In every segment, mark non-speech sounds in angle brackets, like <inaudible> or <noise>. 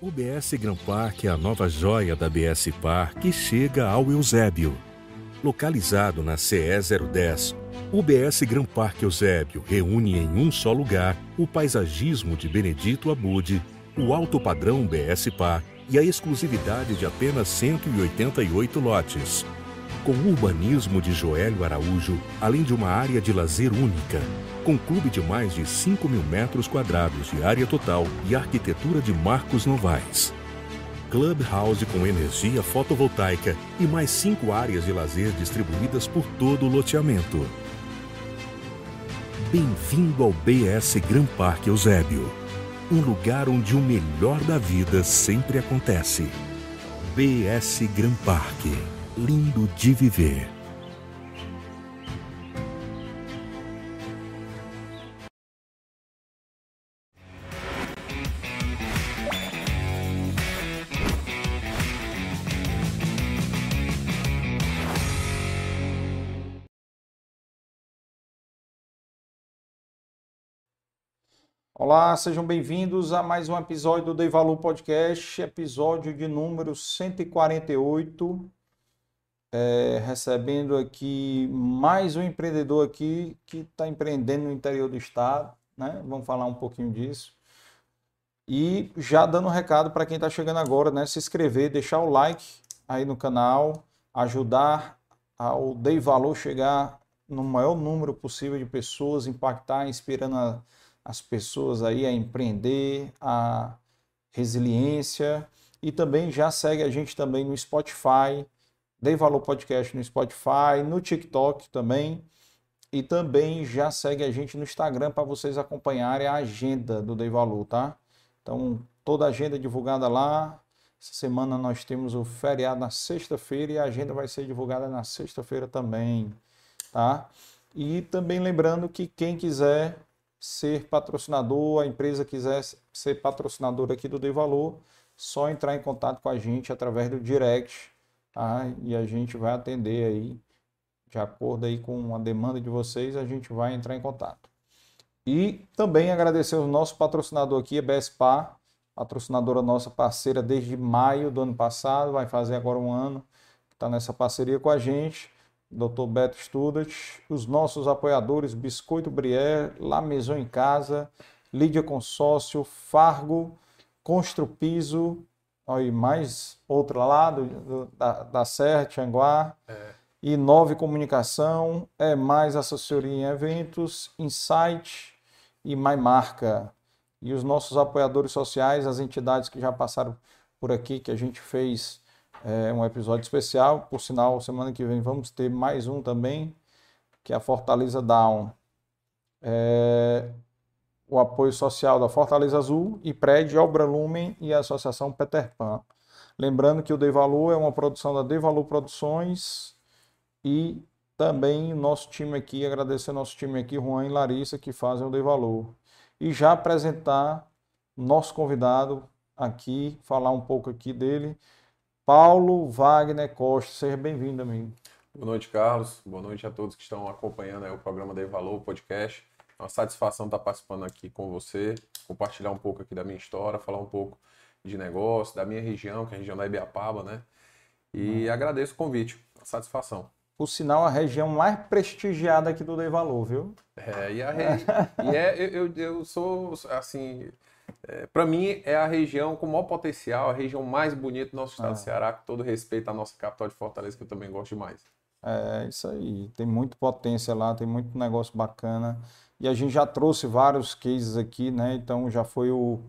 O BS Gran Park é a nova joia da BS Par que chega ao Eusébio. Localizado na CE 010, o BS Gran Park Eusébio reúne em um só lugar o paisagismo de Benedito Abude, o alto padrão BS Par e a exclusividade de apenas 188 lotes. Com o urbanismo de Joélio Araújo, além de uma área de lazer única, com clube de mais de 5 mil metros quadrados de área total e arquitetura de Marcos Novaes. Clubhouse com energia fotovoltaica e mais cinco áreas de lazer distribuídas por todo o loteamento. Bem-vindo ao BS Gran Parque Eusébio, um lugar onde o melhor da vida sempre acontece. BS Gran Parque, lindo de viver. Olá, sejam bem-vindos a mais um episódio do Dei Valor Podcast, episódio de número 148. É, recebendo aqui mais um empreendedor aqui que está empreendendo no interior do estado, né? Vamos falar um pouquinho disso. E já dando um recado para quem está chegando agora, né? Se inscrever, deixar o like aí no canal, ajudar ao Dei Valor chegar no maior número possível de pessoas, impactar, inspirando a as pessoas aí a empreender, a resiliência e também já segue a gente também no Spotify, Dei Valor Podcast no Spotify, no TikTok também e também já segue a gente no Instagram para vocês acompanharem a agenda do Dei Valor, tá? Então, toda a agenda divulgada lá. Essa semana nós temos o feriado na sexta-feira e a agenda vai ser divulgada na sexta-feira também, tá? E também lembrando que quem quiser ser patrocinador, a empresa quiser ser patrocinadora aqui do Dei Valor, só entrar em contato com a gente através do direct, tá? E a gente vai atender aí, de acordo aí com a demanda de vocês, a gente vai entrar em contato. E também agradecer o nosso patrocinador aqui, a BSPA, patrocinadora nossa parceira desde maio do ano passado, vai fazer agora um ano que está nessa parceria com a gente. Dr. Beto Studat, os nossos apoiadores Biscoito Brier, La Maison em Casa, Lídia Consórcio, Fargo, Construpiso, aí mais outro lado do, da, da Serra, Tianguá, é. e Nove Comunicação, é mais assessoria em eventos, Insight e Mais Marca. E os nossos apoiadores sociais, as entidades que já passaram por aqui, que a gente fez é um episódio especial. Por sinal, semana que vem vamos ter mais um também, que é a Fortaleza Down. É, o apoio social da Fortaleza Azul e Prédio Obra Lumen e a Associação Peter Pan. Lembrando que o Devalu é uma produção da Devalu Produções e também nosso time aqui, agradecer nosso time aqui, Juan e Larissa, que fazem o Devalu. E já apresentar nosso convidado aqui, falar um pouco aqui dele. Paulo Wagner Costa. Seja bem-vindo, amigo. Boa noite, Carlos. Boa noite a todos que estão acompanhando o programa da Valor podcast. É uma satisfação estar participando aqui com você, compartilhar um pouco aqui da minha história, falar um pouco de negócio, da minha região, que é a região da Ibiapaba, né? E hum. agradeço o convite, uma satisfação. Por sinal, a região mais prestigiada aqui do Dei Valor, viu? É, e, a re... e é, eu, eu, eu sou, assim, é, para mim, é a região com maior potencial, a região mais bonita do nosso estado do Ceará, com todo respeito à nossa capital de Fortaleza, que eu também gosto demais. É isso aí, tem muito potência lá, tem muito negócio bacana. E a gente já trouxe vários cases aqui, né? Então já foi o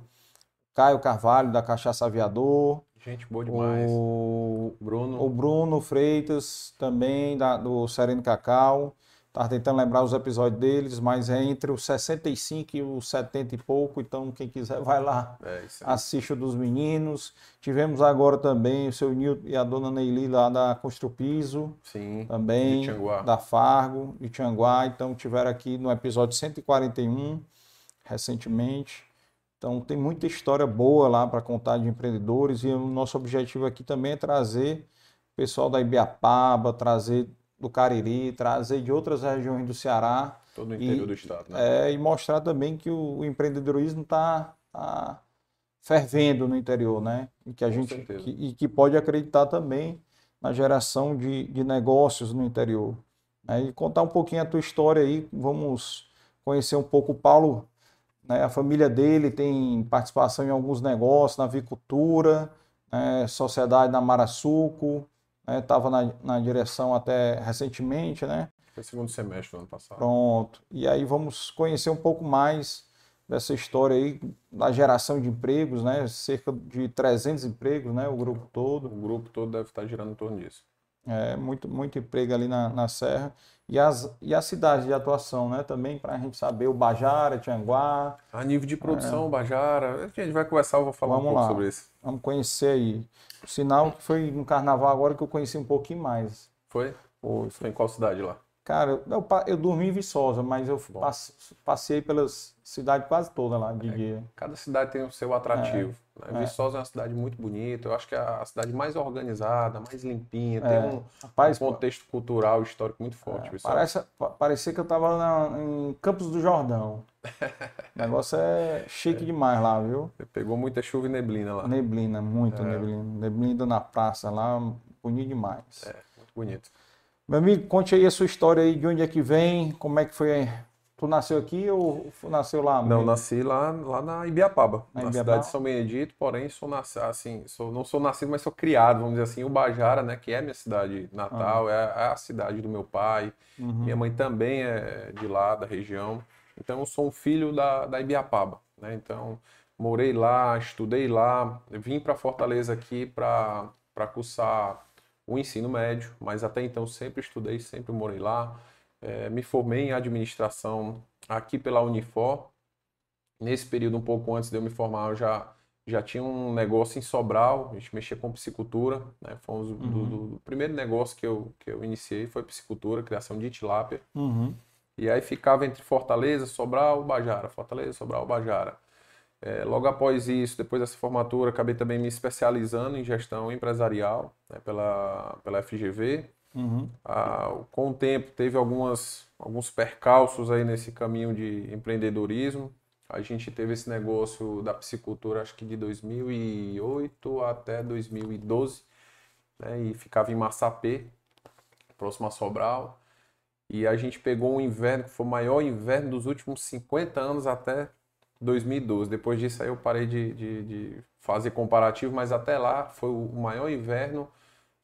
Caio Carvalho da Cachaça Aviador. Gente boa demais. O Bruno. O Bruno Freitas também, da, do Sereno Cacau. Estava tentando lembrar os episódios deles, mas é entre os 65 e os 70 e pouco, então quem quiser vai lá, é assiste o dos meninos. Tivemos agora também o seu Nil e a dona Neili lá da Construpiso, Sim, também da Fargo, de Tianguá, então tiveram aqui no episódio 141, recentemente. Então tem muita história boa lá para contar de empreendedores e o nosso objetivo aqui também é trazer pessoal da Ibiapaba, trazer do Cariri, trazer de outras regiões do Ceará. Todo o interior e, do estado, né? É, e mostrar também que o, o empreendedorismo está tá fervendo no interior, né? E que a Com gente que, e que pode acreditar também na geração de, de negócios no interior. né? E contar um pouquinho a tua história aí, vamos conhecer um pouco o Paulo, né? A família dele tem participação em alguns negócios, na avicultura, né? sociedade na Marasuco, estava na, na direção até recentemente, né? Foi segundo semestre do ano passado. Pronto. E aí vamos conhecer um pouco mais dessa história aí da geração de empregos, né? Cerca de 300 empregos, né? O grupo O todo. grupo todo deve estar girando em torno disso. É, muito, muito emprego ali na, na Serra. E as, e as cidades de atuação, né? Também para a gente saber o Bajara, Tianguá. A nível de produção, Bajara, a gente vai conversar, eu vou falar É. Vamos um pouco lá. sobre isso. Vamos conhecer aí. O sinal que foi no carnaval agora que eu conheci um pouquinho mais. Foi? Foi, Foi em qual cidade lá? Cara, eu, eu, dormi em Viçosa, mas eu passe- passei pelas cidades quase todas lá de dia. Cada cidade tem o seu atrativo. né? é. Viçosa é uma cidade muito bonita, eu acho que é a cidade mais organizada, mais limpinha, É. tem um, Rapaz, um contexto cultural, histórico muito forte. Viçosa. Parece, pa- parecia que eu tava na- em Campos do Jordão. O <laughs> negócio é chique demais lá, viu? Pegou muita chuva e neblina lá. Neblina, muito É. neblina. Neblina na praça lá, bonito demais. É, muito bonito. Meu amigo, conte aí a sua história aí, de onde é que vem, como é que foi. Tu nasceu aqui ou nasceu lá? Não, mesmo? nasci lá, lá na Ibiapaba, Na na, Ibiapaba? cidade de São Benedito, porém sou nasci, assim, sou, não sou nascido, mas sou criado, vamos dizer assim, o Bajara, né, que é minha cidade natal, é, é a cidade do meu pai, Uhum. minha mãe também é de lá, da região, então sou um filho da, da Ibiapaba, né, então morei lá, estudei lá, vim para Fortaleza aqui para cursar o ensino médio, mas até então sempre estudei, sempre morei lá, Eh, me formei em administração aqui pela Unifor, Nesse período, um pouco antes de eu me formar, eu já, já tinha um negócio em Sobral, a gente mexia com piscicultura, né? Foi um do, do- do primeiro negócio que eu, que eu iniciei, foi piscicultura, criação de tilápia. Uhum. E aí ficava entre Fortaleza, Sobral, Bajara, Fortaleza, Sobral, Bajara. É, logo após isso, depois dessa formatura, acabei também me especializando em gestão empresarial né, pela, pela FGV. Uhum. Ah, com o tempo teve algumas, alguns percalços aí nesse caminho de empreendedorismo. A gente teve esse negócio da piscicultura, acho que de 2008 até 2012, né, e ficava em Massapê, próximo a Sobral. E a gente pegou um inverno que foi o maior inverno dos últimos 50 anos até 2012. Depois disso aí eu parei de, de, de fazer comparativo, mas até lá foi o maior inverno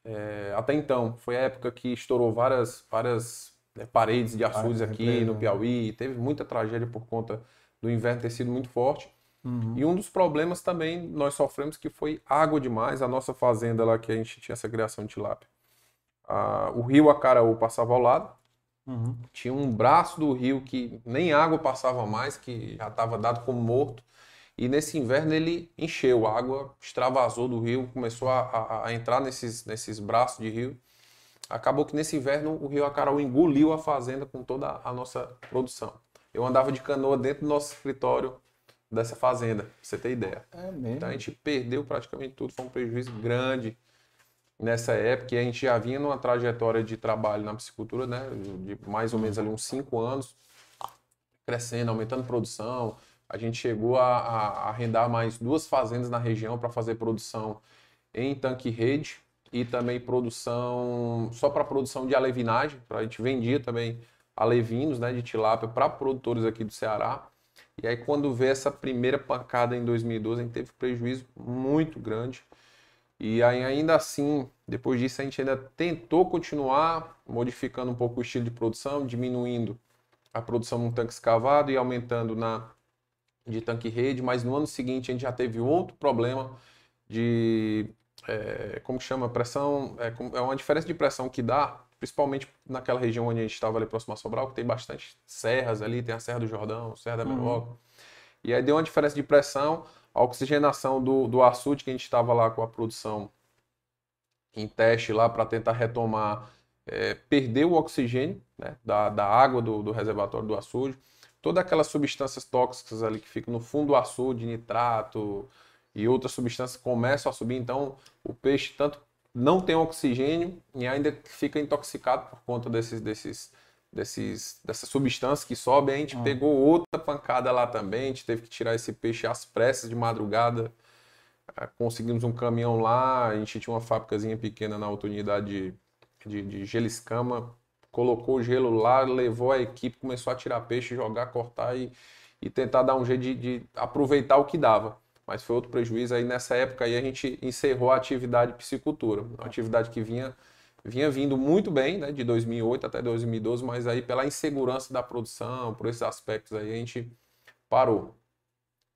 é, até então. Foi a época que estourou várias, várias né, paredes de açudes Várias aqui no? Piauí. Teve muita tragédia por conta do inverno ter sido muito forte. Uhum. E um dos problemas também nós sofremos que foi água demais. A nossa fazenda lá que a gente tinha essa criação de tilápia. Ah, o rio Acaraú passava ao lado. Uhum. Tinha um braço do rio que nem água passava mais, que já estava dado como morto. E nesse inverno ele encheu, a água extravasou do rio, começou a, a- a entrar nesses, nesses braços de rio. Acabou que nesse inverno o rio Acaraú engoliu a fazenda com toda a nossa produção. Eu andava de canoa dentro do nosso escritório dessa fazenda, pra você ter ideia. É mesmo. Então a gente perdeu praticamente tudo, foi um prejuízo grande nessa época. E a gente já vinha numa trajetória de trabalho na piscicultura, né? De mais ou menos ali uns cinco anos, crescendo, aumentando produção. A gente chegou a, arrendar mais duas fazendas na região para fazer produção em tanque rede e também produção só para produção de alevinagem. A gente vendia também alevinos, né, de tilápia para produtores aqui do Ceará. E aí quando veio essa primeira pancada em 2012, a gente teve prejuízo muito grande. E aí, ainda assim, depois disso, a gente ainda tentou continuar modificando um pouco o estilo de produção, diminuindo a produção num tanque escavado e aumentando na de tanque rede, mas no ano seguinte a gente já teve outro problema de é, como chama pressão é, é uma diferença de pressão que dá principalmente naquela região onde a gente estava ali próximo a Sobral que tem bastante serras ali tem a Serra do Jordão Serra da Uhum. Meroca e aí deu uma diferença de pressão a oxigenação do, do açude que a gente estava lá com a produção em teste lá para tentar retomar é, perdeu o oxigênio né, da, da água do, do reservatório do açude. Todas aquelas substâncias tóxicas ali que ficam no fundo do açude, nitrato e outras substâncias começam a subir, então o peixe tanto não tem oxigênio e ainda fica intoxicado por conta desses, desses, desses, dessas substâncias que sobem. A gente Ah. pegou outra pancada lá também, a gente teve que tirar esse peixe às pressas de madrugada É, conseguimos um caminhão lá, a gente tinha uma fábricazinha pequena na alta unidade de, de, de gelo escama, colocou o gelo lá, levou a equipe, começou a tirar peixe, jogar, cortar e, e tentar dar um jeito de, de aproveitar o que dava. Mas foi outro prejuízo. Aí nessa época aí a gente encerrou a atividade piscicultura, uma atividade que vinha vinha vindo muito bem, né, de 2008 até 2012, mas aí pela insegurança da produção, por esses aspectos aí a gente parou.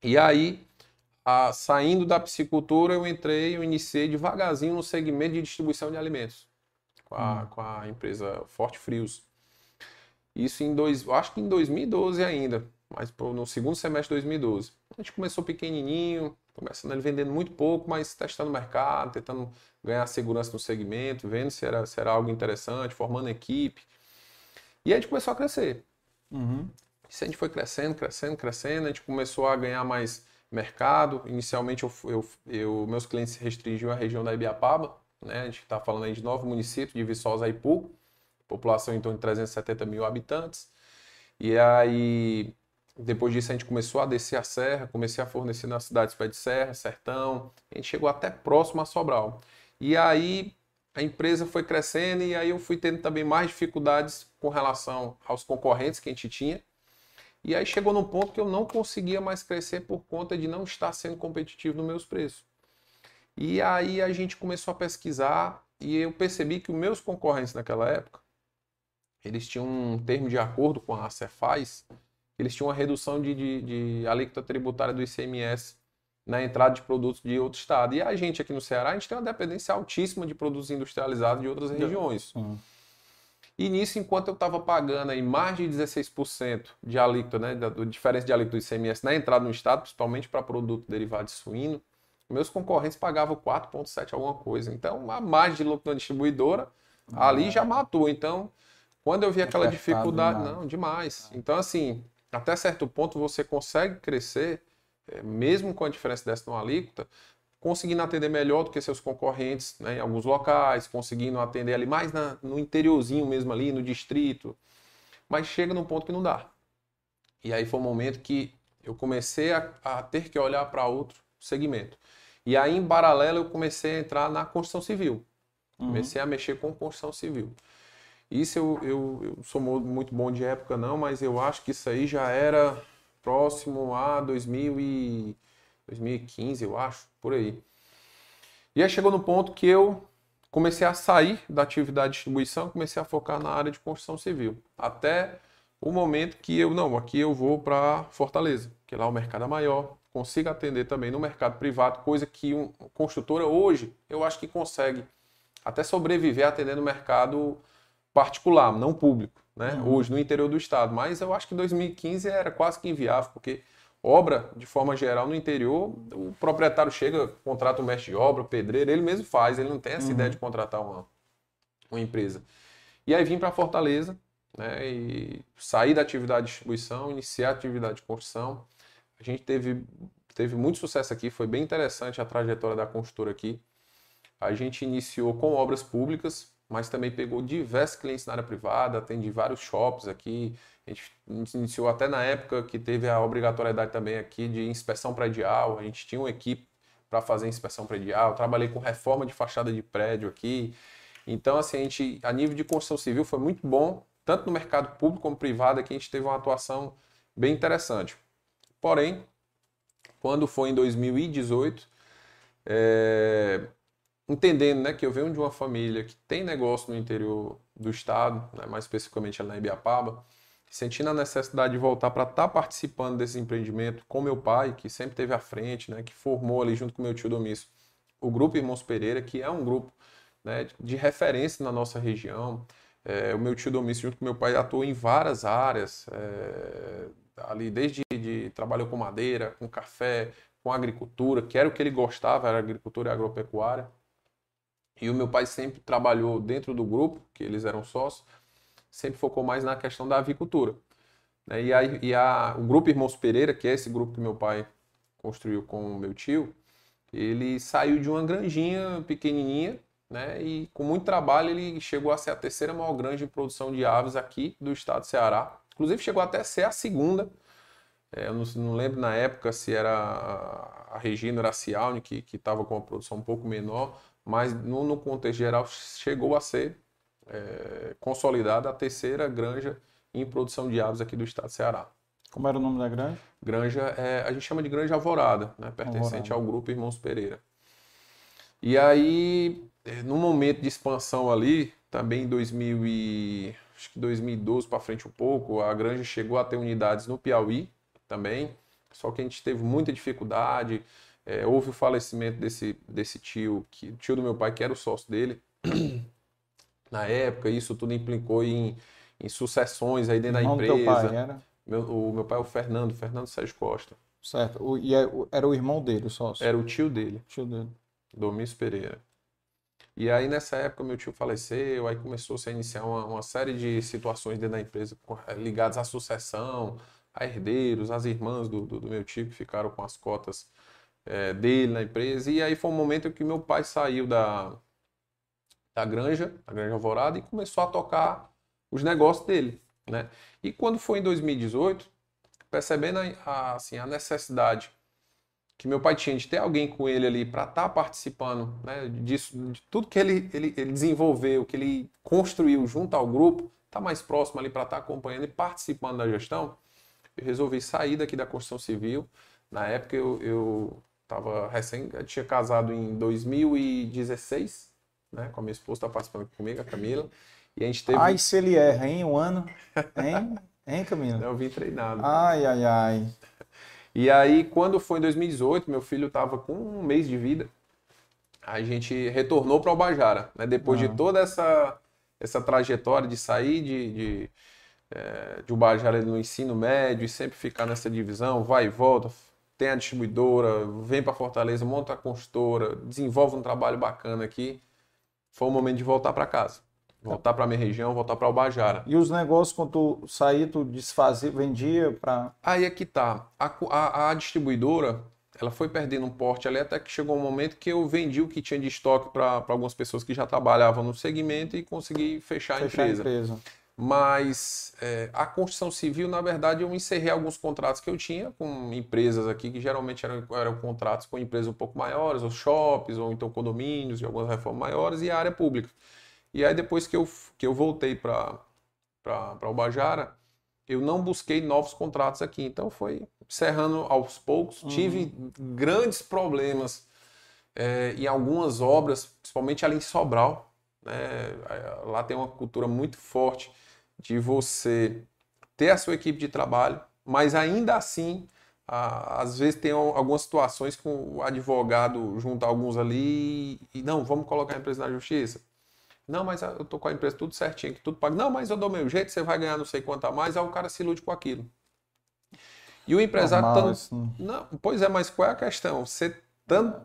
E aí a, saindo da piscicultura, eu entrei, eu iniciei devagarzinho no segmento de distribuição de alimentos com a, hum. com a empresa Forte Frios. Isso em dois, acho que em 2012 ainda, mas no segundo semestre de 2012. A gente começou pequenininho, começando ele vendendo muito pouco, mas testando o mercado, tentando ganhar segurança no segmento, vendo se era, se era algo interessante, formando equipe. E a gente começou a crescer. Uhum. Isso a gente foi crescendo, crescendo, crescendo, a gente começou a ganhar mais mercado. Inicialmente, eu, eu, eu meus clientes se restringiam à região da Ibiapaba, né? A gente está falando aí de nove municípios, de Viçosa e Ipu, população em torno de 370 mil habitantes. E aí, depois disso, a gente começou a descer a serra, comecei a fornecer nas cidades pé de serra, sertão, a gente chegou até próximo a Sobral. E aí, a empresa foi crescendo e aí eu fui tendo também mais dificuldades com relação aos concorrentes que a gente tinha. E aí chegou num ponto que eu não conseguia mais crescer por conta de não estar sendo competitivo nos meus preços. E aí a gente começou a pesquisar e eu percebi que os meus concorrentes naquela época, eles tinham um termo de acordo com a Cefaz, eles tinham uma redução de, de, de alíquota tributária do ICMS na entrada de produtos de outro estado. E a gente aqui no Ceará, a gente tem uma dependência altíssima de produtos industrializados de outras regiões. Uhum. E nisso, enquanto eu estava pagando aí mais de 16% de alíquota, né, da, diferença de alíquota do ICMS na entrada no estado, principalmente para produto derivado de suíno, meus concorrentes pagavam 4,7 alguma coisa. Então, a margem de lucro da distribuidora ali já matou. Então, quando eu vi aquela dificuldade, demais. não, demais. Então, assim, até certo ponto você consegue crescer, é, mesmo com a diferença dessa no alíquota, conseguindo atender melhor do que seus concorrentes né, em alguns locais, conseguindo atender ali mais na, no interiorzinho mesmo ali, no distrito. Mas chega num ponto que não dá. E aí foi um momento que eu comecei a, a ter que olhar para outro segmento. E aí, em paralelo, eu comecei a entrar na construção civil. Uhum. Comecei a mexer com construção civil. Isso eu, eu, eu sou muito bom de época, não, mas eu acho que isso aí já era próximo a 2000 e 2015, eu acho, por aí. E aí chegou no ponto que eu comecei a sair da atividade de distribuição, comecei a focar na área de construção civil. Até o momento que eu, não, aqui eu vou para Fortaleza, que lá o mercado é maior, consigo atender também no mercado privado, coisa que uma construtora hoje, eu acho que consegue até sobreviver atendendo o mercado particular, não público, né? Uhum. Hoje no interior do estado, mas eu acho que 2015 era quase que inviável, porque Obra, de forma geral, no interior, o proprietário chega, contrata o um mestre de obra, o pedreiro, ele mesmo faz, ele não tem essa uhum. ideia de contratar uma, uma empresa. E aí vim para Fortaleza, né, e sair da atividade de distribuição, iniciar a atividade de construção. A gente teve, teve muito sucesso aqui, foi bem interessante a trajetória da construtora aqui. A gente iniciou com obras públicas, mas também pegou diversos clientes na área privada, atende vários shops aqui, a gente iniciou até na época que teve a obrigatoriedade também aqui de inspeção predial. A gente tinha uma equipe para fazer inspeção predial. Trabalhei com reforma de fachada de prédio aqui. Então, assim, a, gente, a nível de construção civil foi muito bom, tanto no mercado público como privado, aqui a gente teve uma atuação bem interessante. Porém, quando foi em 2018, é, entendendo né, que eu venho de uma família que tem negócio no interior do estado, né, mais especificamente ali na Ibiapaba, sentindo a necessidade de voltar para estar tá participando desse empreendimento com meu pai, que sempre teve à frente, né, que formou ali junto com meu tio Domício o Grupo Irmãos Pereira, que é um grupo né, de referência na nossa região. É, o meu tio Domício, junto com meu pai, atuou em várias áreas, é, ali desde de, trabalhou com madeira, com café, com agricultura, que era o que ele gostava, era agricultura e agropecuária. E o meu pai sempre trabalhou dentro do grupo, que eles eram sócios, sempre focou mais na questão da avicultura. Né? E, a, e a, o grupo Irmãos Pereira, que é esse grupo que meu pai construiu com o meu tio, ele saiu de uma granjinha pequenininha, né? E com muito trabalho ele chegou a ser a terceira maior granja em produção de aves aqui do estado do Ceará. Inclusive chegou até a ser a segunda É, eu não, não, lembro na época se era a, Regina Cialne que estava com uma produção um pouco menor, mas no, no contexto geral chegou a ser é, consolidada a terceira granja em produção de aves aqui do estado do Ceará. Como era o nome da granja? Granja, é, a gente chama de Granja Alvorada, né, pertencente Alvorada. ao grupo Irmãos Pereira. E aí, é, no momento de expansão ali, também em 2000 e, acho que 2012 para frente um pouco, a Granja chegou a ter unidades no Piauí também, só que a gente teve muita dificuldade, é, houve o falecimento desse, desse tio, que, tio do meu pai, que era o sócio dele, <clears throat> na época, isso tudo implicou em, em sucessões aí dentro Irmão da empresa. Pai era? Meu, o meu pai é o Fernando, Fernando Sérgio Costa. Certo. O, e é, era o irmão dele, o sócio? Era o tio dele. Tio dele. Domingos Pereira. E aí, nessa época, meu tio faleceu, aí começou -se a iniciar uma, uma, série de situações dentro da empresa eh, ligadas à sucessão, a herdeiros, as irmãs do, do, do meu tio que ficaram com as cotas é, dele na empresa. E aí foi um momento que meu pai saiu da, da granja, da granja Alvorada, e começou a tocar os negócios dele. Né? E quando foi em 2018, percebendo a, assim, a necessidade que meu pai tinha de ter alguém com ele ali para estar tá participando né, disso, de tudo que ele, ele, ele, desenvolveu, que ele construiu junto ao grupo, tá mais próximo ali para estar tá acompanhando e participando da gestão, eu resolvi sair daqui da construção civil. Na época eu, eu tava recém, tinha casado em 2016, né, com a minha esposa, tá participando comigo, a Camila. E a gente teve. Ai, se ele erra, hein? Um ano. Hein? Hein, Camila? Eu vim treinado. Ai, ai, ai. E aí, quando foi em 2018, meu filho estava com um mês de vida, a gente retornou para o Bajara, né? Depois de toda essa, essa trajetória de sair de, de, é, de Ubajara no ensino médio e sempre ficar nessa divisão, vai e volta, tem a distribuidora, vem para Fortaleza, monta a construtora, desenvolve um trabalho bacana aqui. Foi o momento de voltar para casa. Voltar para a minha região, voltar para o Bajara. E os negócios, quando tu saía, tu desfazia, vendia para... Aí é que tá. A, a, a, distribuidora, ela foi perdendo um porte ali até que chegou um momento que eu vendi o que tinha de estoque para algumas pessoas que já trabalhavam no segmento e consegui fechar, fechar a empresa. A empresa. Mas é, a construção civil, na verdade, eu encerrei alguns contratos que eu tinha com empresas aqui, que geralmente eram, eram contratos com empresas um pouco maiores, ou shops, ou então condomínios, de algumas reformas maiores, e a área pública. E aí depois que eu, que eu voltei para o Bajara, eu não busquei novos contratos aqui. Então foi encerrando aos poucos. Uhum. Tive grandes problemas é, em algumas obras, principalmente ali em Sobral. Né? Lá tem uma cultura muito forte de você ter a sua equipe de trabalho, mas ainda assim, às vezes tem algumas situações que o advogado junta alguns ali e não, vamos colocar a empresa na justiça. Não, mas eu tô com a empresa tudo certinho, que tudo pago. Não, mas eu dou meu jeito, você vai ganhar não sei quanto a mais, aí o cara se ilude com aquilo. E o empresário. Normal, tão... não, pois é, mas qual é a questão? Você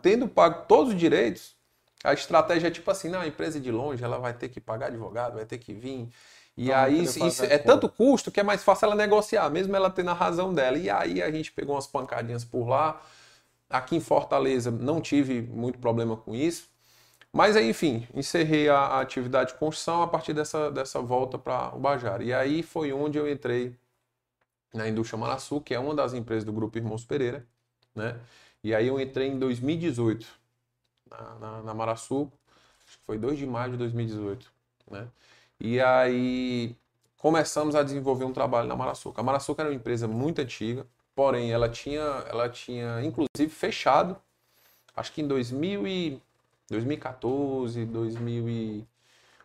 tendo pago todos os direitos, a estratégia é tipo assim: não, a empresa de longe, ela vai ter que pagar advogado, vai ter que vir. E aí isso, é tanto custo que é mais fácil ela negociar, mesmo ela tendo a razão dela. E aí a gente pegou umas pancadinhas por lá. Aqui em Fortaleza não tive muito problema com isso. Mas aí, enfim, encerrei a, a atividade de construção a partir dessa, dessa volta para o Bajara. E aí foi onde eu entrei na indústria Maraçu, que é uma das empresas do Grupo Irmãos Pereira, né? E aí eu entrei em 2018 na, na, na Maraçu, acho que foi 2 de maio de 2018, né? E aí começamos a desenvolver um trabalho na Maraçuca. A Maraçuca era uma empresa muito antiga, porém ela tinha, ela tinha inclusive fechado, acho que em 2000 e 2014, 2000 e...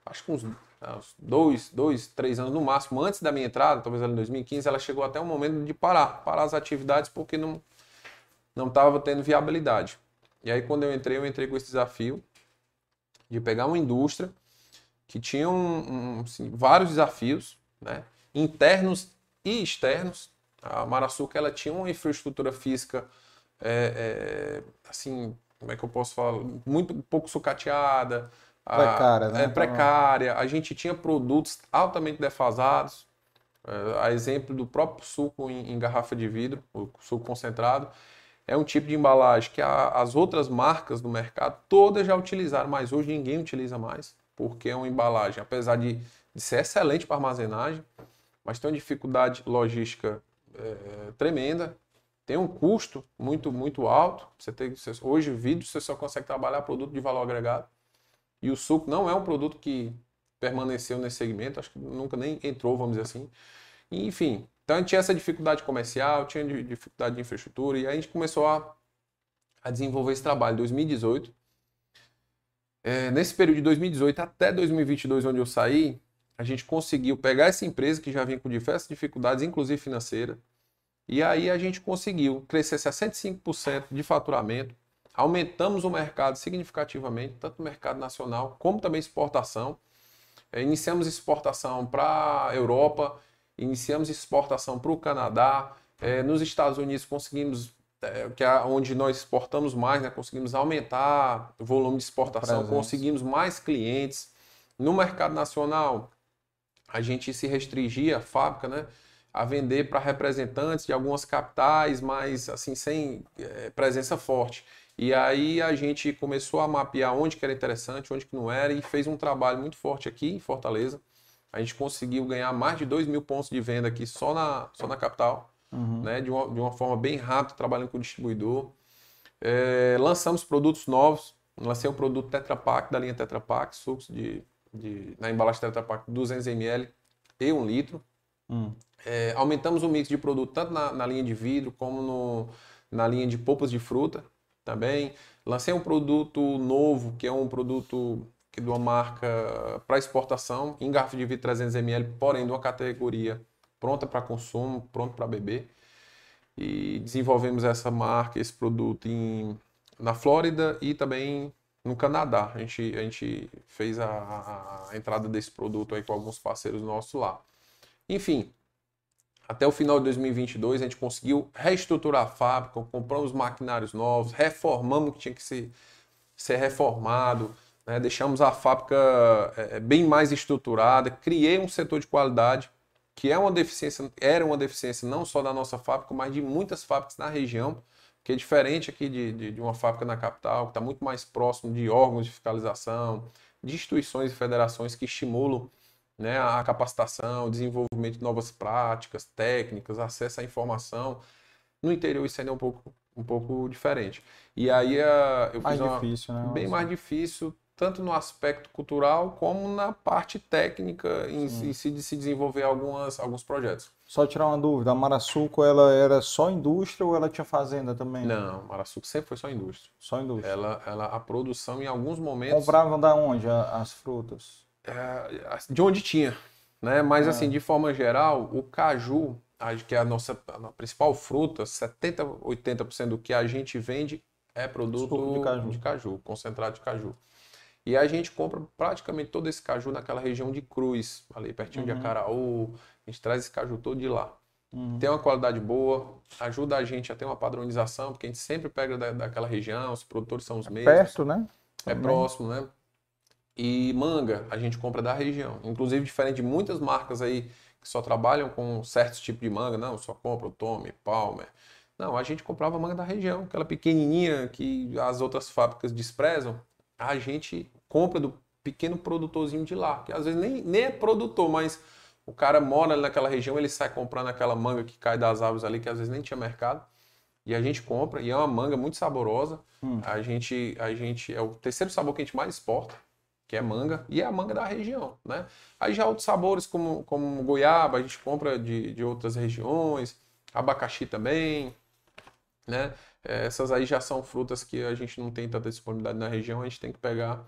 Acho que uns, uns dois, dois, três anos no máximo, antes da minha entrada, talvez em 2015, ela chegou até um momento de parar, parar as atividades porque não não estava tendo viabilidade. E aí quando eu entrei, eu entrei com esse desafio de pegar uma indústria que tinha um, assim, vários desafios, né? internos e externos. A Maraçuca ela tinha uma infraestrutura física é, é, assim como é que eu posso falar, muito pouco sucateada, precária, né? é, precária. A gente tinha produtos altamente defasados, é, a exemplo do próprio suco em, em, garrafa de vidro, o suco concentrado. É um tipo de embalagem que a, as outras marcas do mercado todas já utilizaram, mas hoje ninguém utiliza mais, porque é uma embalagem, apesar de, de ser excelente para armazenagem, mas tem uma dificuldade logística é, tremenda, tem um custo muito, muito alto. Você tem, hoje, vidro, você só consegue trabalhar produto de valor agregado. E o suco não é um produto que permaneceu nesse segmento, acho que nunca nem entrou, vamos dizer assim. Enfim, então tinha essa dificuldade comercial, tinha dificuldade de infraestrutura, e aí a gente começou a, a desenvolver esse trabalho em 2018. É, nesse período de 2018 até 2022, onde eu saí, a gente conseguiu pegar essa empresa que já vinha com diversas dificuldades, inclusive financeira, e aí a gente conseguiu crescer 65% de faturamento, aumentamos o mercado significativamente, tanto no mercado nacional como também exportação. É, iniciamos exportação para a Europa, iniciamos exportação para o Canadá, é, nos Estados Unidos conseguimos, que é onde nós exportamos mais, né, conseguimos aumentar o volume de exportação, conseguimos mais clientes. No mercado nacional, a gente se restringia, a fábrica, né, a vender para representantes de algumas capitais, mas assim sem é, presença forte. E aí a gente começou a mapear onde que era interessante, onde que não era, e fez um trabalho muito forte aqui em Fortaleza. A gente conseguiu ganhar mais de 2 mil pontos de venda aqui só na, só na capital, uhum. né? de, uma, de uma forma bem rápida, trabalhando com o distribuidor. É, lançamos produtos novos, lancei um produto Tetra Pak, da linha Tetra Pak, sucos de de, na embalagem Tetra Pak 200 ml e 1 litro. Hum. É, aumentamos o mix de produto tanto na, na linha de vidro como no, na linha de polpas de fruta também. Lancei um produto novo, que é um produto que de uma marca para exportação, em garrafa de vidro 300 ml, porém de uma categoria pronta para consumo, pronto para beber. E desenvolvemos essa marca, esse produto em, na Flórida e também no Canadá. A gente, a gente fez a, a entrada desse produto aí com alguns parceiros nossos lá. Enfim, até o final de 2022 a gente conseguiu reestruturar a fábrica, compramos maquinários novos, reformamos o que tinha que ser, ser reformado, né? deixamos a fábrica é, é bem mais estruturada, criei um setor de qualidade que é uma deficiência, era uma deficiência não só da nossa fábrica, mas de muitas fábricas na região que é diferente aqui de, de, de uma fábrica na capital, que está muito mais próximo de órgãos de fiscalização, de instituições e federações que estimulam né, a capacitação, o desenvolvimento de novas práticas, técnicas, acesso à informação. No interior isso ainda é um pouco, um pouco diferente. E aí eu mais fiz uma, difícil, né? bem mais difícil tanto no aspecto cultural como na parte técnica em, em si de se desenvolver algumas, alguns projetos. Só tirar uma dúvida, a Marassuco ela era só indústria ou ela tinha fazenda também? Não, a Marassuco sempre foi só indústria. Só indústria. Ela, ela, a produção em alguns momentos... Compravam da onde as frutas? É, de onde tinha, né? Mas é. assim, de forma geral, o caju, que é a nossa a principal fruta, 70, 80% do que a gente vende é produto de caju. de caju, concentrado de caju. E a gente compra praticamente todo esse caju naquela região de Cruz, ali pertinho uhum. de Acaraú. A gente traz esse caju todo de lá. Uhum. Tem uma qualidade boa, ajuda a gente a ter uma padronização, porque a gente sempre pega da, daquela região, os produtores são os é mesmos. Perto, né? É Também. próximo, né? E manga a gente compra da região. Inclusive, diferente de muitas marcas aí que só trabalham com certos tipos de manga, não, só compra o Tommy, Palmer. Não, a gente comprava manga da região, aquela pequenininha que as outras fábricas desprezam. A gente compra do pequeno produtorzinho de lá, que às vezes nem, nem é produtor, mas o cara mora naquela região, ele sai comprando aquela manga que cai das árvores ali, que às vezes nem tinha mercado. E a gente compra, e é uma manga muito saborosa. Hum. A, gente, a gente é o terceiro sabor que a gente mais exporta, que é manga, e é a manga da região, né? Aí já outros sabores, como, como goiaba, a gente compra de, de outras regiões, abacaxi também, né? É, essas aí já são frutas que a gente não tem tanta disponibilidade na região, a gente tem que pegar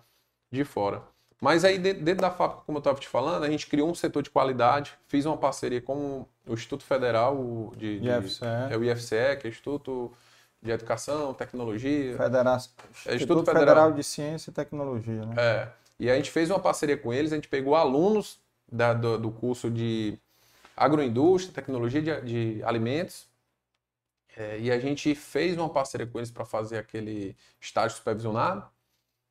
de fora. Mas aí dentro da fábrica, como eu estava te falando, a gente criou um setor de qualidade, fiz uma parceria com o Instituto Federal de, de IFCE. é o IFCE, que é o Instituto de Educação, Tecnologia. Federa... É Instituto Federal. Federal de Ciência e Tecnologia, né? É. E a gente fez uma parceria com eles, a gente pegou alunos da, do, do, curso de agroindústria, tecnologia de, de alimentos, é, e a gente fez uma parceria com eles para fazer aquele estágio supervisionado.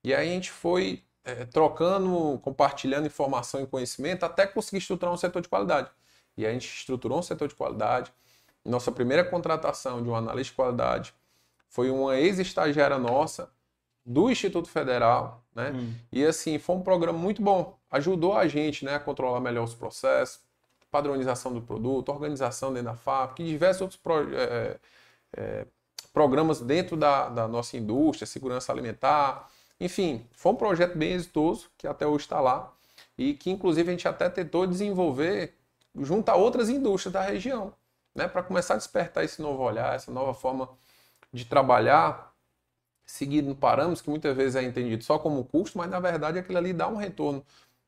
E aí a gente foi é, trocando, compartilhando informação e conhecimento até conseguir estruturar um setor de qualidade. E a gente estruturou um setor de qualidade. Nossa primeira contratação de um analista de qualidade foi uma ex-estagiária nossa do Instituto Federal, né? Hum. E assim, foi um programa muito bom. Ajudou a gente, né, a controlar melhor os processos, padronização do produto, organização dentro da fábrica, e diversos outros pro, é, é, programas dentro da, da, nossa indústria, segurança alimentar. Enfim, foi um projeto bem exitoso, que até hoje está lá, e que inclusive a gente até tentou desenvolver junto a outras indústrias da região, né, para começar a despertar esse novo olhar, essa nova forma de trabalhar, seguindo parâmetros que muitas vezes é entendido só como custo, mas na verdade aquilo ali dá um retorno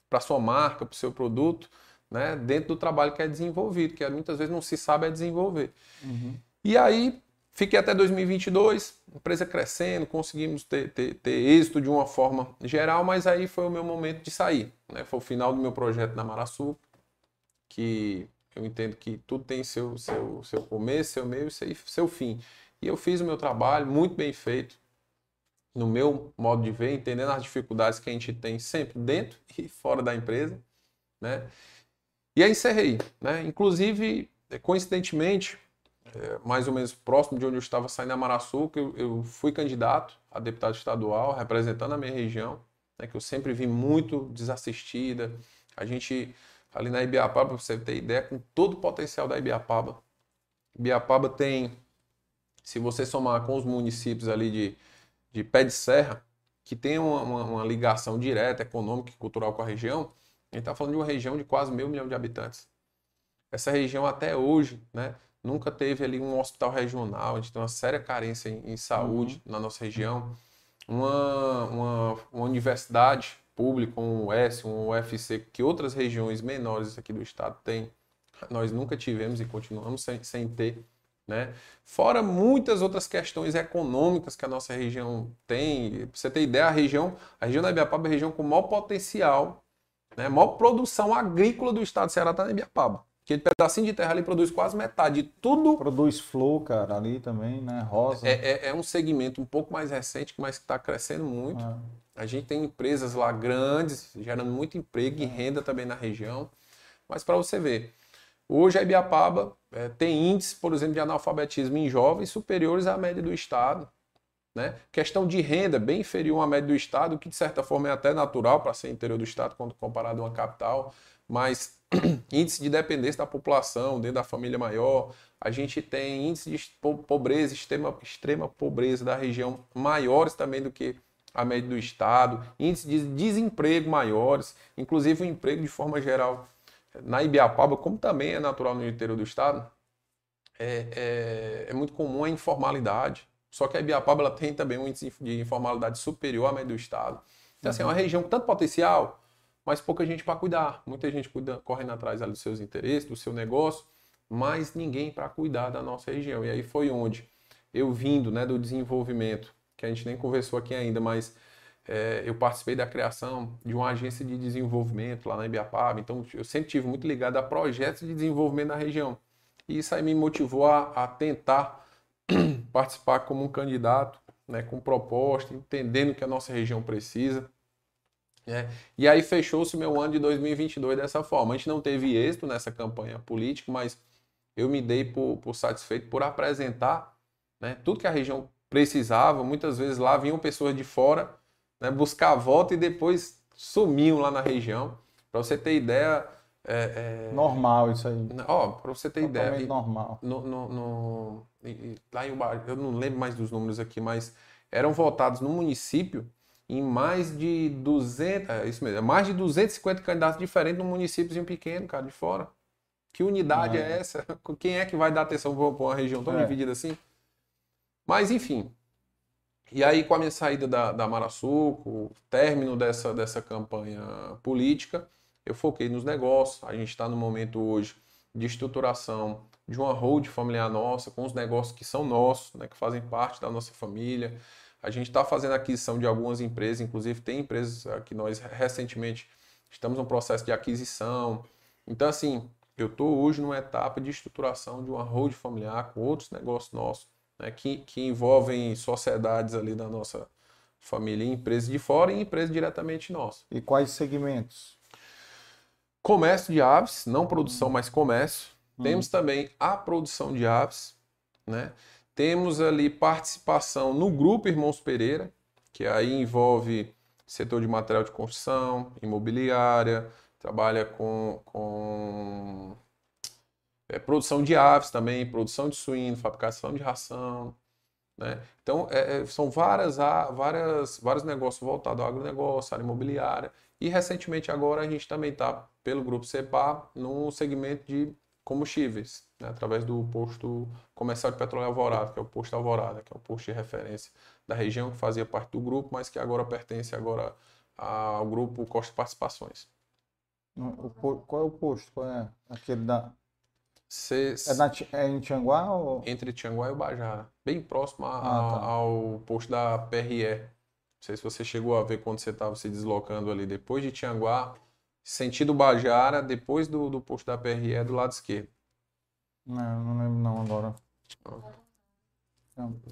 para sua marca, para o seu produto, né, dentro do trabalho que é desenvolvido, que muitas vezes não se sabe é desenvolver. Uhum. E aí, fiquei até 2022, empresa crescendo, conseguimos ter, ter, ter, êxito de uma forma geral, mas aí foi o meu momento de sair. Né? Foi o final do meu projeto na Maraçu, que eu entendo que tudo tem seu, seu, seu começo, seu meio e seu fim. E eu fiz o meu trabalho muito bem feito, no meu modo de ver, entendendo as dificuldades que a gente tem sempre dentro <laughs> e fora da empresa, né? E aí encerrei, né? Inclusive, coincidentemente, é, mais ou menos próximo de onde eu estava saindo a Maraçu, eu, eu fui candidato a deputado estadual, representando a minha região, né, que eu sempre vi muito desassistida. A gente, ali na Ibiapaba, para você ter ideia, com todo o potencial da Ibiapaba. Ibiapaba tem, se você somar com os municípios ali de, de Pé de Serra, que tem uma, uma, uma ligação direta, econômica e cultural com a região, a gente está falando de uma região de quase meio milhão de habitantes. Essa região até hoje, né, nunca teve ali um hospital regional, a gente tem uma séria carência em, em saúde uhum. na nossa região. Uma, uma, uma, universidade pública, um US, um UFC, que outras regiões menores aqui do estado têm, nós nunca tivemos e continuamos sem, sem ter. Né? Fora muitas outras questões econômicas que a nossa região tem. Pra você ter ideia, a região, a região da Ibiapaba é a região com maior potencial, né? maior produção agrícola do estado do Ceará está na Ibiapaba. Aquele pedacinho de terra ali produz quase metade de tudo. Produz flor, cara, ali também, né? Rosa. É, é, é um segmento um pouco mais recente, mas que está crescendo muito. Ah. A gente tem empresas lá grandes, gerando muito emprego e renda também na região. Mas para você ver, hoje a Ibiapaba é, tem índices, por exemplo, de analfabetismo em jovens superiores à média do Estado. Né? Questão de renda bem inferior à média do Estado, que de certa forma é até natural para ser interior do Estado quando comparado a uma capital, mas <clears throat> índice de dependência da população dentro da família maior, a gente tem índice de pobreza, extrema, extrema pobreza da região maiores também do que a média do estado, índice de desemprego maiores, inclusive o emprego de forma geral na Ibiapaba, como também é natural no interior do estado, é, é, é muito comum a informalidade. Só que a Ibiapaba ela tem também um índice de informalidade superior à média do estado. Então, assim, é uma uhum. região com tanto potencial, mas pouca gente para cuidar. Muita gente cuida, correndo atrás dos seus interesses, do seu negócio, mas ninguém para cuidar da nossa região. E aí foi onde eu vindo né, do desenvolvimento, que a gente nem conversou aqui ainda, mas é, eu participei da criação de uma agência de desenvolvimento lá na Ibiapaba, então eu sempre tive muito ligado a projetos de desenvolvimento na região. E isso aí me motivou a, a tentar <clears throat> participar como um candidato, né, com proposta, entendendo o que a nossa região precisa. É. E aí fechou-se meu ano de 2022 dessa forma. A gente não teve êxito nessa campanha política, mas eu me dei por, por satisfeito por apresentar né, tudo que a região precisava. Muitas vezes lá vinham pessoas de fora né, buscar a volta e depois sumiam lá na região. Para você ter ideia. É, é... Normal isso aí. Ó, para você ter Totalmente ideia. normal. No, no, no, lá em eu não lembro mais dos números aqui, mas eram votados no município em mais de 200, é isso mesmo, é mais de 250 candidatos diferentes num município pequeno, cara, de fora. Que unidade é. é essa? Quem é que vai dar atenção para uma região tão é. dividida assim? Mas, enfim. E aí, com a minha saída da, da Maraçu, com o término dessa, dessa campanha política, eu foquei nos negócios. A gente está no momento hoje de estruturação de uma hold familiar nossa, com os negócios que são nossos, né, que fazem parte da nossa família. A gente está fazendo aquisição de algumas empresas, inclusive tem empresas que nós recentemente estamos no processo de aquisição. Então, assim, eu estou hoje numa etapa de estruturação de uma hold familiar com outros negócios nossos, né, que, que envolvem sociedades ali da nossa família, empresas de fora e empresas diretamente nossas. E quais segmentos? Comércio de aves, não produção, mas comércio. Hum. Temos também a produção de aves, né? Temos ali participação no grupo Irmãos Pereira, que aí envolve setor de material de construção, imobiliária, trabalha com, com produção de aves também, produção de suíno, fabricação de ração. Né? Então, é, é são várias, várias, vários negócios voltados ao agronegócio, área imobiliária. E recentemente agora a gente também está, pelo grupo CEPAR, no segmento de combustíveis, né? através do posto comercial de petróleo Alvorada, que é o posto Alvorada, que é o posto de referência da região que fazia parte do grupo, mas que agora pertence agora ao grupo Costa Participações. O, qual é o posto? Qual é aquele da Cê, é, na, é, em Tianguá? Ou... Entre Tianguá e o Bajara. Bem próximo a, ah, tá. ao posto da PRE. Não sei se você chegou a ver quando você estava se deslocando ali. Depois de Tianguá, sentido Bajara, depois do, do posto da PRE, do lado esquerdo. Não, não lembro não agora.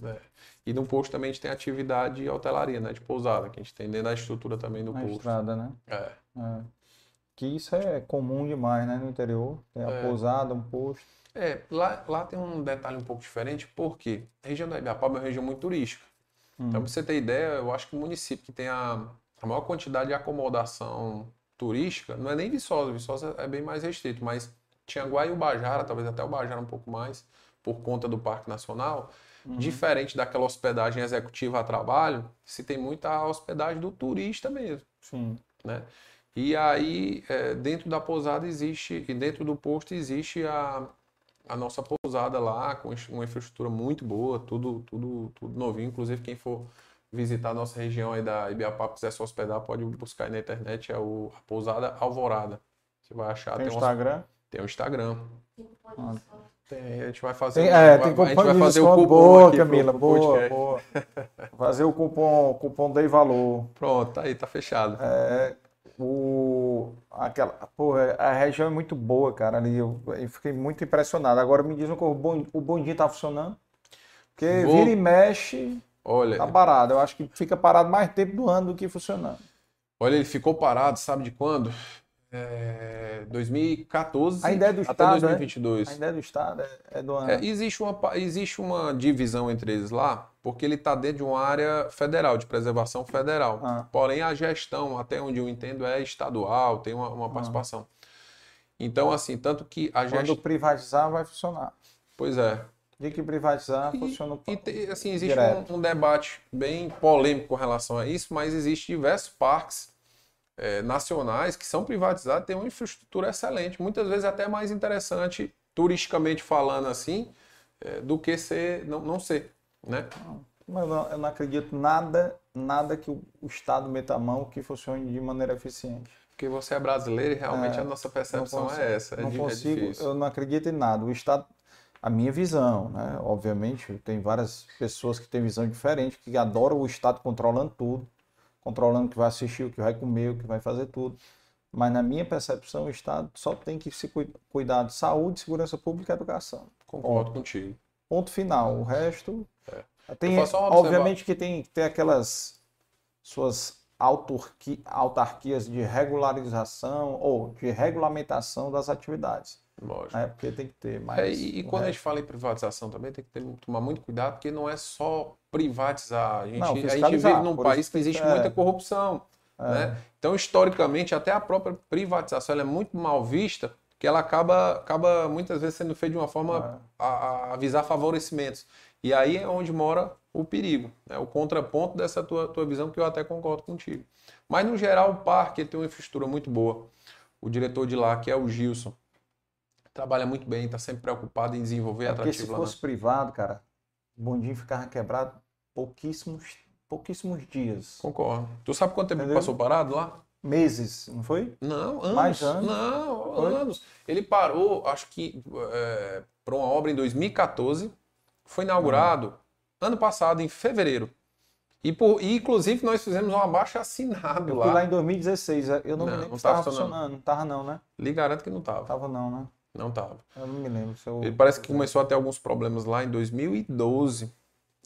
É. E no posto também a gente tem atividade de hotelaria, né? De pousada, que a gente tem dentro da estrutura também do Na posto. estrada, né? É. é. Que isso é comum demais, né? No interior. Tem a é. pousada, um posto. É, lá, lá tem um detalhe um pouco diferente, porque a região da Ibiapaba é uma região muito turística. Hum. Então, pra você ter ideia, eu acho que o município que tem a, a maior quantidade de acomodação turística, não é nem Viçosa, Viçosa é bem mais restrito, mas Tianguá e Ubajara, talvez até Ubajara um pouco mais, por conta do Parque Nacional, uhum. diferente daquela hospedagem executiva a trabalho, se tem muita hospedagem do turista mesmo. Sim. Né? E aí, é, dentro da pousada existe, e dentro do posto existe a, a nossa pousada lá, com uma infraestrutura muito boa, tudo, tudo, tudo novinho. Inclusive, quem for visitar a nossa região aí da Ibiapaba, quiser se hospedar, pode buscar aí na internet, é o, pousada Alvorada. Você vai achar. Tem, tem um Instagram? Tem o um Instagram. Ah. Tem, a gente vai fazer. Tem, é, tem vai, a gente vai fazer o cupom boa, aqui Camila, boa, boa. fazer o cupom, cupom Dei Valor. Pronto, tá aí, tá fechado. É, o, aquela, porra, a região é muito boa, cara. Ali eu, eu fiquei muito impressionado. Agora me dizem que o, bond, o bondinho tá funcionando. Porque Vou... vira e mexe, Olha, tá parado. Eu acho que fica parado mais tempo do ano do que funcionando. Olha, ele ficou parado, sabe de quando? É, 2014 a ideia do até Estado, 2022. É, a ideia do Estado é, é do ano. É, existe, uma, existe uma divisão entre eles lá, porque ele está dentro de uma área federal, de preservação federal. Ah. Porém, a gestão, até onde eu entendo, é estadual, tem uma, uma ah. participação. Ah. Então, assim, tanto que a gestão. Quando privatizar, vai funcionar. Pois é. De que privatizar, e, funciona E, assim, existe um, um, debate bem polêmico com relação a isso, mas existe diversos parques é, nacionais que são privatizados têm uma infraestrutura excelente, muitas vezes até mais interessante, turisticamente falando assim, é, do que ser, não, não ser, né? Mas eu não, eu não acredito nada, nada que o, o, Estado meta a mão que funcione de maneira eficiente. Porque você é brasileiro e realmente é, a nossa percepção consigo, é essa. É não de, consigo, eu não acredito em nada. O Estado, a minha visão, né? Obviamente, tem várias pessoas que têm visão diferente, que adoram o Estado controlando tudo controlando o que vai assistir, o que vai comer, o que vai fazer tudo. Mas na minha percepção, o Estado só tem que se cuidar de saúde, segurança pública e educação. Concordo Ponto. contigo. Ponto final. O resto. É. Tem, obviamente que tem que ter aquelas suas autarquias de regularização ou de regulamentação das atividades. Lógico. É, porque tem que ter mais. É, e, e quando resto. a gente fala em privatização também, tem que ter, tomar muito cuidado, porque não é só privatizar. A gente, Não, a gente vive num país que existe é. muita corrupção. É. Né? Então, historicamente, até a própria privatização é muito mal vista, que ela acaba, acaba muitas vezes sendo feita de uma forma é. a, a, visar favorecimentos. E aí é onde mora o perigo, né? o contraponto dessa tua, tua visão, que eu até concordo contigo. Mas, no geral, o parque tem uma infraestrutura muito boa. O diretor de lá, que é o Gilson, trabalha muito bem, está sempre preocupado em desenvolver é Porque se fosse lá. privado, cara, o bondinho ficava quebrado pouquíssimos, pouquíssimos dias. Concordo. Tu sabe quanto tempo Entendeu? passou parado lá? Meses, não foi? Não, anos. Mais anos? Não, foi? anos. Ele parou, acho que, é, para uma obra em 2014. Foi inaugurado ano passado, em fevereiro. E, por, e, inclusive, nós fizemos um abaixo assinado eu lá. fui lá em 2016. Eu não, não me lembro não se estava funcionando. Não estava não, né? Lhe garanto que não estava. Tava não, né? Não estava. Eu não me lembro. Eu... Ele parece que começou a ter alguns problemas lá em 2012.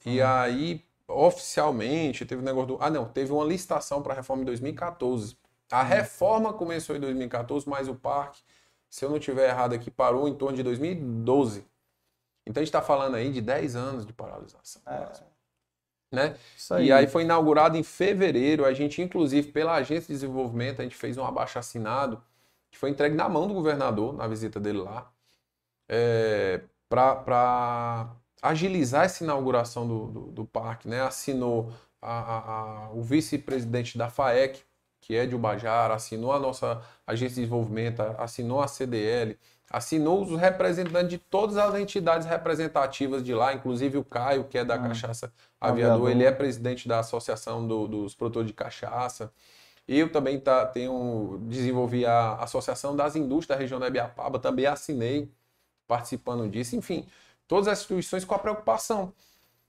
E uhum. aí, oficialmente, teve um negócio do. Ah, não, teve uma licitação para a reforma em 2014. A uhum. reforma começou em 2014, mas o parque, se eu não tiver errado aqui, parou em torno de 2012. Então a gente está falando aí de 10 anos de paralisação. É. Né? Aí. E aí foi inaugurado em fevereiro. A gente, inclusive, pela agência de desenvolvimento, a gente fez um abaixo assinado que foi entregue na mão do governador na visita dele lá. é, para agilizar essa inauguração do, do, do parque, né? Assinou a, a, a, o vice-presidente da FAEC, que é de Ubajara, assinou a nossa agência de desenvolvimento, assinou a CDL, assinou os representantes de todas as entidades representativas de lá, inclusive o Caio, que é da hum. Cachaça Aviador, Aviador, ele é presidente da Associação do, dos Produtores de Cachaça. Eu também tá, tenho, desenvolvi a Associação das Indústrias da região da Ibiapaba, também assinei participando disso. Enfim, todas as instituições com a preocupação.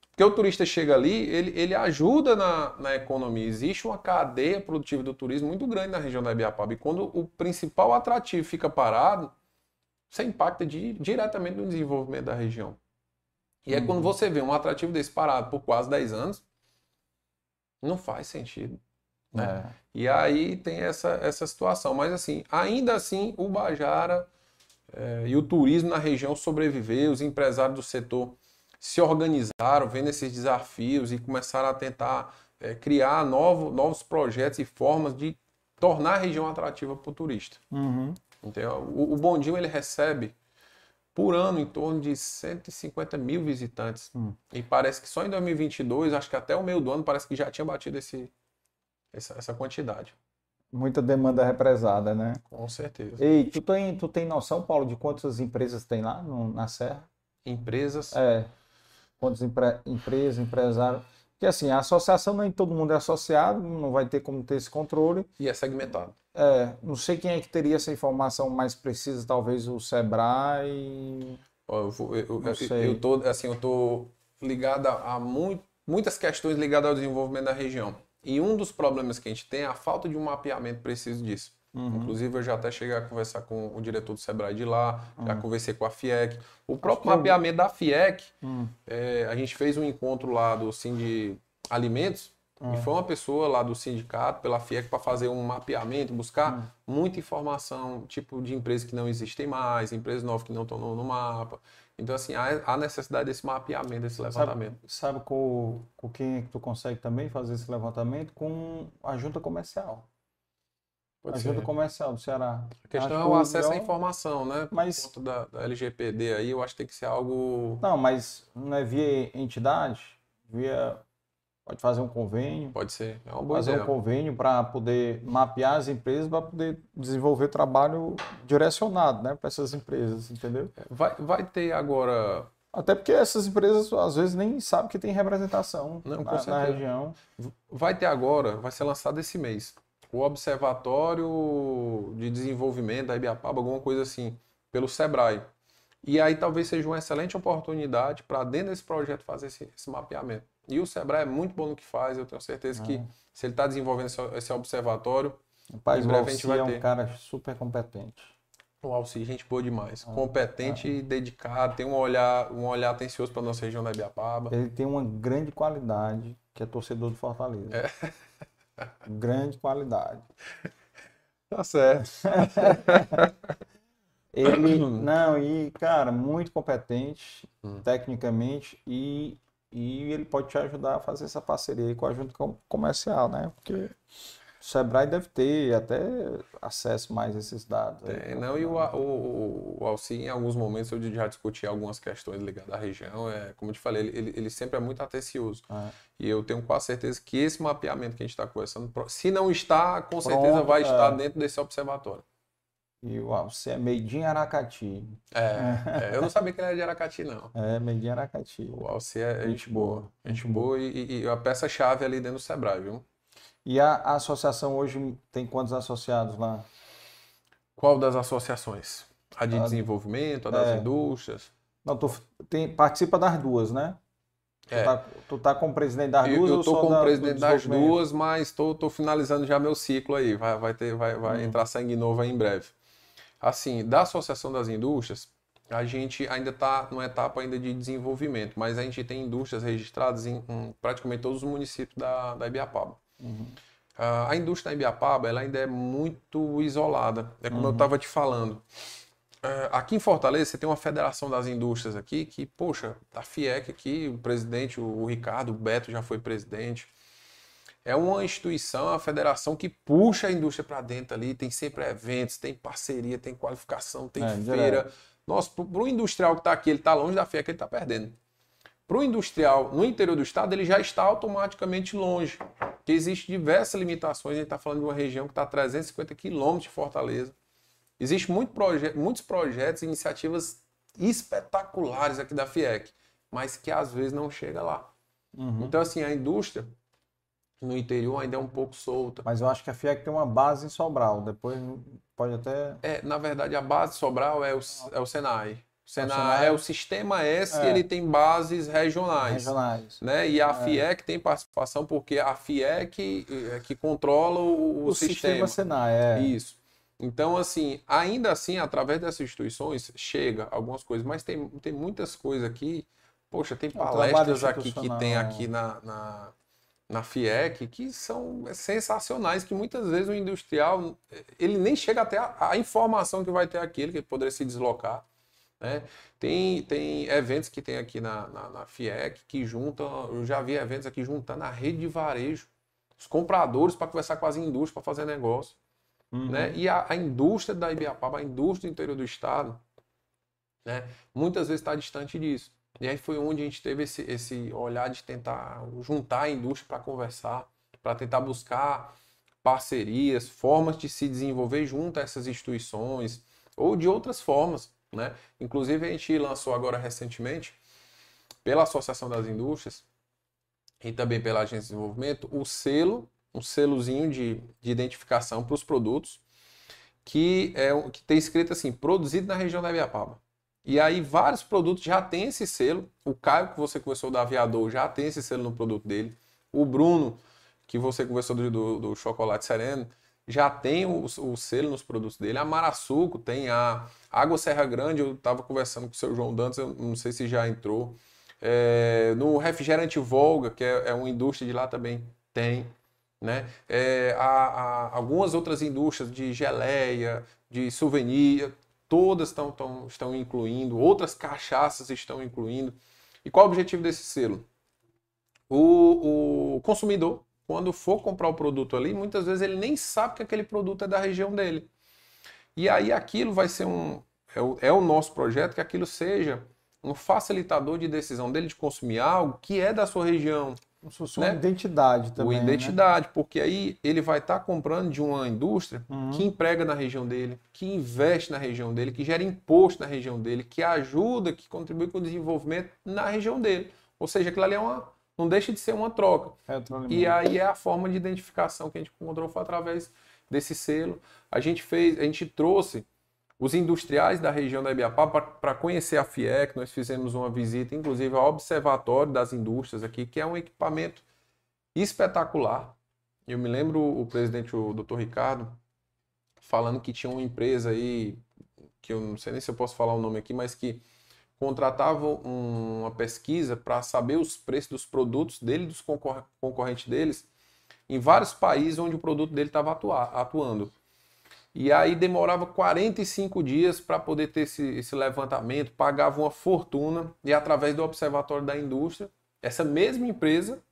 Porque o turista chega ali, ele, ele ajuda na, na economia. Existe uma cadeia produtiva do turismo muito grande na região da Ibiapaba. E quando o principal atrativo fica parado, você impacta de, diretamente no desenvolvimento da região. E é quando uhum. você vê um atrativo desse parado por quase 10 anos, não faz sentido. Né? É. E aí tem essa, essa situação. Mas assim, ainda assim, o Bajara é, e o turismo na região sobreviveu, os empresários do setor se organizaram, vendo esses desafios e começaram a tentar é, criar novo, novos projetos e formas de tornar a região atrativa para o turista. Uhum. Então, o, o Bondinho ele recebe por ano em torno de 150 mil visitantes. Hum. E parece que só em 2022, acho que até o meio do ano, parece que já tinha batido esse, essa, essa quantidade. Muita demanda represada, né? Com certeza. Ei, tu tem, tu tem noção, Paulo, de quantas empresas tem lá no, na Serra? Empresas? É. Quantas empre, empresas, empresários? Porque assim, a associação nem todo mundo é associado, não vai ter como ter esse controle. E é segmentado. É, não sei quem é que teria essa informação mais precisa, talvez o Sebrae. Eu, vou, eu, eu, eu, tô, assim, eu tô ligado a muito, muitas questões ligadas ao desenvolvimento da região. E um dos problemas que a gente tem é a falta de um mapeamento preciso disso. Uhum. Inclusive, eu já até cheguei a conversar com o diretor do Sebrae de lá, uhum. já conversei com a FIEC. O próprio mapeamento da FIEC, uhum. é, a gente fez um encontro lá do Sim de Alimentos, e foi uma pessoa lá do sindicato, pela FIEC, para fazer um mapeamento, buscar muita informação, tipo de empresas que não existem mais, empresas novas que não estão no, no mapa. Então, assim, há, há, necessidade desse mapeamento, desse levantamento. Sabe, sabe com, com quem é que tu consegue também fazer esse levantamento? Com a junta comercial. Pode a ser. junta comercial do Ceará. A questão é o acesso à informação, né? Mas... Por conta da, da LGPD aí, eu acho que tem que ser algo... Não, mas não é via entidade? Via Pode fazer um convênio. Pode ser. É uma boa fazer ideia. um convênio para poder mapear as empresas, para poder desenvolver trabalho direcionado né, para essas empresas, entendeu? É, vai, vai ter agora. Até porque essas empresas às vezes nem sabem que tem representação Não, na, na região. Vai ter agora, vai ser lançado esse mês, o Observatório de Desenvolvimento da Ibiapaba, alguma coisa assim, pelo Sebrae. E aí talvez seja uma excelente oportunidade para dentro desse projeto fazer esse, esse mapeamento. E o Sebrae é muito bom no que faz, eu tenho certeza ah. que se ele está desenvolvendo esse, esse observatório, Rapaz, em breve a gente vai é um cara super competente. O Alci, gente boa demais. Ah, competente ah. e dedicado, tem um olhar, um olhar atencioso para a nossa região da Ibiapaba. Ele tem uma grande qualidade, que é torcedor do Fortaleza. É. <laughs> grande qualidade. Tá certo. <laughs> ele, <clears throat> não, e cara, muito competente, hum. tecnicamente, e e ele pode te ajudar a fazer essa parceria com a junta comercial, né? Porque o Sebrae deve ter até acesso mais a esses dados. Tem, não, e o, o, o Alci, em alguns momentos, eu já discuti algumas questões ligadas à região. É, como eu te falei, ele, ele sempre é muito atencioso. É. E eu tenho quase certeza que esse mapeamento que a gente está conversando, se não está, com Pronto, certeza vai é. estar dentro desse observatório. E uau, você é Meidinho Aracati. É, é, eu não sabia que ele era de Aracati, não. É, Meidinho Aracati. O Alci é gente boa. Gente boa e, e a peça-chave ali dentro do Sebrae, viu? E a, a, associação hoje tem quantos associados lá? Qual das associações? A de a, desenvolvimento, a das é. indústrias? Não, tu tem, participa das duas, né? É. Tu, tá, tu tá como presidente das duas? Eu, eu tô como da, presidente das duas, mas tô, tô finalizando já meu ciclo aí. Vai, vai, ter, vai, vai hum. entrar sangue novo aí em breve. Assim, da Associação das Indústrias, a gente ainda está numa etapa ainda de desenvolvimento, mas a gente tem indústrias registradas em, em praticamente todos os municípios da, da Ibiapaba. Uhum. Uh, a indústria da Ibiapaba ela ainda é muito isolada, é como uhum. eu estava te falando. Uh, aqui em Fortaleza você tem uma federação das indústrias aqui que, poxa, a FIEC aqui, o presidente, o, o Ricardo, o Beto já foi presidente é uma instituição, uma federação que puxa a indústria para dentro ali, tem sempre eventos, tem parceria, tem qualificação, tem é, feira, Nossa, para o industrial que está aqui, ele está longe da FIEC, ele está perdendo. Para o industrial no interior do estado, ele já está automaticamente longe, porque existem diversas limitações. A gente está falando de uma região que está a 350 quilômetros de Fortaleza. Existem muito proje muitos projetos e iniciativas espetaculares aqui da FIEC, mas que às vezes não chega lá. Uhum. Então, assim, a indústria no interior ainda é um pouco solta. Mas eu acho que a FIEC tem uma base em Sobral, depois pode até... É, na verdade, a base de Sobral é o, é o Senai. O Senai é o Sistema S, é. ele tem bases regionais. Regionais. Né? E a é. FIEC tem participação porque a FIEC é que controla o, o, o sistema. sistema Senai, é. Isso. Então, assim, ainda assim, através dessas instituições, chega algumas coisas, mas tem, tem muitas coisas aqui. Poxa, tem é palestras aqui que tem aqui na, na, na FIEC que são sensacionais, que muitas vezes o industrial, ele nem chega até a, a informação que vai ter aquele, que poderia se deslocar. Né? Tem, tem eventos que tem aqui na, na, na, FIEC que juntam, eu já vi eventos aqui juntando a rede de varejo, os compradores para conversar com as indústrias, para fazer negócio. Uhum. Né? E a, a, indústria da Ibiapaba, a indústria do interior do estado, né? muitas vezes está distante disso. E aí foi onde a gente teve esse, esse olhar de tentar juntar a indústria para conversar, para tentar buscar parcerias, formas de se desenvolver junto a essas instituições, ou de outras formas. Né? Inclusive, a gente lançou agora recentemente, pela Associação das Indústrias e também pela Agência de Desenvolvimento, o selo, um selozinho de, de identificação para os produtos, que, é, que tem escrito assim, produzido na região da Ibiapaba. E aí vários produtos já tem esse selo. O Caio, que você conversou do aviador, já tem esse selo no produto dele. O Bruno, que você conversou do, do, do chocolate sereno, já tem o, o, selo nos produtos dele. A Maraçuco tem a Água Serra Grande, eu estava conversando com o seu João Dantas, eu não sei se já entrou. É, no Refrigerante Volga, que é, é, uma indústria de lá também, tem. Né? É, algumas outras indústrias de geleia, de souvenir, todas estão, estão, estão incluindo, outras cachaças estão incluindo. E qual o objetivo desse selo? O, o consumidor quando for comprar o produto ali, muitas vezes ele nem sabe que aquele produto é da região dele. E aí aquilo vai ser um. É o, é o nosso projeto que aquilo seja um facilitador de decisão dele de consumir algo que é da sua região. Como se fosse né? uma identidade também. Uma identidade, né? porque aí ele vai estar tá comprando de uma indústria uhum. que emprega na região dele, que investe na região dele, que gera imposto na região dele, que ajuda, que contribui com o desenvolvimento na região dele. Ou seja, aquilo ali é uma, não deixa de ser uma troca. É, e aí é a forma de identificação que a gente encontrou foi através desse selo. A gente fez, a gente trouxe os industriais da região da Ibiapá para conhecer a FIEC. Nós fizemos uma visita, inclusive, ao Observatório das Indústrias aqui, que é um equipamento espetacular. Eu me lembro o presidente, o Dr. Ricardo, falando que tinha uma empresa aí, que eu não sei nem se eu posso falar o nome aqui, mas que contratavam uma pesquisa para saber os preços dos produtos dele dos concor concorrentes deles em vários países onde o produto dele estava atuando. E aí demorava 45 dias para poder ter esse, esse levantamento, pagava uma fortuna e através do Observatório da Indústria, essa mesma empresa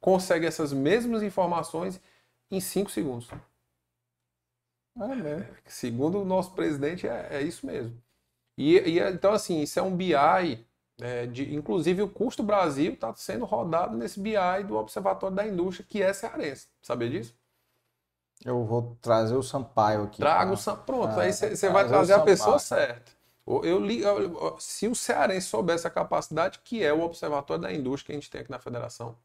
consegue essas mesmas informações em 5 segundos. É, Segundo o nosso presidente, é, é isso mesmo. E, e, então, assim, isso é um BI, é, de, inclusive o custo Brasil está sendo rodado nesse BI do Observatório da Indústria, que é cearense. Sabia disso? Eu vou trazer o Sampaio aqui. Traga o Sampaio. Pronto, ah, aí você vai trazer a pessoa certa. Eu li, eu, se o cearense soubesse a capacidade que é o Observatório da Indústria que a gente tem aqui na federação,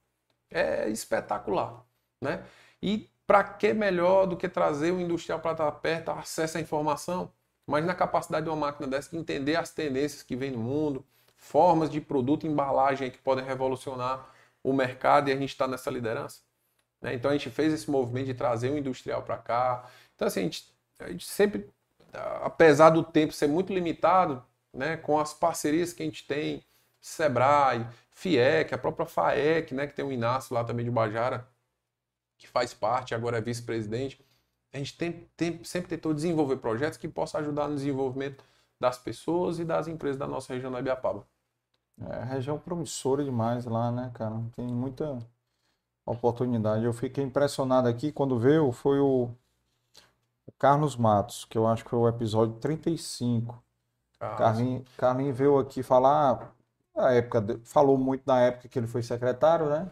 é espetacular. Né? E para que melhor do que trazer o industrial para estar perto, acesso à informação? Mas na capacidade de uma máquina dessa de entender as tendências que vem no mundo, formas de produto, embalagem que podem revolucionar o mercado e a gente está nessa liderança. Né? Então a gente fez esse movimento de trazer o industrial para cá. Então assim, a gente, a gente, sempre, apesar do tempo ser muito limitado, né, com as parcerias que a gente tem, Sebrae, FIEC, a própria FAEC, né, que tem o Inácio lá também de Bajara, que faz parte, agora é vice-presidente a gente tem, tem, sempre tentou desenvolver projetos que possam ajudar no desenvolvimento das pessoas e das empresas da nossa região da Ibiapaba. É, região promissora demais lá, né, cara? Tem muita oportunidade. Eu fiquei impressionado aqui quando veio, foi o, Carlos Matos, que eu acho que foi o episódio 35. Ah, Carlinhos, Carlinhos veio aqui falar, a época, de- falou muito na época que ele foi secretário, né?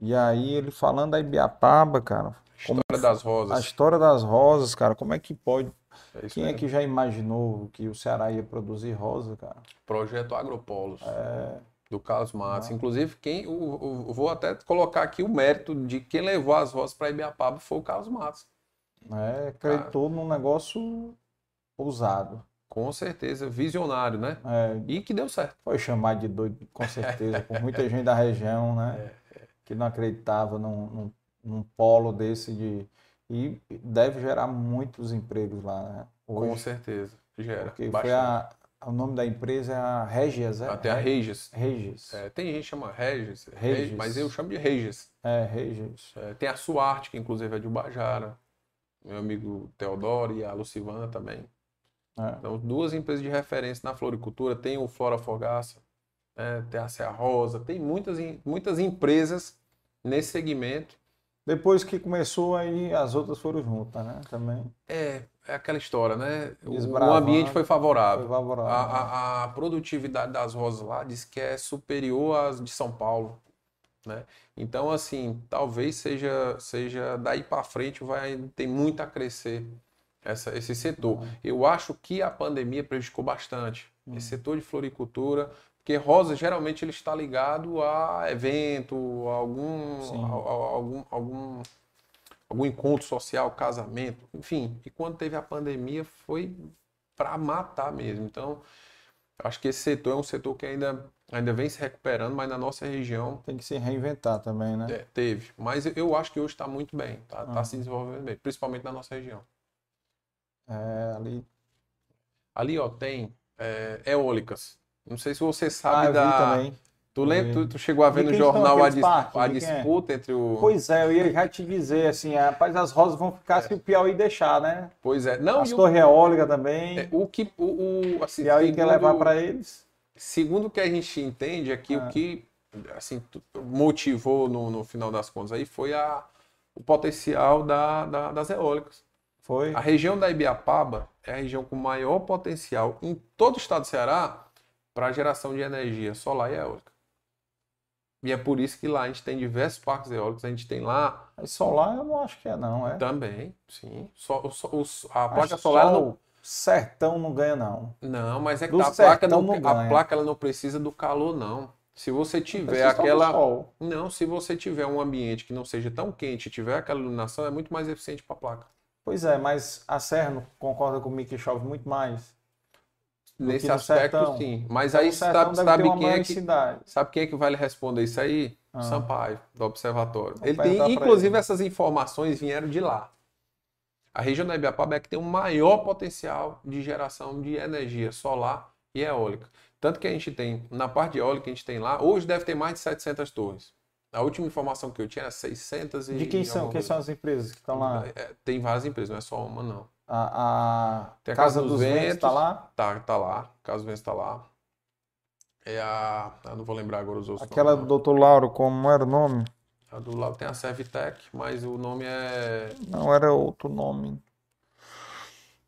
E aí ele falando da Ibiapaba, cara, como História das a Rosas. história das rosas, cara, como é que pode? É Quem é mesmo. que já imaginou que o Ceará ia produzir rosa, cara? Projeto Agropolos. É. Do Carlos Matos. Ah. Inclusive, quem, o, vou até colocar aqui o mérito de quem levou as rosas para Ibiapaba foi o Carlos Matos. É, acreditou num negócio ousado. Com certeza, visionário, né? É, E que deu certo. foi chamado de doido, com certeza, por muita <laughs> gente da região, né? É, Que não acreditava num, num, num polo desse de. E deve gerar muitos empregos lá, né? Com Hoje, certeza. Gera. porque foi bastante. a, o nome da empresa é a Regias, é? Até a Re- Regis. Regis. É, tem gente que chama Regis, Regis. Regis, mas eu chamo de Regis. É, Regis. É, tem a Suarte, que inclusive é de Ubajara. Meu amigo Teodoro e a Lucivana também. É. Então, duas empresas de referência na floricultura. Tem o Flora Fogaça, né, tem a Serra Rosa, tem muitas, muitas empresas nesse segmento. Depois que começou, aí as outras foram juntas, né? Também. É, é aquela história, né? O, ambiente foi Foi favorável. favorável. A, a- a produtividade das rosas lá diz que é superior às de São Paulo, né? Então, assim, talvez seja, seja daí para frente vai tem muito a crescer essa, esse setor. Eu acho que a pandemia prejudicou bastante esse setor de floricultura, porque rosa geralmente ele está ligado a evento, a algum, a- a- algum, algum algum encontro social, casamento, enfim. E quando teve a pandemia foi para matar mesmo. Então, acho que esse setor é um setor que ainda, ainda vem se recuperando, mas na nossa região Tem que se reinventar também, né? é, teve. Mas eu acho que hoje está muito bem, está Ah. se desenvolvendo bem, principalmente na nossa região. É, ali. Ali, ó, tem é, eólicas. Não sei se você Ah, sabe vi da. também. Tu, lembra, vi. tu, tu chegou a ver no jornal a, dis- parques? a é? disputa entre o. Pois é, eu ia já te dizer assim, rapaz, as rosas vão ficar se o Piauí deixar, né? Pois é. Não, As o, torres eólicas também. é, o que. O, o, assim, Piauí quer levar segundo- para eles. Segundo o que a gente entende é que Ah. o que assim, motivou no, no final das contas aí foi a, o potencial da, da- das eólicas. Foi. A região da Ibiapaba é a região com maior potencial em todo o estado do Ceará para geração de energia solar e eólica. E é por isso que lá a gente tem diversos parques eólicos, a gente tem lá Mas solar eu não acho que é, não, é? também, sim. Só, o- só- os- a placa solar só não, sertão não ganha, não. Não, mas é que a placa, não, não a placa ela não precisa do calor, não. Se você tiver aquela. sol. Não, se você tiver um ambiente que não seja tão quente e tiver aquela iluminação, é muito mais eficiente para a placa. Pois é, mas a Serra concorda comigo que chove muito mais. Nesse aspecto, sertão. sim. Mas Então, aí sabe, sabe quem é que, cidade. sabe quem é que vai lhe responder isso aí? Ah. Sampaio, do Observatório. Vou Ele tem, inclusive, ele. essas informações vieram de lá. A região da Ibiapaba é que tem o maior potencial de geração de energia solar e eólica. Tanto que a gente tem, na parte eólica, a gente tem lá, hoje deve ter mais de 700 torres. A última informação que eu tinha era 600 e... De quem são? Quem são as empresas que estão lá? É, Tem várias empresas, não é só uma, não. A, a a Casa Casa dos dos Ventos Ventos. está lá? Tá, tá lá. Caso Vença tá lá. É a. Eu não vou lembrar agora os outros. Aquela nomes, do Dr. Lauro, como era o nome? A do lado tem a Servitec, mas o nome é. Não, era outro nome.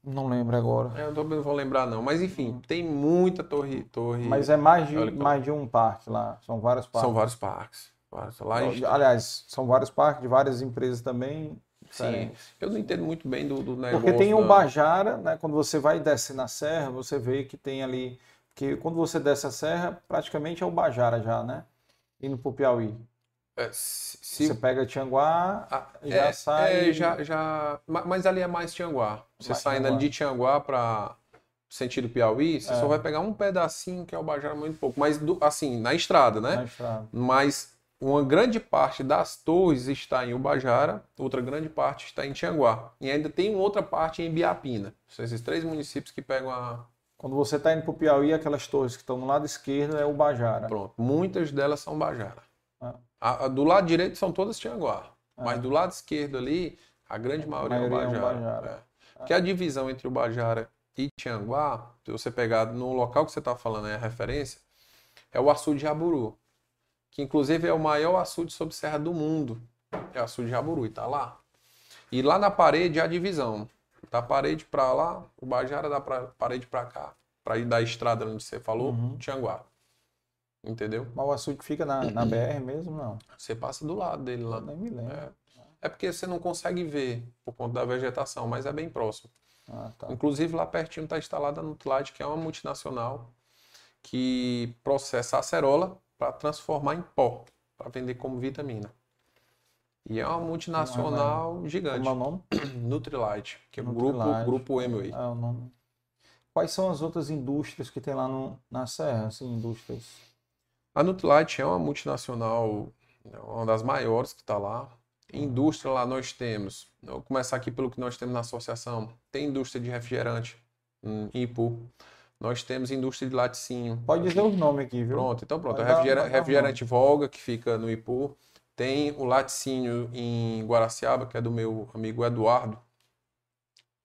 Não lembro agora. é, Eu também não vou lembrar, não. Mas enfim, tem muita torre. torre... Mas é mais de, Eólica. mais de um parque lá. São vários parques. São vários parques. Vários. Lá a gente... Aliás, são vários parques de várias empresas também. Sim. Eu não entendo muito bem do, do negócio. Porque tem o da- Bajara, né? Quando você vai descer na serra, você vê que tem ali. Porque quando você desce a serra, praticamente é o Bajara já, né? Indo pro Piauí. É, se- Você pega Tianguá, Ah, já é, sai- é, já, já... ma- Mas ali é mais Tianguá. Você Mais saindo Tianguá. de Tianguá para sentido Piauí, você É. só vai pegar um pedacinho que é o Bajara muito pouco. Mas do- assim, na estrada, né? na estrada. Mas uma grande parte das torres está em Ubajara, outra grande parte está em Tianguá. E ainda tem outra parte em Biapina. São esses três municípios que pegam a. Quando você está indo pro Piauí, aquelas torres que estão no lado esquerdo é o Bajara. Pronto. Muitas delas são Bajara. Ah. A- a do lado direito são todas Tianguá. Ah. Mas do lado esquerdo ali, a grande maioria, é o maioria é o Bajara. Bajara. É. Que a divisão entre o Bajara e Tianguá, se você pegar no local que você está falando, é a referência, é o açude de Jaburu. Que inclusive é o maior açude sob serra do mundo. É o açude de Jaburu, e tá lá. E lá na parede a divisão. Da parede para lá, o Bajara da pra- parede para cá. para ir da estrada onde você falou, Uhum. Tianguá. Entendeu? Mas o açude fica na, na <clears throat> BR mesmo, não? Você passa do lado dele lá. Eu nem me lembro. É. É porque você não consegue ver por conta da vegetação, mas é bem próximo. Ah, tá. Inclusive lá pertinho está instalada a Nutrilite, que é uma multinacional que processa acerola para transformar em pó, para vender como vitamina. E é uma multinacional gigante. Como é o nome? <clears throat> Nutrilite, que é o grupo, grupo Emway. Ah, o nome. Quais são as outras indústrias que tem lá no, na Serra, assim, indústrias? A Nutrilite é uma multinacional, uma das maiores que está lá. Indústria lá nós temos, vou começar aqui pelo que nós temos na associação. Tem indústria de refrigerante, em Ipu. Nós temos indústria de laticínio. Pode dizer os nomes aqui, viu? Pronto, então pronto. Vai dar- dar refrigerante Volga, que fica no Ipu. Tem o laticínio em Guaraciaba, que é do meu amigo Eduardo.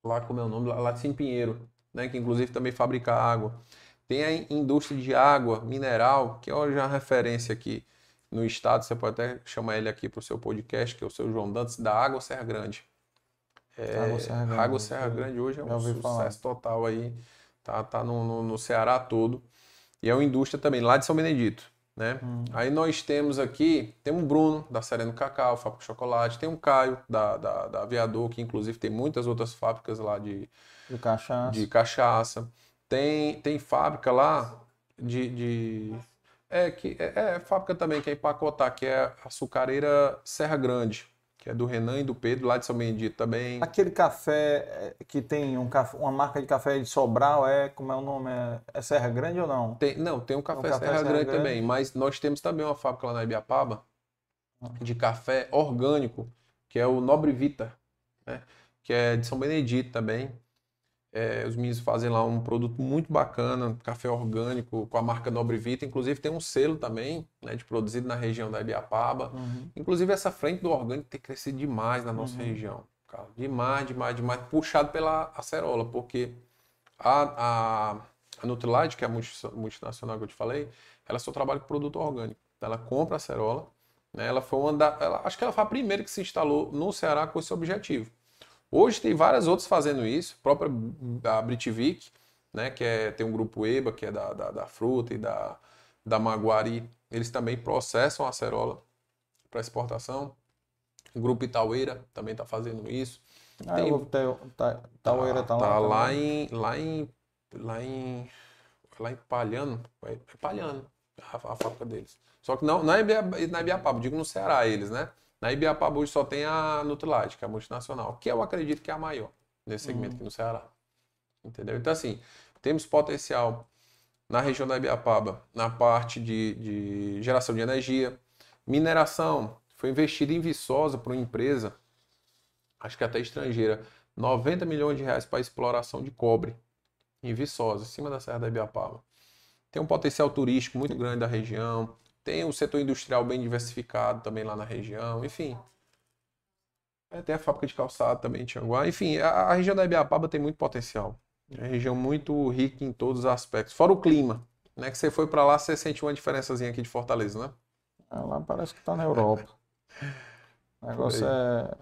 Lá como é o nome? Laticínio Pinheiro, né? Que inclusive também fabrica água. Tem a in- indústria de água mineral, que é hoje uma referência aqui no estado. Você pode até chamar ele aqui para o seu podcast, que é o seu João Dantas, da Água Serra Grande. É, Água Serra Grande, Água Serra já- Grande hoje é já um sucesso falar. total aí. Tá, tá no, no, no Ceará todo. E é uma indústria também, lá de São Benedito. Né? Hum. Aí nós temos aqui, tem um Bruno, da Sereno Cacau, fábrica de chocolate, tem um Caio, da, da, da Aviador, que inclusive tem muitas outras fábricas lá de, De cachaça. de cachaça. Tem, tem fábrica lá de, de- é que é, é fábrica também que é empacotar, que é a açucareira Serra Grande, que é do Renan e do Pedro, lá de São Benedito também. Aquele café é, que tem um café, uma marca de café de Sobral, é, como é o nome? É, é Serra Grande ou não? Tem, não, tem um café, café Serra, Serra Grande, Grande. também, mas nós temos também uma fábrica lá na Ibiapaba Ah. de café orgânico, que é o Nobre Vita, né? que é de São Benedito também. É, os meninos fazem lá um produto muito bacana, café orgânico com a marca Nobre Vita. Inclusive tem um selo também, né, de produzido na região da Ibiapaba. Uhum. Inclusive essa frente do orgânico tem crescido demais na nossa Uhum. região, cara. Demais, demais, demais. Puxado pela acerola, porque a, a, a Nutrilite, que é a multi- multinacional que eu te falei, ela só trabalha com produto orgânico. Então, Ela compra a acerola, né? Ela foi uma da, ela- acho que ela foi a primeira que se instalou no Ceará com esse objetivo. Hoje tem várias outras fazendo isso, a própria a né, que é, tem um grupo EBA, que é da, da, da fruta e da, da Maguari, eles também processam a acerola para exportação. O grupo Itaueira também está fazendo isso. Ah, Tem- o Teu- Ta- Taueira tá, lá. Tá lá em, lá em, lá em, lá em Palhano, é é Palhano, a, a fábrica deles. Só que não, não é na Ibiapaba, digo no Ceará eles, né? Na Ibiapaba hoje só tem a Nutrilite, que é a multinacional, que eu acredito que é a maior nesse segmento Uhum. aqui no Ceará. Entendeu? Então assim, temos potencial na região da Ibiapaba, na parte de, de geração de energia, mineração, foi investido em Viçosa por uma empresa, acho que até estrangeira, 90 milhões de reais para exploração de cobre em Viçosa, em cima da Serra da Ibiapaba. Tem um potencial turístico muito grande da região, tem um setor industrial bem diversificado também lá na região, enfim. É, tem a fábrica de calçado também em Tianguá. Enfim, a, a região da Ibiapaba tem muito potencial. É uma região muito rica em todos os aspectos. Fora o clima, né? Que você foi para lá, você sente uma diferençazinha aqui de Fortaleza, né? Ah, lá parece que tá na Europa. O negócio é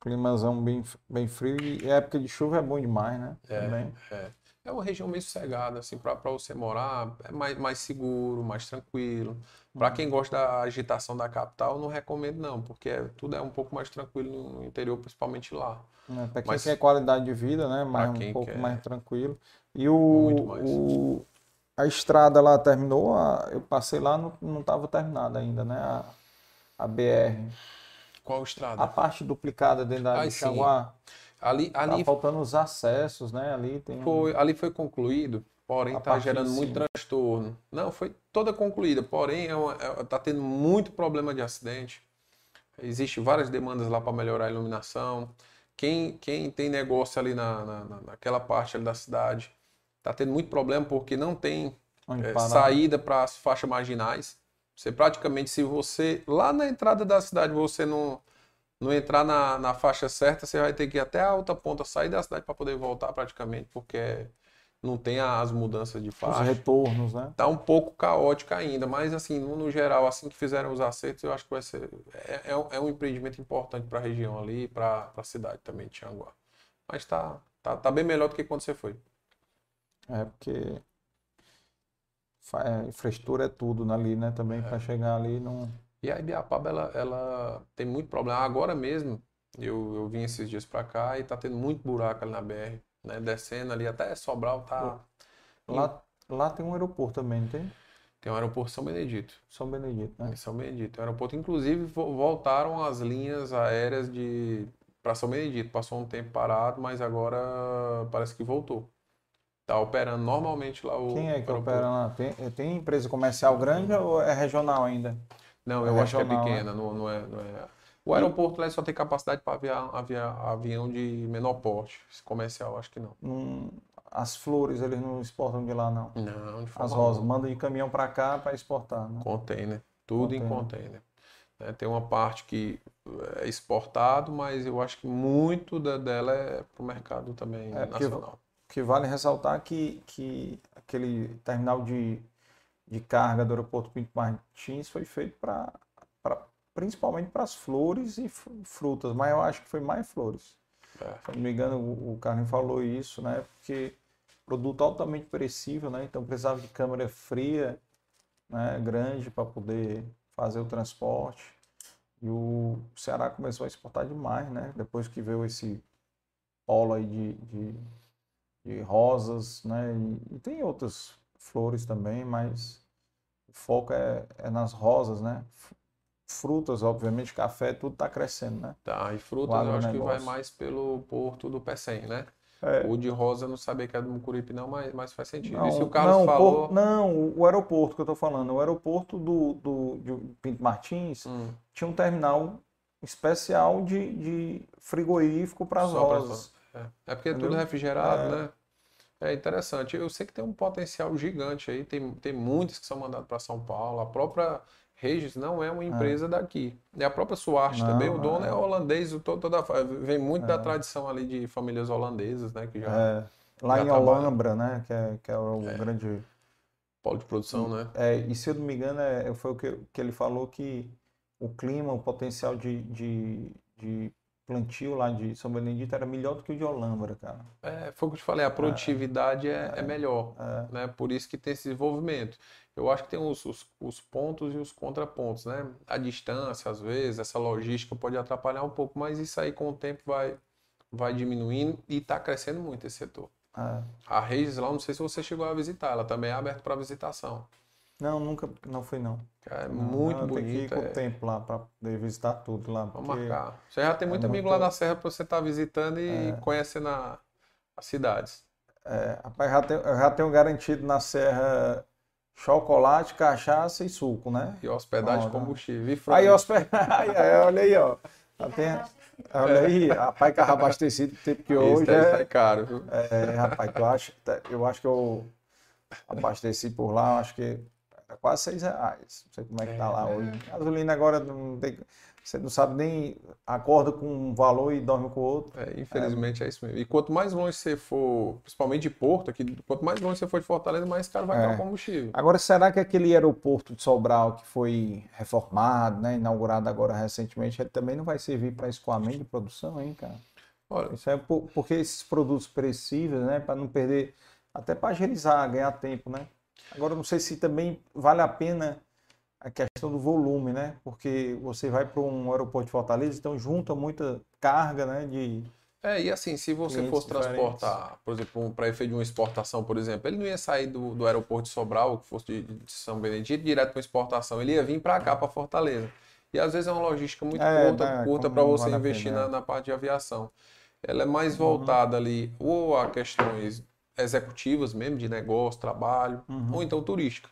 climazão bem, bem frio e época de chuva é bom demais, né? É. Também. É. É uma região meio sossegada, assim, para você morar, é mais, mais seguro, mais tranquilo. Para quem gosta da agitação da capital, não recomendo não, porque é- tudo é um pouco mais tranquilo no interior, principalmente lá. É, para quem Mas- quer qualidade de vida, né? Mais, um pouco quer. mais tranquilo. E o, mais. o- a estrada lá terminou, a- eu passei lá, não, não estava terminada ainda, né? A, a BR. Qual A estrada? parte duplicada dentro da Ah, sim. Xanguá, Ali, tá ali, faltando os acessos, né? Ali tem foi, ali foi concluído, porém está gerando muito transtorno. Não, foi toda concluída, porém está tendo muito problema de acidente. Existem várias demandas lá para melhorar a iluminação. Quem, quem tem negócio ali na, na- na- naquela parte ali da cidade está tendo muito problema porque não tem é, saída para as faixas marginais. Você praticamente, se você lá na entrada da cidade você não, não entrar na, na faixa certa, você vai ter que ir até a outra ponta, sair da cidade para poder voltar praticamente, porque não tem as mudanças de Os faixa. retornos, né? Tá um pouco caótica ainda, mas assim, no, no geral, assim que fizerem os acertos, eu acho que vai ser. É, é um- é um empreendimento importante para a região ali e para a cidade também de Tianguá. Mas tá, tá, tá bem melhor do que quando você foi. É porque fa- é, infraestrutura é tudo ali, né? Também para chegar ali não. E a Ibiapaba, ela, ela tem muito problema. Agora mesmo, eu, eu vim esses dias pra cá e tá tendo muito buraco ali na BR, né? Descendo ali, até Sobral tá... Lá, lá tem um aeroporto também, não tem? Tem um aeroporto São Benedito. São Benedito, né? Em São Benedito. O aeroporto, inclusive, vo- voltaram as linhas aéreas de para São Benedito. Passou um tempo parado, mas agora parece que voltou. Tá operando normalmente lá o Quem é que aeroporto. opera lá? Tem, tem empresa comercial grande ou é regional ainda? Não, É eu acho que é regional, né? pequena, não, não é, não é. O aeroporto lá só tem capacidade para aviar, aviar- avião de menor porte. Comercial, acho que não. Não- as flores eles não exportam de lá, não. Não, de As forma rosas, alguma. mandam de caminhão para cá para exportar, né? Container. Tudo em Container. container. né? tem uma parte que é exportado, mas eu acho que muito da- dela é para o mercado também É, nacional. que vale ressaltar que, que aquele terminal de, de carga do aeroporto Pinto Martins foi feito para principalmente para as flores e fru- frutas, mas eu acho que foi mais flores. É. Se não me engano, o, o falou isso, né? Porque produto altamente perecível, né? Então precisava de câmara fria, né? Grande para poder fazer o transporte. E o Ceará começou a exportar demais, né? Depois que veio esse polo aí de, de, de rosas, né? E, e tem outras flores também, mas o foco é, é nas rosas, né? Frutas, obviamente, café, tudo está crescendo, né? Tá, e frutas eu acho que vai mais pelo porto do Pecém, né? É. O de rosa eu não sabia que era do Mucuripe não, mas, mas faz sentido. Não, e se o Carlos não, falou... não, o- aeroporto que eu estou falando, o aeroporto do, do, Pinto Martins Hum, tinha um terminal especial de, de frigorífico para as rosas. É, é porque é tudo refrigerado, É. né? É interessante. Eu sei que tem um potencial gigante aí, tem, tem muitos que são mandados para São Paulo. A própria Regis não é uma empresa daqui. E a própria Suarte também, o dono é, é. holandês, o to- toda, vem muito da tradição ali de famílias holandesas, né? Que já É, lá já em trabalha. Olambra, né? Que é, que é o grande. polo de produção, né? É, e se eu não me engano, é, foi o que, que ele falou que o clima, o potencial de, de, de plantio lá de São Benedito era melhor do que o de Olambra, cara. É, foi o que eu te falei, a produtividade é, é melhor, É. né? Por isso que tem esse desenvolvimento. Eu acho que tem os, os, os pontos e os contrapontos, né? A distância, às vezes, essa logística pode atrapalhar um pouco, mas isso aí com o tempo vai, vai diminuindo e está crescendo muito esse setor. É. A Regis lá, não sei se você chegou a visitar, ela também é aberta para visitação. Não, nunca, não fui não. É Não, muito não, eu tenho que ir com é- o tempo lá para poder visitar tudo lá. Vamos marcar. Você já tem muito é amigo muito- lá na Serra para você estar visitando e conhecendo a- as cidades. É, rapaz, já tenho, eu já tenho garantido na Serra chocolate, cachaça e suco, né? E hospedagem, tá. combustível. E Aí, hospedagem, <laughs> olha aí, ó. Tem- olha aí, rapaz, carro abastecido, tempo que Isso hoje sai é, caro, viu? é, rapaz, eu acho, eu acho que eu abasteci por lá, acho que era quase seis reais. Não sei como é que tá lá hoje. Gasolina agora não tem, você não sabe nem, acorda com um valor e dorme com outro. É, infelizmente é. isso mesmo. E quanto mais longe você for, principalmente de Porto, aqui, quanto mais longe você for de Fortaleza, mais caro vai estar É. o combustível. Agora, será que aquele aeroporto de Sobral que foi reformado, né, inaugurado agora recentemente, ele também não vai servir para escoamento de produção, hein, cara? Olha, Isso é por- porque esses produtos perecíveis, né, para não perder, até para agilizar, ganhar tempo, né? Agora, não sei se também vale a pena a questão do volume, né? Porque você vai para um aeroporto de Fortaleza, então junta muita carga, né, de é, e assim, se você fosse transportar, por exemplo, para efeito de uma exportação, por exemplo, ele não ia sair do, do aeroporto de Sobral, que fosse de, de São Benedito, direto para exportação, ele ia vir para cá, para Fortaleza. E às vezes é uma logística muito É, curta, né, curta para você vale investir na, é. na parte de aviação. Ela é mais Uhum. voltada ali ou a questões executivas mesmo, de negócio, trabalho, Uhum. ou então turística.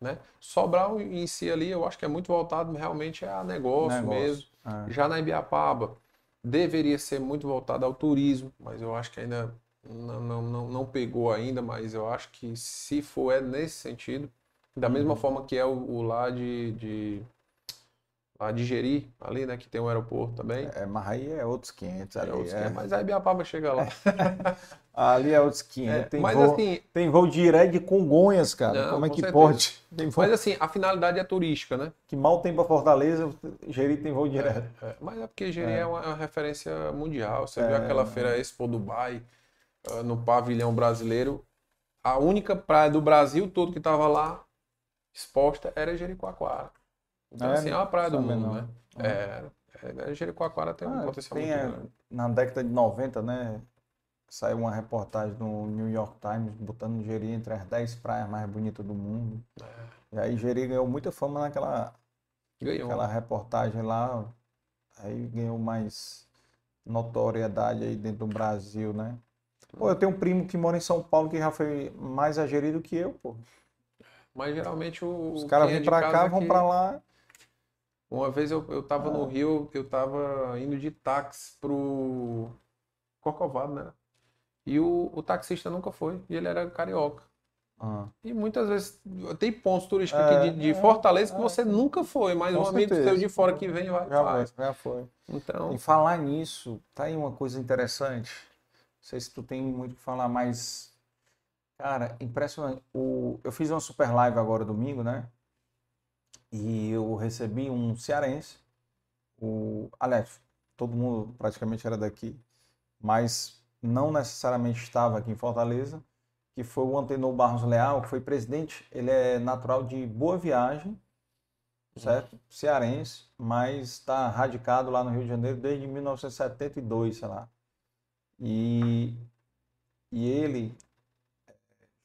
Né? Sobral em si ali, eu acho que é muito voltado realmente a negócio, Negócio, mesmo. é. Já na Ibiapaba, deveria ser muito voltado ao turismo, mas eu acho que ainda não, não, não, não pegou ainda, mas eu acho que se for é nesse sentido, da Uhum. mesma forma que é o, o lá de, de de Jeri, ali, né, que tem um aeroporto também. É, mas aí é outros 500 ali, É outros é. que- Mas a Ibiapaba chega lá. <laughs> Ali é outros 500. É, tem, mas voo, assim, tem voo direto de Congonhas, cara. Não, Como é que certeza. pode? Tem voo mas assim, a finalidade é turística, né? que mal tem para Fortaleza, Jeri tem voo direto. É, mas é porque Jeri é, uma, é uma referência mundial. Você É. viu aquela feira Expo Dubai, ah, no pavilhão brasileiro, a única praia do Brasil todo que estava lá exposta era Jericoacoara. Então, É, assim, é uma praia do mundo, né? É, é, Jericoacoara tem um Ah, potencial tem, muito é, grande. na década de 90, né? Saiu uma reportagem no New York Times botando Jeri entre as 10 praias mais bonitas do mundo. E aí Jeri ganhou muita fama naquela Ganhou. aquela reportagem lá. Aí ganhou mais notoriedade aí dentro do Brasil, né? Pô, eu tenho um primo que mora em São Paulo que já foi mais a Jeri do que eu, pô. Mas geralmente o, Os caras é vêm pra cá, vão aqui- pra lá. Uma vez eu, eu tava Ah. no Rio, eu tava indo de táxi pro Corcovado, né? E o, o taxista nunca foi, e ele era carioca. Ah, E muitas vezes tem pontos turísticos É, aqui de, de é, Fortaleza que é. você nunca foi, mas um amigo certeza. seu de fora que vem vai já, faz. já foi. Então, Em falar nisso, tá aí uma coisa interessante. Não sei se tu tem muito o que falar, mas, cara, impressionante. O, eu fiz uma super live agora domingo, né? E eu recebi um cearense. O, aliás, todo mundo praticamente era daqui, mas não necessariamente estava aqui em Fortaleza, que foi o Antenor Barros Leal, que foi presidente. Ele é natural de Boa Viagem, certo? Cearense, mas está radicado lá no Rio de Janeiro desde 1972, sei lá. E, e ele eh,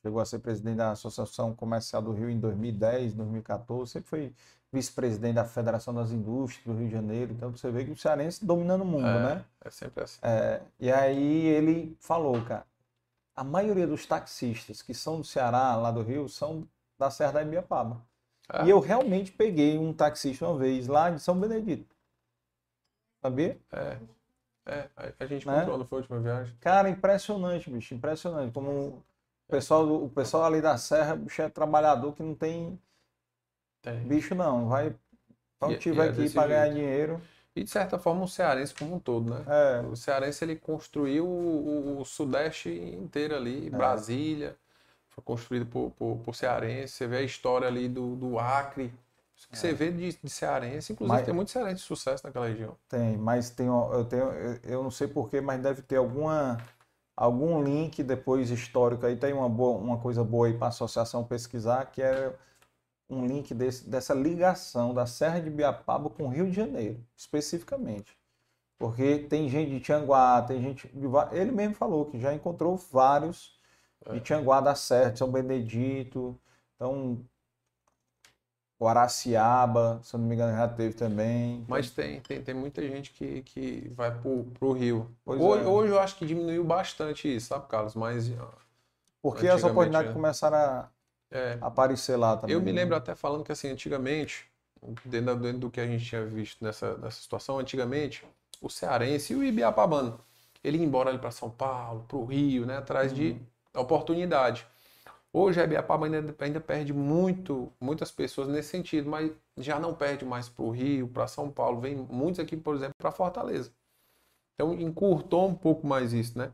chegou a ser presidente da Associação Comercial do Rio em 2010, 2014, sempre foi vice-presidente da Federação das Indústrias do Rio de Janeiro. Então você vê que o cearense dominando o mundo, É. né? é sempre assim. É, e aí ele falou, cara, a maioria dos taxistas que são do Ceará, lá do Rio, são da Serra da Ibiapaba. É. E eu realmente peguei um taxista uma vez lá de São Benedito. Sabia? É, é, a, gente Né? encontrou, não foi a última viagem? Cara, impressionante, bicho, impressionante. Como o pessoal, do- o pessoal ali da Serra, bicho, é trabalhador que não tem Tem. bicho, não. Vai pra E- onde tiver é aqui pra ganhar dinheiro. E de certa forma o cearense como um todo, né? É, O cearense ele construiu o, o sudeste inteiro É. ali, Brasília, foi construído por, por, por cearense. Você vê a história ali do, do Acre, o que você vê de, de cearense, inclusive É. Mas- tem muito cearense de sucesso naquela região. tem, mas tem, eu tenho, eu, eu não sei porquê, mas deve ter alguma, algum link depois histórico aí. Tem uma boa, uma coisa boa aí para a associação pesquisar, que é um link desse, dessa ligação da Serra de Biapaba com o Rio de Janeiro, especificamente. Porque tem gente de Tianguá, tem gente de Ele mesmo falou que já encontrou vários de Tianguá da Serra, de São Benedito, então Guaraciaba, se eu não me engano, já teve também. Mas tem, tem, tem muita gente que, que vai pro, pro Rio. Pois hoje, é. hoje eu acho que diminuiu bastante isso, sabe, Carlos? Mas Porque as oportunidades é. começaram a é, aparecer lá também. Eu me né? lembro até falando que assim, antigamente, dentro, dentro do que a gente tinha visto nessa, nessa situação, antigamente, o cearense e o ibiapabano, ele ia embora ali para São Paulo, para o Rio, né, atrás de oportunidade. Hoje a Ibiapaba ainda, ainda perde muito, muitas pessoas nesse sentido, mas já não perde mais para o Rio, para São Paulo. Vem muitos aqui, por exemplo, para Fortaleza. Então encurtou um pouco mais isso, né?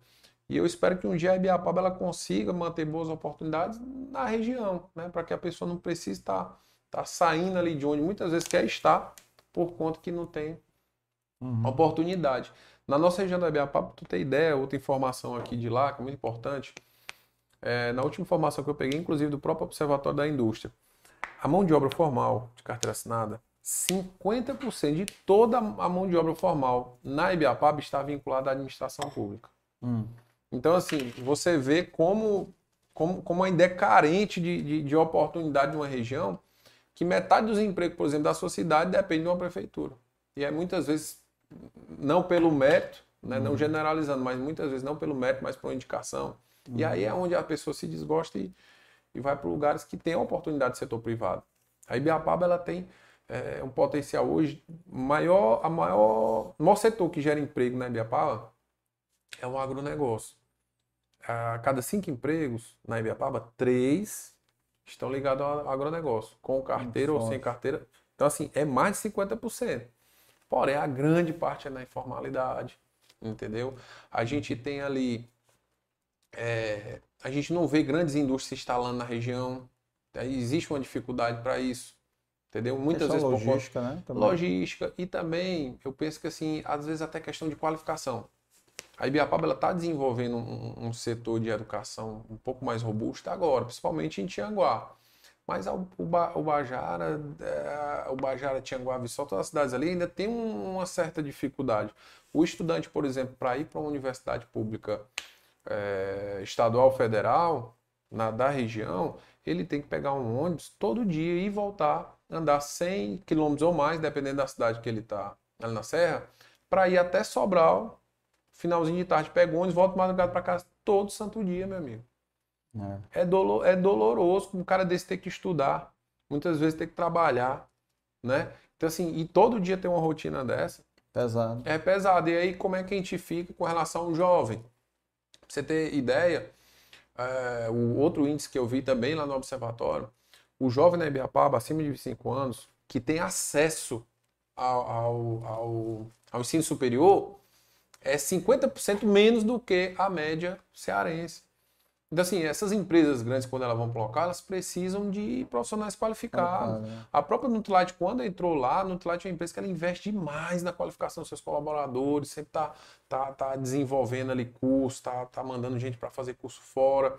E eu espero que um dia a Ibiapaba ela consiga manter boas oportunidades na região, né? Para que a pessoa não precise estar tá saindo ali de onde muitas vezes quer estar por conta que não tem Uhum. oportunidade. Na nossa região da Ibiapaba, tu ter ideia, outra informação aqui de lá, que é muito importante, é, na última informação que eu peguei, inclusive do próprio Observatório da Indústria, a mão de obra formal de carteira assinada, 50% de toda a mão de obra formal na Ibiapaba está vinculada à administração pública. Hum. Então, assim, você vê como, como, como ainda é carente de, de, de oportunidade numa região que metade dos empregos, por exemplo, da sua cidade depende de uma prefeitura. E é muitas vezes não pelo mérito, né, não generalizando, mas muitas vezes não pelo mérito, mas por uma indicação. E aí é onde a pessoa se desgosta e, e vai para lugares que tem oportunidade de setor privado. A Ibiapaba ela tem é, um potencial hoje maior, a maior, o maior setor que gera emprego na Ibiapaba é o agronegócio. A cada cinco empregos na Ibiapaba, três estão ligados ao agronegócio, com carteira ou forte. sem carteira. Então, assim, é mais de 50%. Porém, a grande parte é na informalidade, entendeu? A gente tem ali. é, a gente não vê grandes indústrias se instalando na região. Existe uma dificuldade para isso, entendeu? Muitas vezes por logística, né? também. logística e também eu penso que assim às vezes até questão de qualificação A Ibiapaba está desenvolvendo um, um, setor de educação um pouco mais robusto agora, principalmente em Tianguá. Mas o, o Bajara, é, o Bajara, Tianguá, Viçosa, todas as cidades ali ainda tem um, uma certa dificuldade. O estudante, por exemplo, para ir para uma universidade pública é, estadual, federal, na, da região, ele tem que pegar um ônibus todo dia e voltar, andar 100 quilômetros ou mais, dependendo da cidade que ele está ali na serra, para ir até Sobral, finalzinho de tarde, pega o ônibus, volta madrugada para casa todo santo dia, meu amigo. É. É, dolo, é doloroso um cara desse ter que estudar, muitas vezes ter que trabalhar, né? Então, assim, e todo dia tem uma rotina dessa. Pesado. É pesado. E aí, como é que a gente fica com relação ao jovem? Pra você ter ideia, é, o outro índice que eu vi também lá no observatório, o jovem na Ibiapaba, acima de 25 anos, que tem acesso ao, ao, ao, ao ensino superior, é 50% menos do que a média cearense. Então, assim, essas empresas grandes, quando elas vão colocar, elas precisam de profissionais qualificados. Ah, a própria Nutrilite, quando entrou lá, a Nutrilite é uma empresa que ela investe demais na qualificação dos seus colaboradores, sempre está tá, tá desenvolvendo ali curso, está tá mandando gente para fazer curso fora.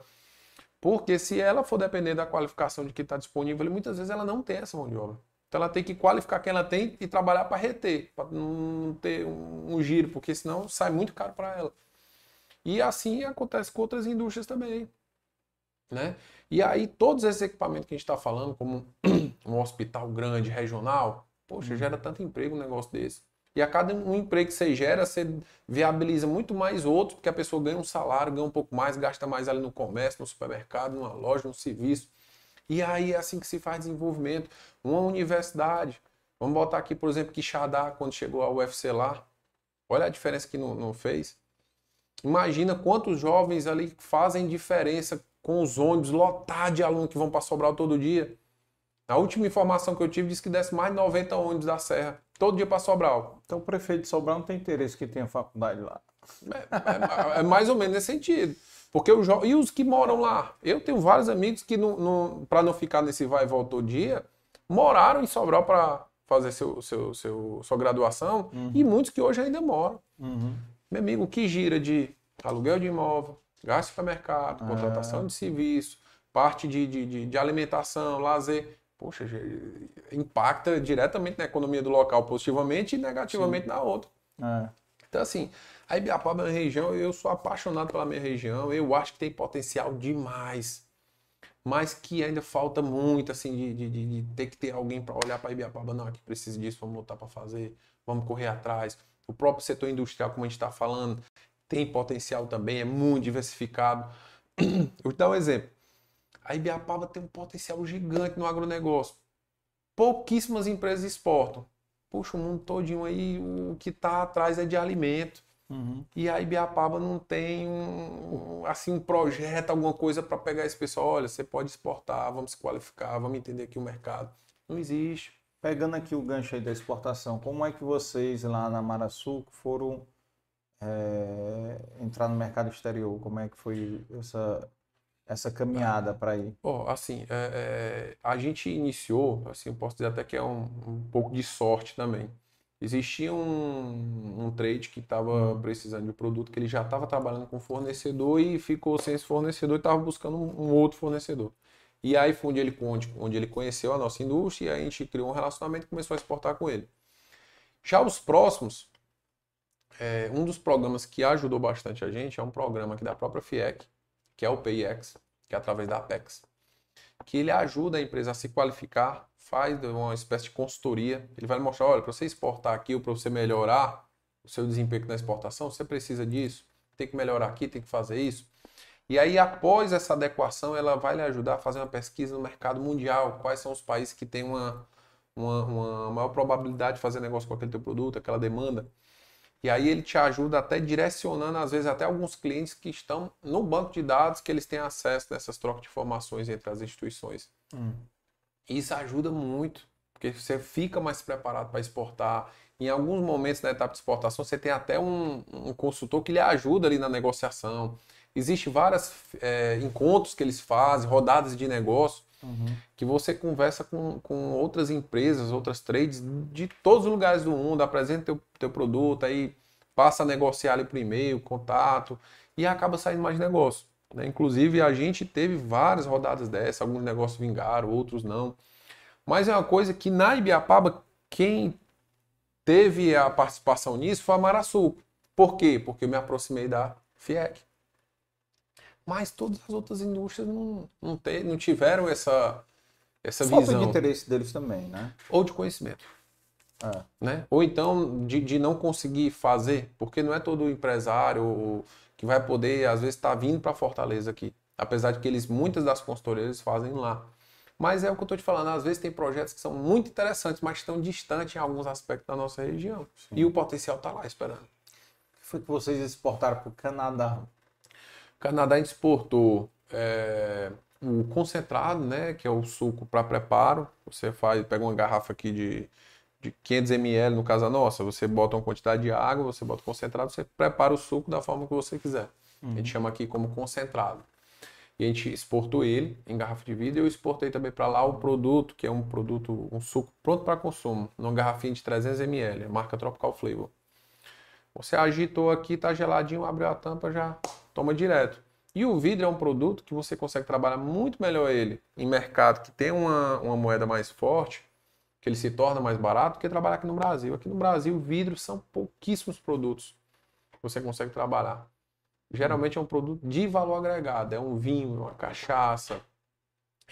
Porque se ela for depender da qualificação de que está disponível, muitas vezes ela não tem essa mão de obra. Então ela tem que qualificar quem ela tem e trabalhar para reter, para não ter um, um giro, porque senão sai muito caro para ela. E assim acontece com outras indústrias também. Né? E aí, todos esses equipamentos que a gente está falando, como <clears throat> um hospital grande, regional, poxa, uhum. gera tanto emprego um negócio desse. E a cada um emprego que você gera, você viabiliza muito mais outros, porque a pessoa ganha um salário, ganha um pouco mais, gasta mais ali no comércio, no supermercado, numa loja, no serviço. E aí é assim que se faz desenvolvimento. Uma universidade. Vamos botar aqui, por exemplo, Quixadá, quando chegou ao UFC lá. Olha a diferença que não, não fez. Imagina quantos jovens ali fazem diferença com os ônibus lotados de alunos que vão para Sobral todo dia. A última informação que eu tive diz que desce mais de 90 ônibus da Serra, todo dia para Sobral. Então o prefeito de Sobral não tem interesse que tenha faculdade lá. É, é, é mais ou menos nesse sentido. Porque o jo... E os que moram lá? Eu tenho vários amigos que, para não ficar nesse vai e volta todo dia, moraram em Sobral para fazer seu, seu, seu, sua graduação uhum. e muitos que hoje ainda moram. Uhum. Meu amigo, o que gira de aluguel de imóvel, gasto de supermercado, ah. contratação de serviço, parte de, de, de, alimentação, lazer, poxa, impacta diretamente na economia do local positivamente e negativamente Sim. na outra. É. Então, assim, a Ibiapaba é uma região, eu sou apaixonado pela minha região, eu acho que tem potencial demais, mas que ainda falta muito, assim, de, de, de ter que ter alguém para olhar para Ibiapaba, não, aqui precisa disso, vamos lutar para fazer, vamos correr atrás o próprio setor industrial, como a gente está falando, tem potencial também, é muito diversificado. Eu <clears throat> vou dar um exemplo. A Ibiapaba tem um potencial gigante no agronegócio. Pouquíssimas empresas exportam. Puxa, o mundo todinho aí, o que está atrás é de alimento. Uhum. E a Ibiapaba não tem um, assim, um projeto, alguma coisa para pegar esse pessoal. Olha, você pode exportar, vamos se qualificar, vamos entender aqui o mercado. Não existe. Pegando aqui o gancho aí da exportação, como é que vocês lá na Maraçu foram é, entrar no mercado exterior? Como é que foi essa, essa caminhada para ir? Oh, assim, é, é, a gente iniciou, assim, eu posso dizer até que é um, um pouco de sorte também. Existia um, um trade que estava hum. precisando de um produto que ele já estava trabalhando com fornecedor e ficou sem esse fornecedor e estava buscando um, um outro fornecedor. E aí foi onde ele, onde, onde ele conheceu a nossa indústria e a gente criou um relacionamento e começou a exportar com ele. Já os próximos, é, um dos programas que ajudou bastante a gente é um programa aqui da própria FIEC, que é o PIX, que é através da Apex, que ele ajuda a empresa a se qualificar, faz uma espécie de consultoria. Ele vai mostrar, olha, para você exportar aqui ou para você melhorar o seu desempenho na exportação, você precisa disso, tem que melhorar aqui, tem que fazer isso. E aí, após essa adequação, ela vai lhe ajudar a fazer uma pesquisa no mercado mundial. Quais são os países que têm uma, uma, uma maior probabilidade de fazer negócio com aquele teu produto, aquela demanda. E aí ele te ajuda até direcionando, às vezes, até alguns clientes que estão no banco de dados que eles têm acesso nessas trocas de informações entre as instituições. Hum. Isso ajuda muito, porque você fica mais preparado para exportar. Em alguns momentos da etapa de exportação, você tem até um, um consultor que lhe ajuda ali na negociação. Existem vários é, encontros que eles fazem, rodadas de negócio, uhum. que você conversa com, com outras empresas, outras trades de todos os lugares do mundo, apresenta teu, teu produto, aí passa a negociar ali por e-mail, contato, e acaba saindo mais negócio. Né? Inclusive, a gente teve várias rodadas dessas, alguns negócios vingaram, outros não. Mas é uma coisa que na Ibiapaba, quem teve a participação nisso foi a Maraçu. Por quê? Porque eu me aproximei da FIEC. Mas todas as outras indústrias não, não, te, não tiveram essa, essa Falta visão. de interesse deles também, né? Ou de conhecimento. É. Né? Ou então de, de não conseguir fazer, porque não é todo empresário que vai poder, às vezes, estar tá vindo para Fortaleza aqui. Apesar de que eles, muitas das consultorias fazem lá. Mas é o que eu estou te falando, às vezes tem projetos que são muito interessantes, mas estão distantes em alguns aspectos da nossa região. Sim. E o potencial está lá esperando. O que foi que vocês exportaram para o Canadá? O Canadá exportou é, o concentrado, né, que é o suco para preparo. Você faz, pega uma garrafa aqui de, de 500 ml, no caso a nossa, você bota uma quantidade de água, você bota concentrado, você prepara o suco da forma que você quiser. Uhum. A gente chama aqui como concentrado e a gente exportou ele em garrafa de vidro. Eu exportei também para lá o produto, que é um produto, um suco pronto para consumo, numa garrafinha de 300 ml, marca Tropical Flavor. Você agitou aqui, tá geladinho, abriu a tampa, já toma direto. E o vidro é um produto que você consegue trabalhar muito melhor ele em mercado que tem uma, uma moeda mais forte, que ele se torna mais barato, que trabalhar aqui no Brasil. Aqui no Brasil, vidro são pouquíssimos produtos que você consegue trabalhar geralmente é um produto de valor agregado. É um vinho, uma cachaça,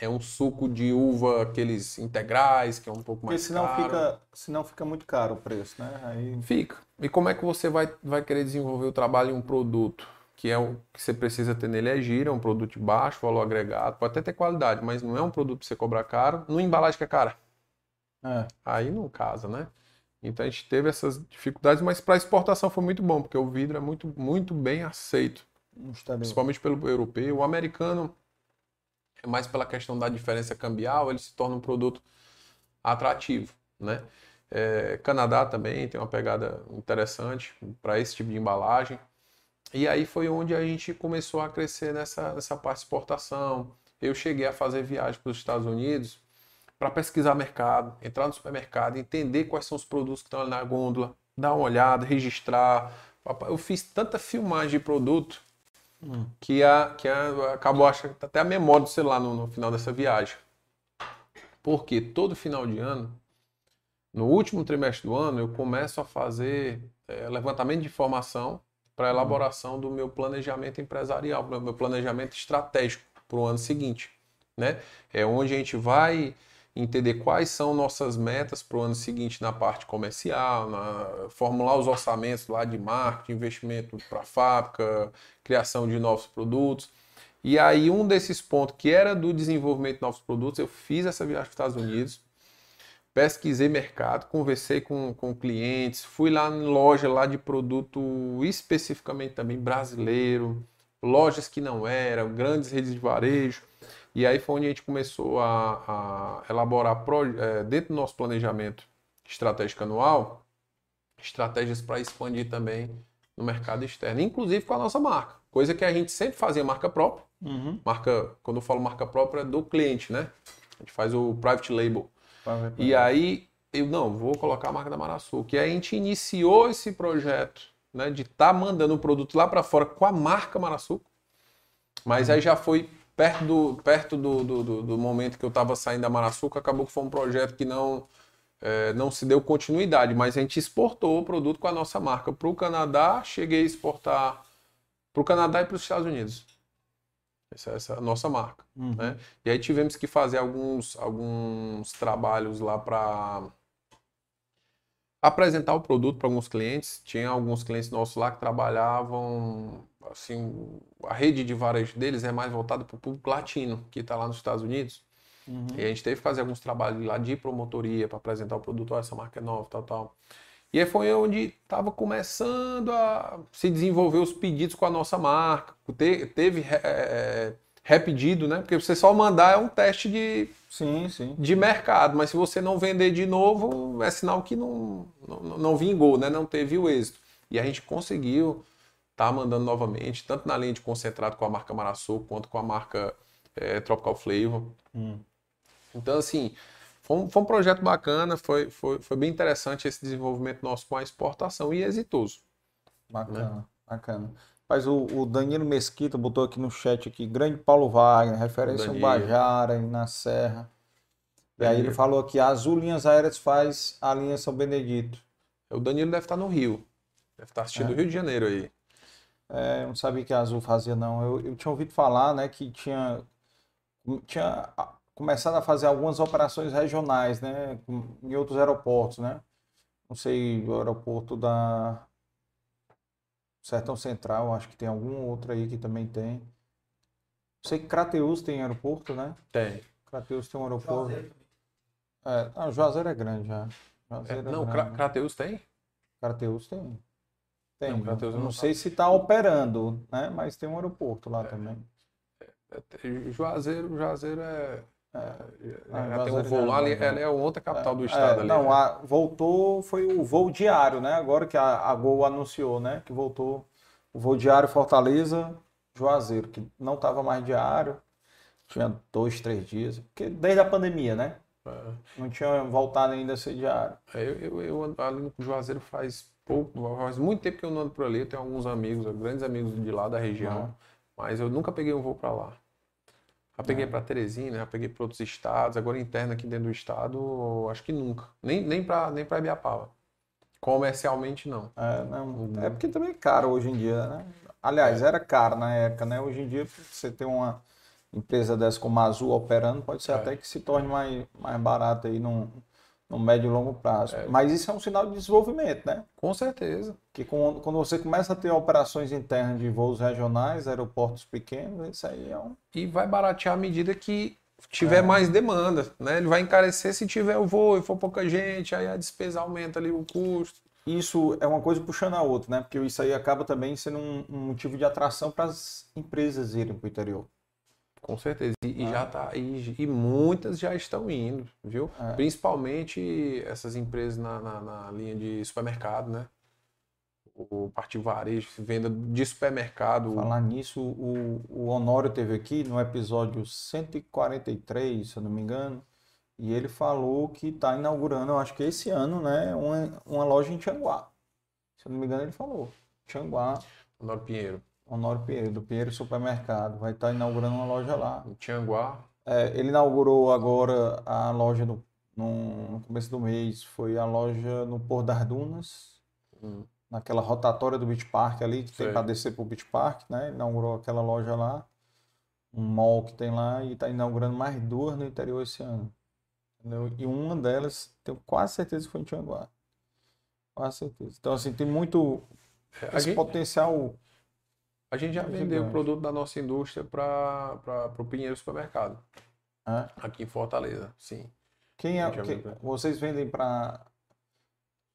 é um suco de uva, aqueles integrais, que é um pouco mais Porque senão caro. Fica, senão fica muito caro o preço, né? Aí... Fica. E como é que você vai, vai querer desenvolver o trabalho em um produto que é o que você precisa ter nele é gira, é um produto de baixo valor agregado, pode até ter qualidade, mas não é um produto para você cobrar caro, no embalagem que é cara. É. Aí não casa, né? Então a gente teve essas dificuldades, mas para exportação foi muito bom, porque o vidro é muito, muito bem aceito, principalmente pelo europeu. O americano é mais pela questão da diferença cambial, ele se torna um produto atrativo, né? É, Canadá também tem uma pegada interessante para esse tipo de embalagem. E aí foi onde a gente começou a crescer nessa, nessa parte de exportação. Eu cheguei a fazer viagem para os Estados Unidos para pesquisar mercado, entrar no supermercado, entender quais são os produtos que estão ali na gôndola, dar uma olhada, registrar. Eu fiz tanta filmagem de produto hum. que, a, que a, acabou achando até a memória do celular no, no final dessa viagem. Porque todo final de ano, no último trimestre do ano, eu começo a fazer é, levantamento de informação para a elaboração do meu planejamento empresarial, meu planejamento estratégico para o ano seguinte. Né? É onde a gente vai entender quais são nossas metas para o ano seguinte na parte comercial, na, formular os orçamentos lá de marketing, investimento para a fábrica, criação de novos produtos. E aí um desses pontos que era do desenvolvimento de novos produtos, eu fiz essa viagem para os Estados Unidos, pesquisei mercado, conversei com, com clientes, fui lá em loja lá de produto especificamente também brasileiro, lojas que não eram, grandes redes de varejo, e aí foi onde a gente começou a, a elaborar, é, dentro do nosso planejamento estratégico anual, estratégias para expandir também no mercado externo, inclusive com a nossa marca. Coisa que a gente sempre fazia marca própria. Uhum. Marca, quando eu falo marca própria, é do cliente, né? A gente faz o private label. Private e aí, eu não, vou colocar a marca da Maraçu. Que a gente iniciou esse projeto né, de estar tá mandando o produto lá para fora com a marca Maraçu. Mas uhum. aí já foi perto do, perto do, do, do momento que eu estava saindo da Maraçuca, acabou que foi um projeto que não, é, não se deu continuidade, mas a gente exportou o produto com a nossa marca para o Canadá, cheguei a exportar para o Canadá e para os Estados Unidos. Essa, essa é a nossa marca. Uhum. Né? E aí tivemos que fazer alguns, alguns trabalhos lá para apresentar o produto para alguns clientes. Tinha alguns clientes nossos lá que trabalhavam assim, a rede de varejo deles é mais voltada para o público latino, que está lá nos Estados Unidos. Uhum. E a gente teve que fazer alguns trabalhos lá de promotoria para apresentar o produto, oh, essa marca é nova, tal, tal. E aí foi onde estava começando a se desenvolver os pedidos com a nossa marca. Te, teve é, repedido, né? Porque você só mandar é um teste de, sim, sim. de mercado, mas se você não vender de novo, é sinal que não, não, não vingou, né? Não teve o êxito. E a gente conseguiu tá mandando novamente, tanto na linha de concentrado com a marca Maraçu, quanto com a marca é, Tropical Flavor. Hum. Então, assim, foi um, foi um, projeto bacana, foi, foi, foi bem interessante esse desenvolvimento nosso com a exportação e exitoso. Bacana, né? bacana. Mas o, o, Danilo Mesquita botou aqui no chat aqui, grande Paulo Wagner, referência ao Bajara na Serra. E aí ele falou aqui, a Azul Linhas Aéreas faz a linha São Benedito. O Danilo deve estar no Rio. Deve estar assistindo é. o Rio de Janeiro aí. É, eu não sabia que a Azul fazia, não. Eu, eu tinha ouvido falar, né, que tinha, tinha começado a fazer algumas operações regionais, né, em outros aeroportos, né? Não sei, o aeroporto da Sertão Central, acho que tem algum outro aí que também tem. Não sei que Crateus tem aeroporto, né? Tem. Crateus tem um aeroporto. Juazeiro. É, não, Juazeiro é grande já. Juazeiro é, não, é Crateus tem? Crateus tem. Tem. Não, não, não sei se está operando, né? Mas tem um aeroporto lá é. também. É, é Juazeiro, Juazeiro é é, ah, tem um voo lá, ali, ela é outra capital do estado é, ali. Não, né? a, voltou, foi o voo diário, né? Agora que a, a Gol anunciou, né? Que voltou o voo diário Fortaleza, Juazeiro, que não estava mais diário, tinha dois, três dias, porque desde a pandemia, né? É. Não tinha voltado ainda a ser diário. É, eu, eu, eu ando ali no Juazeiro faz pouco, faz muito tempo que eu não ando por ali, eu tenho alguns amigos, grandes amigos de lá da região, mas eu nunca peguei um voo para lá. Já peguei é. para Teresina, já peguei para outros estados, agora interna aqui dentro do estado, acho que nunca. Nem, nem para nem pra Ibiapava. Comercialmente, não. É, não. é porque também é caro hoje em dia, né? Aliás, é. era caro na época, né? Hoje em dia, você ter uma empresa dessa como a Azul operando, pode ser é. até que se torne mais, mais barato aí num, no médio e longo prazo. É. Mas isso é um sinal de desenvolvimento, né? Com certeza. Que quando você começa a ter operações internas de voos regionais, aeroportos pequenos, isso aí é um. E vai baratear à medida que tiver é. mais demanda, né? Ele vai encarecer se tiver o voo e for pouca gente, aí a despesa aumenta ali o custo. Isso é uma coisa puxando a outra, né? Porque isso aí acaba também sendo um, um motivo de atração para as empresas irem para o interior. Com certeza. E, ah. já tá, e, e, muitas já estão indo, viu? É. Principalmente essas empresas na, na, na, linha de supermercado, né? O partido varejo, venda de supermercado. Falar nisso, o, o Honório teve aqui no episódio 143, se eu não me engano, e ele falou que está inaugurando, eu acho que esse ano, né, uma, uma loja em Tianguá. Se eu não me engano, ele falou. Tianguá. Honório Pinheiro. Honório Pinheiro, do Pinheiro Supermercado. Vai estar inaugurando uma loja lá. Em Tianguá. É, ele inaugurou agora a loja no, no, no, começo do mês. Foi a loja no Pôr das Dunas, hum. naquela rotatória do Beach Park ali, que Sei. tem para descer para o Beach Park, né? Inaugurou aquela loja lá. Um mall que tem lá e está inaugurando mais duas no interior esse ano. Entendeu? E uma delas, tenho quase certeza que foi em Tianguá. Quase certeza. Então, assim, tem muito é, esse gente... potencial a gente já vendeu o produto da nossa indústria para o Pinheiro Supermercado. É? Aqui em Fortaleza, sim. Quem é, que, vocês vendem para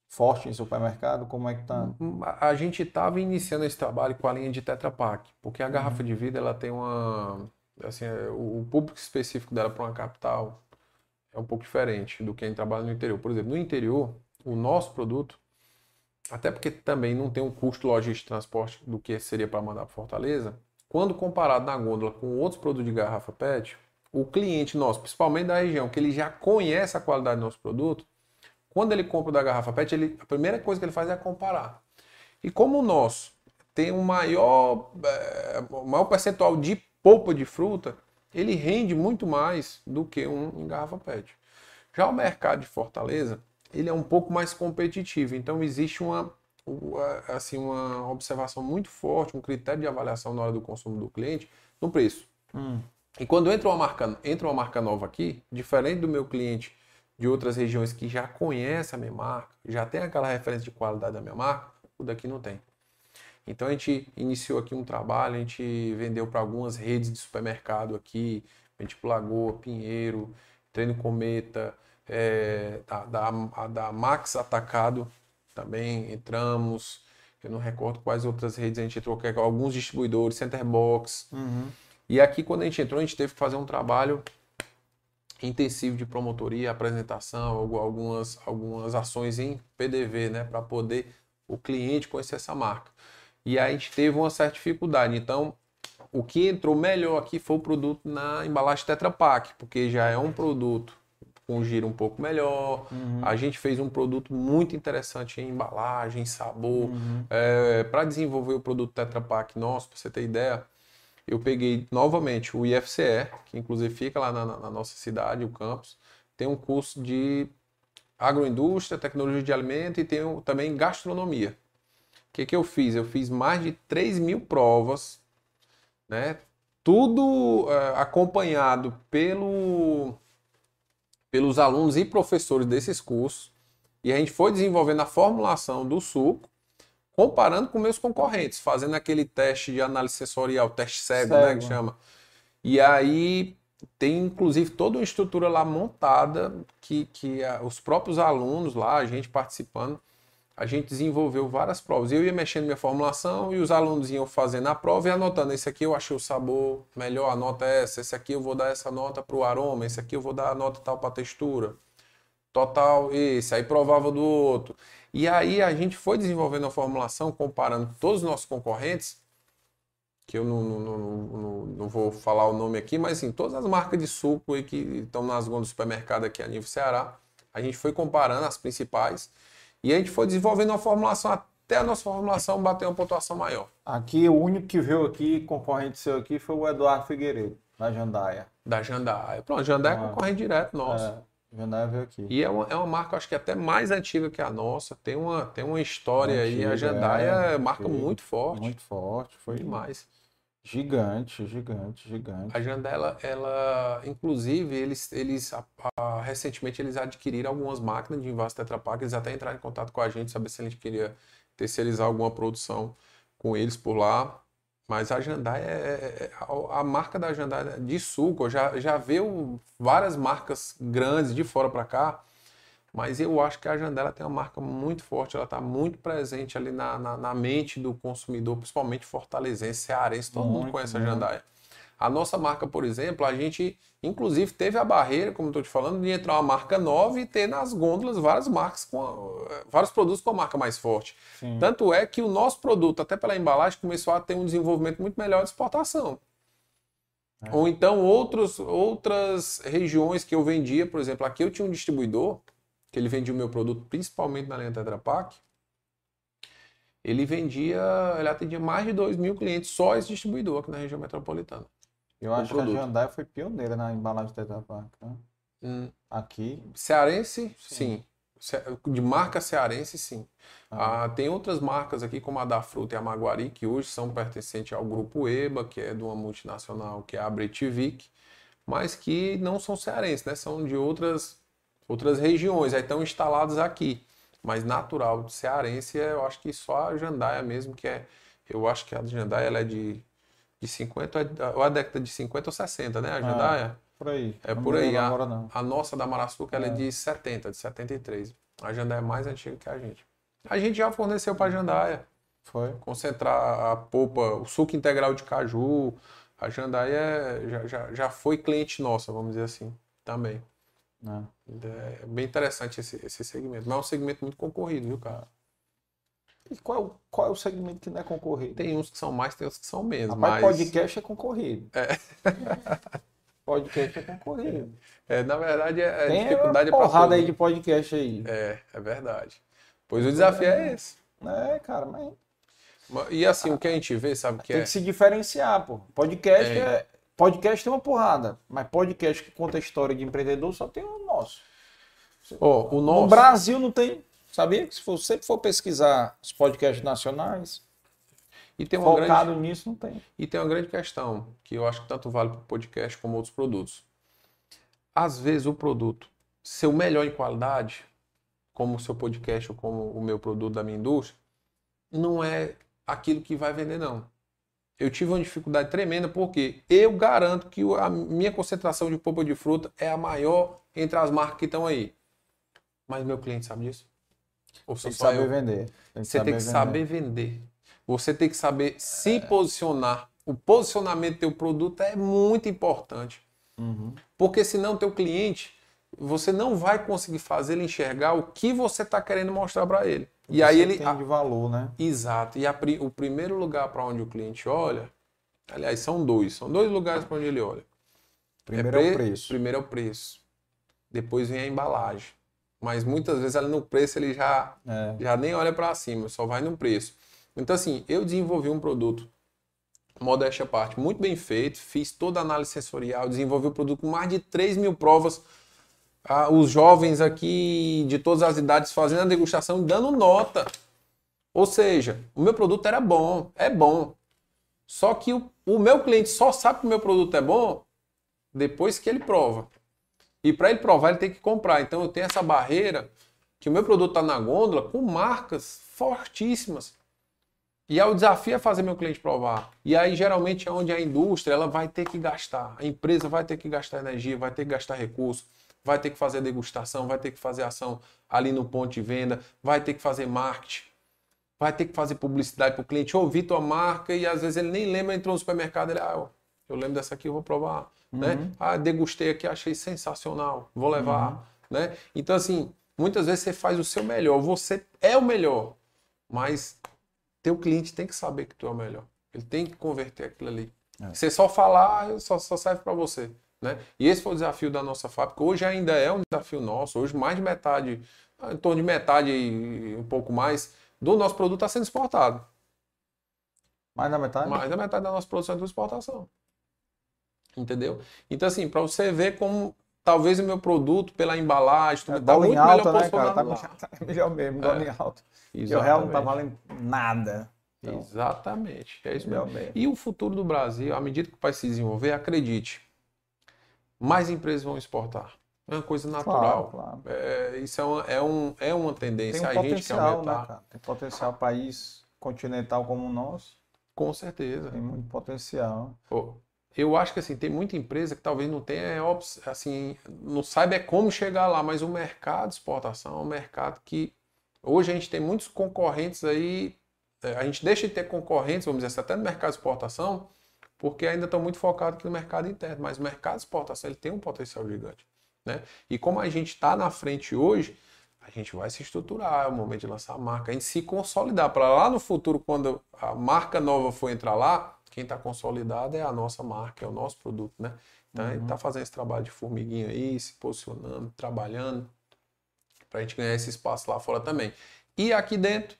Forte em supermercado? Como é que tá? Hum, a gente estava iniciando esse trabalho com a linha de Tetra Pak, porque a garrafa uhum. de vidro ela tem uma assim, é, o público específico dela para uma capital é um pouco diferente do que a gente trabalha no interior. Por exemplo, no interior, o nosso produto até porque também não tem um custo logístico de transporte do que seria para mandar para Fortaleza, quando comparado na gôndola com outros produtos de garrafa PET, o cliente nosso, principalmente da região, que ele já conhece a qualidade do nosso produto, quando ele compra da garrafa PET, ele, a primeira coisa que ele faz é comparar. E como o nosso tem um maior, é, maior percentual de polpa de fruta, ele rende muito mais do que um em garrafa PET. Já o mercado de Fortaleza, ele é um pouco mais competitivo. Então existe uma, assim, uma observação muito forte, um critério de avaliação na hora do consumo do cliente no preço. Hum. E quando entra uma marca, entra uma marca nova aqui, diferente do meu cliente de outras regiões que já conhece a minha marca, já tem aquela referência de qualidade da minha marca, o daqui não tem. Então a gente iniciou aqui um trabalho, a gente vendeu para algumas redes de supermercado aqui, tipo Lagoa, Pinheiro, Treino Cometa, é, da, da, da, Max Atacado também entramos. Eu não recordo quais outras redes a gente entrou, é alguns distribuidores, Centerbox. Uhum. E aqui, quando a gente entrou, a gente teve que fazer um trabalho intensivo de promotoria, apresentação, algumas, algumas ações em PDV, né, para poder o cliente conhecer essa marca. E aí a gente teve uma certa dificuldade. Então, o que entrou melhor aqui foi o produto na embalagem Tetra Pak, porque já é um produto com giro um pouco melhor. Uhum. A gente fez um produto muito interessante em embalagem, sabor. Uhum. É, para desenvolver o produto Tetra Pak nosso, para você ter ideia, eu peguei novamente o IFCE, que inclusive fica lá na, na nossa cidade, o campus, tem um curso de agroindústria, tecnologia de alimento e tem um- também gastronomia. O que, que eu fiz? Eu fiz mais de 3 mil provas, né? Tudo eh, acompanhado pelo, pelos alunos e professores desses cursos. E a gente foi desenvolvendo a formulação do suco, comparando com meus concorrentes, fazendo aquele teste de análise sensorial, teste cego, né, Cego. que chama. E aí tem inclusive toda uma estrutura lá montada que, que os próprios alunos lá, a gente participando, a gente desenvolveu várias provas. Eu ia mexendo minha formulação e os alunos iam fazendo a prova e anotando. Esse aqui eu achei o sabor melhor, a nota é essa. Esse aqui eu vou dar essa nota para o aroma. Esse aqui eu vou dar a nota tal para a textura. Total esse. Aí provava do outro. E aí a gente foi desenvolvendo a formulação, comparando todos os nossos concorrentes, que eu não, não, não, não, vou falar o nome aqui, mas assim, todas as marcas de suco que estão nas gôndolas do supermercado aqui a nível Ceará, a gente foi comparando as principais e a gente foi desenvolvendo uma formulação até a nossa formulação bater uma pontuação maior. Aqui, o único que veio aqui, concorrente seu aqui, foi o Eduardo Figueiredo, da Jandaia. Da Jandaia. Pronto, Jandaia é Ah. concorrente direto nosso. É, Jandaia veio aqui. E é uma, é uma marca, acho que até mais antiga que a nossa. Tem uma, tem uma história aí. A Antiga, Jandaia é, é marca antiga. muito forte. Muito forte, foi demais. Gigante, gigante, gigante. A Jandela, ela, inclusive, eles, eles a- a- recentemente eles adquiriram algumas máquinas de envase Tetra Pak, eles até entraram em contato com a gente, saber se a gente queria terceirizar alguma produção com eles por lá. Mas a Jandai é, é- é- a, a marca da Jandai de suco, já já veio várias marcas grandes de fora para cá, mas eu acho que a Jandela tem uma marca muito forte, ela está muito presente ali na, na, na mente do consumidor, principalmente fortalezense, cearense, todo mundo Muito, conhece a muito. Jandaia. A nossa marca, por exemplo, a gente inclusive teve a barreira, como estou te falando, de entrar uma marca nova e ter nas gôndolas várias marcas com a- vários produtos com a marca mais forte. Sim. Tanto é que o nosso produto, até pela embalagem, começou a ter um desenvolvimento muito melhor de exportação. É. Ou então outros, outras regiões que eu vendia, por exemplo, aqui eu tinha um distribuidor, que ele vendia o meu produto principalmente na linha Tetra Pak. Ele vendia, ele atendia mais de 2 mil clientes, só esse distribuidor aqui na região metropolitana. Eu acho que produto. a Jandaia foi pioneira na embalagem Tetra Pak, né? Hum, Aqui, Cearense, Sim. sim. De marca cearense, sim. Ah. Ah, tem outras marcas aqui, como a da Fruta e a Maguari, que hoje são pertencentes ao grupo EBA, que é de uma multinacional que é a Bretivik, mas que não são cearenses, né? São de outras, outras regiões, aí estão instalados aqui. Mas natural de cearense, eu acho que só a Jandaia mesmo, que é. Eu acho que a Jandaia ela é de, de 50, ou a década de 50 ou 60, né? A Jandaia. por aí. É Não por aí. A, agora não. a nossa da Maraçuca ela é. É. de 70, de 73. A Jandaia é mais antiga que a gente. A gente já forneceu para a Jandaia Foi. concentrar a polpa, o suco integral de caju. A Jandaia é- já, já, já foi cliente nossa, vamos dizer assim, também. Né? É bem interessante esse, esse segmento. Mas é um segmento muito concorrido, viu, cara? E qual, é o- qual é o segmento que não é concorrido? Tem uns que são mais, tem outros que são menos. Rapaz, mas podcast é concorrido. <laughs> podcast é concorrido. é, na verdade, é, a Tem dificuldade é uma para porrada aí de podcast aí. É, é verdade. Pois o desafio é esse. É, cara, mas E assim, o que a gente vê, sabe o que tem é? que se diferenciar, pô. Podcast É. Podcast tem uma porrada, mas podcast que conta a história de empreendedor só tem o nosso. Ó, o No nosso. Brasil não tem. Sabia que se você for pesquisar os podcasts nacionais, E tem, uma focado grande, nisso, não tem. e tem uma grande questão, que eu acho que tanto vale para o podcast como outros produtos. Às vezes o produto ser o melhor em qualidade, como o seu podcast ou como o meu produto da minha indústria, não é aquilo que vai vender, não. Eu tive uma dificuldade tremenda porque eu garanto que a minha concentração de polpa de fruta é a maior entre as marcas que estão aí. Mas meu cliente sabe disso? Ou Tem que só saber eu? vender. Tem Você tem que vender. saber vender. Você tem que saber se É. posicionar. O posicionamento do teu produto é muito importante. Uhum. Porque senão teu cliente, você não vai conseguir fazer ele enxergar o que você está querendo mostrar para ele. E aí ele... tem de valor, né? Exato. E a o primeiro lugar para onde o cliente olha, aliás, são dois. São dois lugares para onde ele olha. Primeiro é, pre- o preço. Primeiro é o preço. depois vem a embalagem. Mas muitas vezes ali no preço ele já, É. já nem olha para cima, só vai no preço. Então, assim, eu desenvolvi um produto, modéstia à parte, muito bem feito, fiz toda a análise sensorial, desenvolvi o produto com mais de 3 mil provas. Ah, os jovens aqui de todas as idades fazendo a degustação e dando nota. Ou seja, o meu produto era bom, é bom. Só que o, o meu cliente só sabe que o meu produto é bom depois que ele prova. E para ele provar, ele tem que comprar. Então eu tenho essa barreira que o meu produto está na gôndola com marcas fortíssimas. E aí o desafio é fazer meu cliente provar. E aí geralmente é onde a indústria ela vai ter que gastar. A empresa vai ter que gastar energia, vai ter que gastar recurso, vai ter que fazer degustação, vai ter que fazer ação ali no ponto de venda, vai ter que fazer marketing, vai ter que fazer publicidade para o cliente ouvir tua marca e às vezes ele nem lembra, entrou no supermercado, ele, ah, eu- lembro dessa aqui, eu vou provar. Né? Ah, degustei aqui, achei sensacional, vou levar. Né? Então, assim, muitas vezes você faz o seu melhor, você é o melhor, mas teu cliente tem que saber que tu é o melhor. Ele tem que converter aquilo ali. É. Você só falar, só, só serve para você. Né? E esse foi o desafio da nossa fábrica. Hoje ainda é um desafio nosso. Hoje mais de metade, em torno de metade e um pouco mais, do nosso produto está sendo exportado. Mais da metade? Mais da metade da nossa produção é de exportação. Entendeu? Então, assim, para você ver como talvez o meu produto, pela embalagem, tudo É, tá muito alta, melhor né, cara? Tá, <laughs> tá melhor mesmo, dólar em alta. E o Exatamente. real não tá valendo nada. Então, Exatamente. É isso mesmo. mesmo. E o futuro do Brasil, à medida que o país se desenvolver, acredite, mais empresas vão exportar. É uma coisa natural. Claro, claro. É, isso é uma, é, um, é uma Tem tendência. um a gente quer potencial, aumentar. né, cara? Tem potencial país continental como o nosso. Com certeza. Tem muito potencial. Pô, Eu acho que assim, tem muita empresa que talvez não tenha, é, assim, não saiba é como chegar lá, mas o mercado de exportação é um mercado que hoje a gente tem muitos concorrentes aí, é, a gente deixa de ter concorrentes, vamos dizer assim, até no mercado de exportação, porque ainda estão muito focados aqui no mercado interno, mas o mercado de exportação ele tem um potencial gigante, né? E como a gente está na frente hoje, a gente vai se estruturar, é o momento de lançar a marca, a gente se consolidar para lá no futuro, quando a marca nova for entrar lá, quem está consolidado é a nossa marca, é o nosso produto, né? Então a gente está fazendo esse trabalho de formiguinha aí, se posicionando, trabalhando, para a gente ganhar esse espaço lá fora também. E aqui dentro,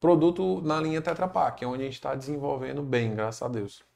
produto na linha Tetra Pak, que é onde a gente está desenvolvendo bem, graças a Deus.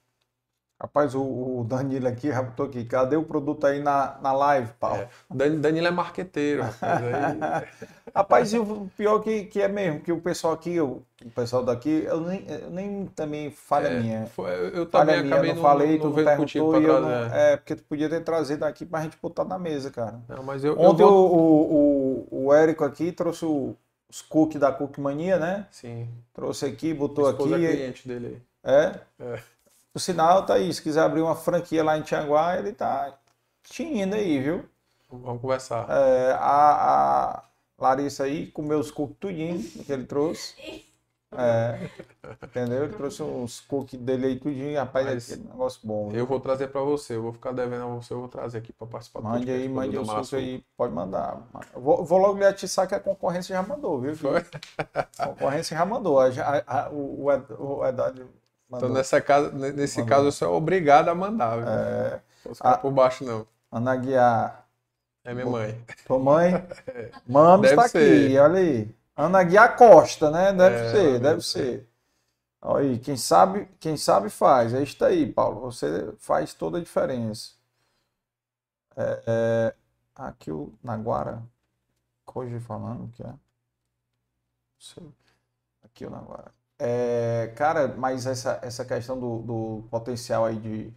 Rapaz, o, o Danilo aqui botou aqui. Cadê o produto aí na, na live, Paulo? É, Dan- Danilo é marqueteiro, rapaz. aí- <laughs> Rapaz, e o pior que, que é mesmo, que o pessoal aqui, o, o pessoal daqui, eu nem, eu nem também falha é, minha. foi- eu- eu Falha também minha, acabei eu não, não falei, não, tu não perguntou e eu não. É, porque tu podia ter trazido aqui pra gente botar na mesa, cara. Não, mas eu, eu Ontem vou... o, o, o, o Érico aqui trouxe o- os cookies da Cook Mania, né? Sim, Trouxe aqui, botou esposa aqui. é cliente dele aí. É. É. O sinal tá aí. Se quiser abrir uma franquia lá em Tianguá, ele tá tinindo aí, viu? Vamos conversar. É, a, a Larissa aí comeu os cookies tudinho que ele trouxe. <laughs> É, entendeu? Ele trouxe uns cookies dele aí tudinho. Rapaz, Mas é negócio bom. viu? Eu vou trazer para você, eu vou ficar devendo a você, eu vou trazer aqui para participar do Mande aí, mande os cookies aí. Pode mandar. Vou, vou logo lhe atiçar que a concorrência já mandou, viu? filho? A concorrência já mandou. A, a, a, o, o Ed- o Haddad mandou. Então, nessa casa, nesse Mandou. caso, eu sou obrigado a mandar. Viu? É, por baixo, não. Ana Guiar. É minha mãe. Tua mãe? <laughs> Mames Deve está ser. aqui, olha aí. Ana Guiar Costa, né? Deve É, ser, deve deve ser. Olha aí, quem sabe, quem sabe faz. É isso aí, Paulo. Você faz toda a diferença. É, é, aqui o Naguara, hoje falando que é. Não sei. Aqui o Naguara. É, cara, mas essa, essa questão do, do potencial aí de.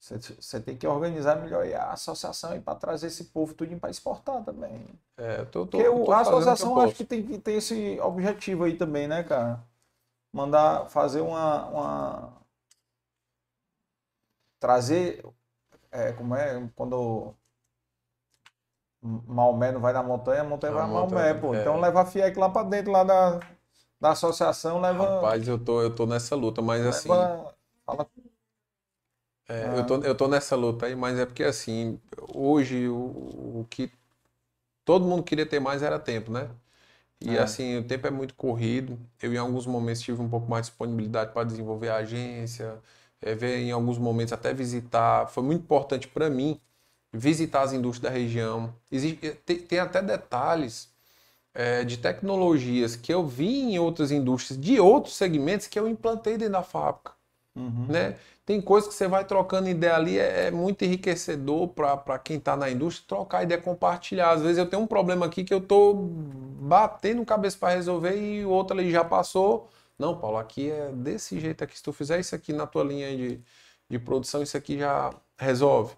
Você, tem que organizar melhor a associação para trazer esse povo tudinho para exportar também. É, tô, tô, Porque tô a fazendo o que associação acho que tem que ter esse objetivo aí também, né, cara? Mandar fazer uma, uma... trazer, é, como é, quando Maomé não vai na montanha, a montanha vai a Maomé, montanha, pô. é. Então leva a FIEC lá pra dentro lá da, da associação, leva, Rapaz, eu tô, eu tô nessa luta, mas assim, leva fala, é, Ah. eu, tô, eu tô nessa luta aí, mas é porque assim, hoje o, o que todo mundo queria ter mais era tempo, né? E É. assim, o tempo é muito corrido. Eu, em alguns momentos, tive um pouco mais de disponibilidade para desenvolver a agência, é, ver em alguns momentos até visitar. Foi muito importante para mim visitar as indústrias da região. Existe, tem, tem até detalhes é, de tecnologias que eu vi em outras indústrias, de outros segmentos, que eu implantei dentro da fábrica. Uhum. Né? Tem coisas que você vai trocando ideia ali, é, é muito enriquecedor para quem está na indústria trocar ideia, compartilhar. Às vezes eu tenho um problema aqui que eu estou batendo cabeça para resolver e o outro ali já passou. Não, Paulo, aqui é desse jeito aqui. Se tu fizer isso aqui na tua linha de, de produção, isso aqui já resolve.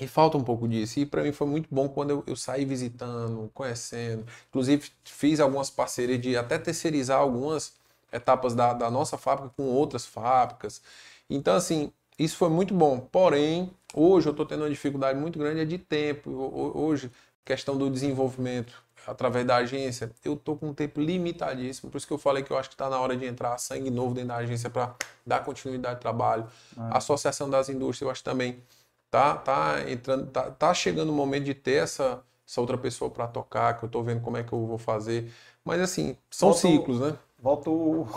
E falta um pouco disso. E para mim foi muito bom quando eu, eu, saí visitando, conhecendo. Inclusive, fiz algumas parcerias de até terceirizar algumas etapas da, da nossa fábrica com outras fábricas. Então, assim, isso foi muito bom. Porém, hoje eu estou tendo uma dificuldade muito grande é de tempo. Hoje, questão do desenvolvimento através da agência, eu estou com um tempo limitadíssimo. Por isso que eu falei que eu acho que está na hora de entrar sangue novo dentro da agência para dar continuidade ao trabalho. É. A Associação das Indústrias, eu acho também tá, tá entrando, tá, tá chegando o momento de ter essa, essa outra pessoa para tocar, que eu estou vendo como é que eu vou fazer. Mas assim, são volta ciclos, o, né? Volta o,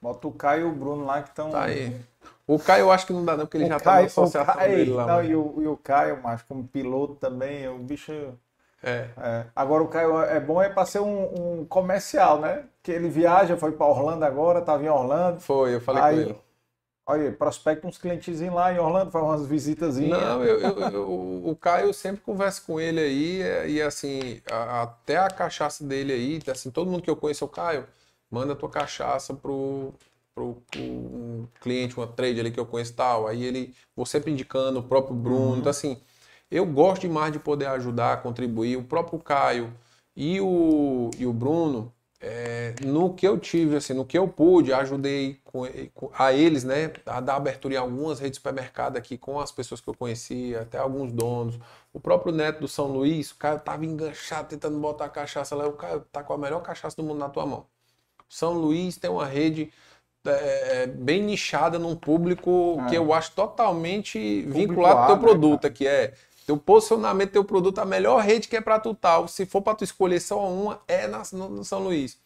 volta o Caio e o Bruno lá que estão. Tá aí. O Caio eu acho que não dá, não, porque ele o já está na associação Caio, dele lá. Não, e, o, e o Caio, mas como piloto também, o bicho. É. é. Agora o Caio é bom é para ser um, um, comercial, né? Que ele viaja, foi para Orlando agora, estava em Orlando. Foi, eu falei aí, com ele. Olha, prospecta uns clientes lá em Orlando, faz umas visitas. Não, eu, eu, eu, o Caio sempre conversa com ele aí, e assim, a, até a cachaça dele aí, assim, todo mundo que eu conheço, o Caio, manda a tua cachaça pro, pro, pro um cliente, uma trade ali que eu conheço tal. Aí ele, vou sempre indicando o próprio Bruno. Uhum. Então, assim, eu gosto demais de poder ajudar, contribuir. O próprio Caio e o, e o Bruno, é, no que eu tive, assim, no que eu pude, ajudei com, com, a eles, né, a dar abertura em algumas redes de supermercado aqui com as pessoas que eu conhecia, até alguns donos. O próprio neto do São Luís, o cara tava enganchado tentando botar a cachaça lá, o cara tá com a melhor cachaça do mundo na tua mão. São Luís tem uma rede é, bem nichada num público é. que eu acho totalmente vinculado ao teu né, produto, né, que é teu posicionamento, teu produto, a melhor rede que é para tu tal. Se for para tu escolher só uma, é na, no São Luís.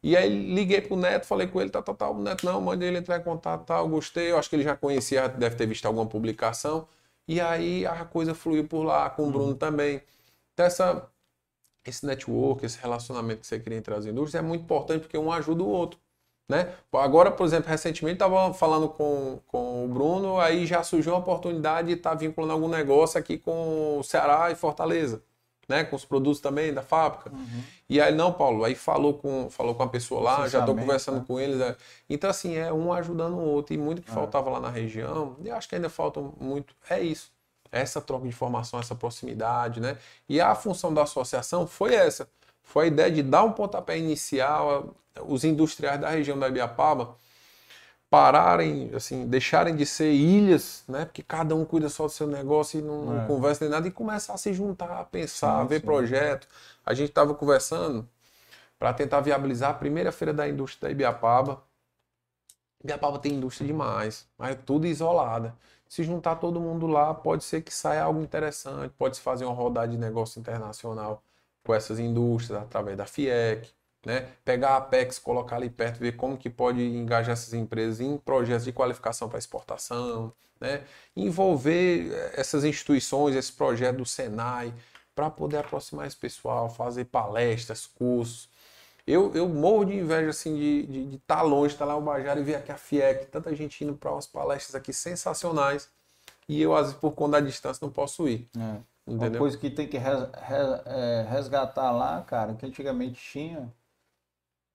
E aí liguei pro Neto, falei com ele, tá, tá, tá, o Neto, não, mandei ele entrar em contato, tal, gostei, eu acho que ele já conhecia, deve ter visto alguma publicação. E aí a coisa fluiu por lá, com o Bruno uhum. também. Então essa, esse network, esse relacionamento que você cria entre as indústrias é muito importante porque um ajuda o outro. Né? Agora, por exemplo, recentemente estava falando com, com o Bruno, aí já surgiu uma oportunidade de estar tá vinculando algum negócio aqui com o Ceará e Fortaleza, né? com os produtos também da fábrica. Uhum. E aí, não, Paulo, aí falou com, falou com a pessoa lá, já estou conversando né? com eles. É. Então, assim, é um ajudando o outro. E muito que é. faltava lá na região, e acho que ainda falta muito, é isso. Essa troca de informação, essa proximidade, né? E a função da associação foi essa. Foi a ideia de dar um pontapé inicial, os industriais da região da Ibiapaba pararem, assim, deixarem de ser ilhas, né? Porque cada um cuida só do seu negócio e não, é. não conversa nem nada e começar a se juntar, a pensar, sim, a ver sim. projeto. A gente estava conversando para tentar viabilizar a primeira feira da indústria da Ibiapaba. Ibiapaba tem indústria demais, mas é tudo isolada. Se juntar todo mundo lá, pode ser que saia algo interessante, pode se fazer uma rodada de negócio internacional com essas indústrias através da FIEC, né? Pegar a Apex, colocar ali perto, ver como que pode engajar essas empresas em projetos de qualificação para exportação, né? Envolver eh, essas instituições, esse projeto do Senai, para poder aproximar esse pessoal, fazer palestras, cursos. Eu, eu morro de inveja assim de estar tá longe, estar tá lá no Bajara e ver aqui a FIEC, tanta gente indo para umas palestras aqui sensacionais e eu, às vezes, por conta da distância, não posso ir. É. Entendeu? Uma coisa que tem que é, resgatar lá, cara, que antigamente tinha,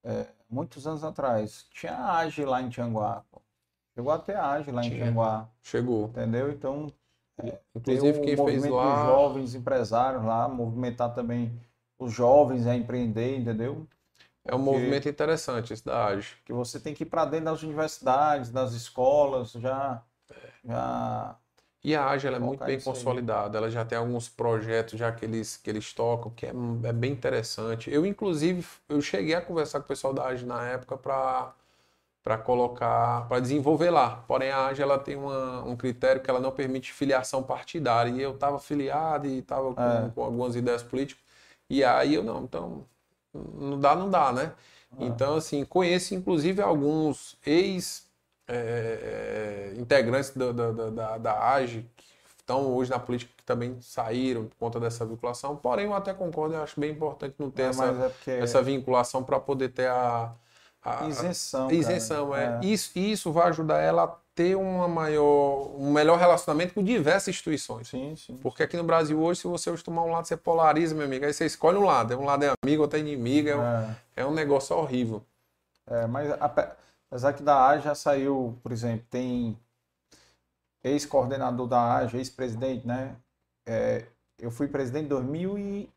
é, muitos anos atrás. Tinha a AGE lá em Tianguá. Pô. Chegou até a AGE lá Tinha. em Tianguá. Chegou. Entendeu? Então, é, Inclusive, quem fez lá. Os jovens empresários lá, movimentar também os jovens a empreender, entendeu? É um Porque movimento interessante esse da AGE. Que você tem que ir para dentro das universidades, das escolas, já, já e a AGE é muito bem consolidada, ela já tem alguns projetos já que eles, que eles tocam, que é, é bem interessante. Eu, inclusive, eu cheguei a conversar com o pessoal da AGE na época para para colocar, para desenvolver lá. Porém, a AGE ela tem uma, um critério que ela não permite filiação partidária. E eu estava filiado e estava com, é. com, algumas ideias políticas. E aí eu não, então não dá, não dá, né? É. Então, assim, conheço inclusive alguns ex é, é, integrantes da, da, da, da AGE, que estão hoje na política que também saíram por conta dessa vinculação. Porém, eu até concordo, eu acho bem importante não ter É, essa, é essa vinculação para poder ter a, a- isenção. a cara. isenção. É. Isso, isso vai ajudar ela a ter uma maior, um melhor relacionamento com diversas instituições. Sim, sim. Porque aqui no Brasil hoje, se você tomar um lado, você polariza, meu amigo. Aí você escolhe um lado. Um lado é amigo, outro é inimigo. É um, É. é um negócio horrível. É, mas ape- apesar que da AGE já saiu, por exemplo, tem ex-coordenador da AGE, ex-presidente, né? É, eu fui presidente em 2011.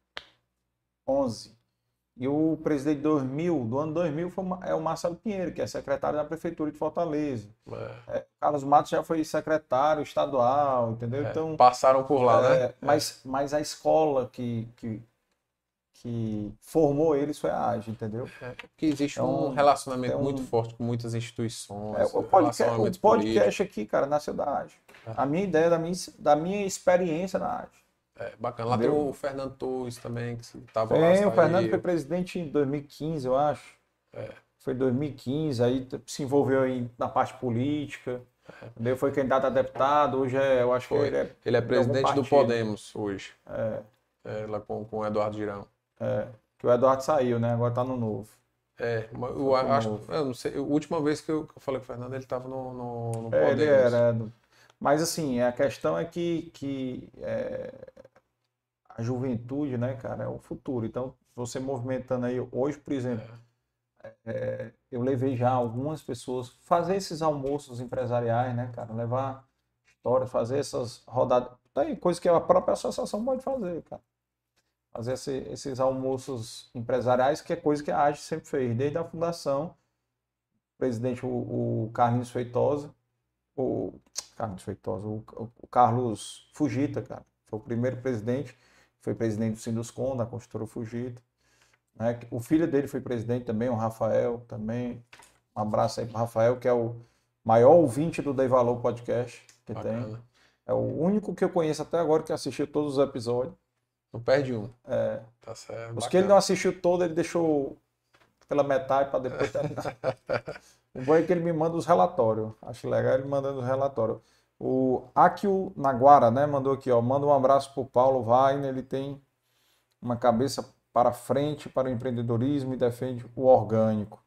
E o presidente de 2000, do ano 2000, foi, é o Marcelo Pinheiro, que é secretário da Prefeitura de Fortaleza. É, Carlos Matos já foi secretário estadual, entendeu? É, Então, passaram por lá, é, né? mas, mas a escola que, que, que formou eles foi a AGE, entendeu? É, porque existe Então, um relacionamento é um- muito forte com muitas instituições. É, o, podcast, o podcast aqui, cara, nasceu da AGE. É. A minha ideia da minha, da minha experiência na AGE. É, bacana. Lá Entendeu? tem o Fernando Torres também, que estava lá. Tem, o Fernando saiu. foi presidente em 2015, eu acho. É. Foi 2015, aí se envolveu aí na parte política. Entendeu? Foi candidato a deputado, hoje é, eu acho que Foi. ele é. Ele é presidente do. Podemos hoje. é, É, lá com, com o Eduardo Girão. É, que o Eduardo saiu, né? Agora tá no novo. É, eu Foi acho, eu não sei, a última vez que eu, que eu falei com o Fernando, ele estava no, no, no É, ele era. Mas assim, a questão é que, que é, a juventude, né, cara, é o futuro. Então, você movimentando aí, hoje, por exemplo, é, eu levei já algumas pessoas fazer esses almoços empresariais, né, cara, levar histórias, fazer essas rodadas. Tem coisa que a própria associação pode fazer, cara. Fazer esse- esses almoços empresariais, que é coisa que a AGE sempre fez, desde a fundação. O presidente, o, o Carlinhos Feitosa, o Carlos Feitosa, o, o Carlos Fugita, cara, foi o primeiro presidente, foi presidente do Sinduscom, da construtora Fugita. Né? O filho dele foi presidente também, o Rafael também. Um abraço aí para Rafael, que é o maior ouvinte do Dei Valor Podcast que tem. Bacana. É o único que eu conheço até agora que assistiu todos os episódios. Não perde um. É, Tá certo. os bacana. que ele não assistiu todo, ele deixou pela metade para depois terminar. <laughs> o bom é que ele me manda os relatórios. Acho legal ele mandando os relatórios. O Akio Naguara, né, mandou aqui, ó, manda um abraço pro Paulo Wagner, ele tem uma cabeça para frente para o empreendedorismo e defende o orgânico.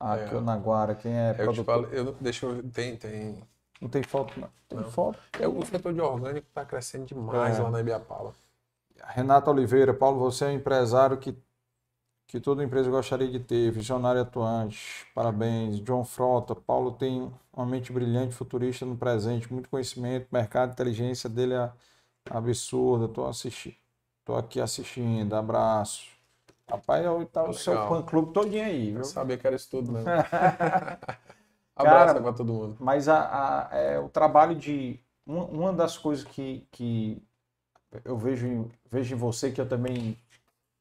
Akio É. Naguara, quem é Eu te produtor? falo, eu, deixa eu. Tem, tem. Não tem foto, não. Tem Não. foto? É, o setor de orgânico está crescendo demais É. lá na Ibiapaba. Renata Oliveira, Paulo, você é um empresário que, que toda empresa gostaria de ter, visionário atuante. Parabéns. John Frota, Paulo tem uma mente brilhante, futurista no presente, muito conhecimento, mercado, inteligência dele é absurda. Tô assistindo, tô aqui assistindo. Abraço. Rapaz, tá o seu fã clube todinho aí, Eu sabia que era isso tudo <laughs> mesmo. Cara, Abraço pra todo mundo. Mas a, a- é, o trabalho de. Uma, uma das coisas que, que eu vejo em, vejo em você, que eu também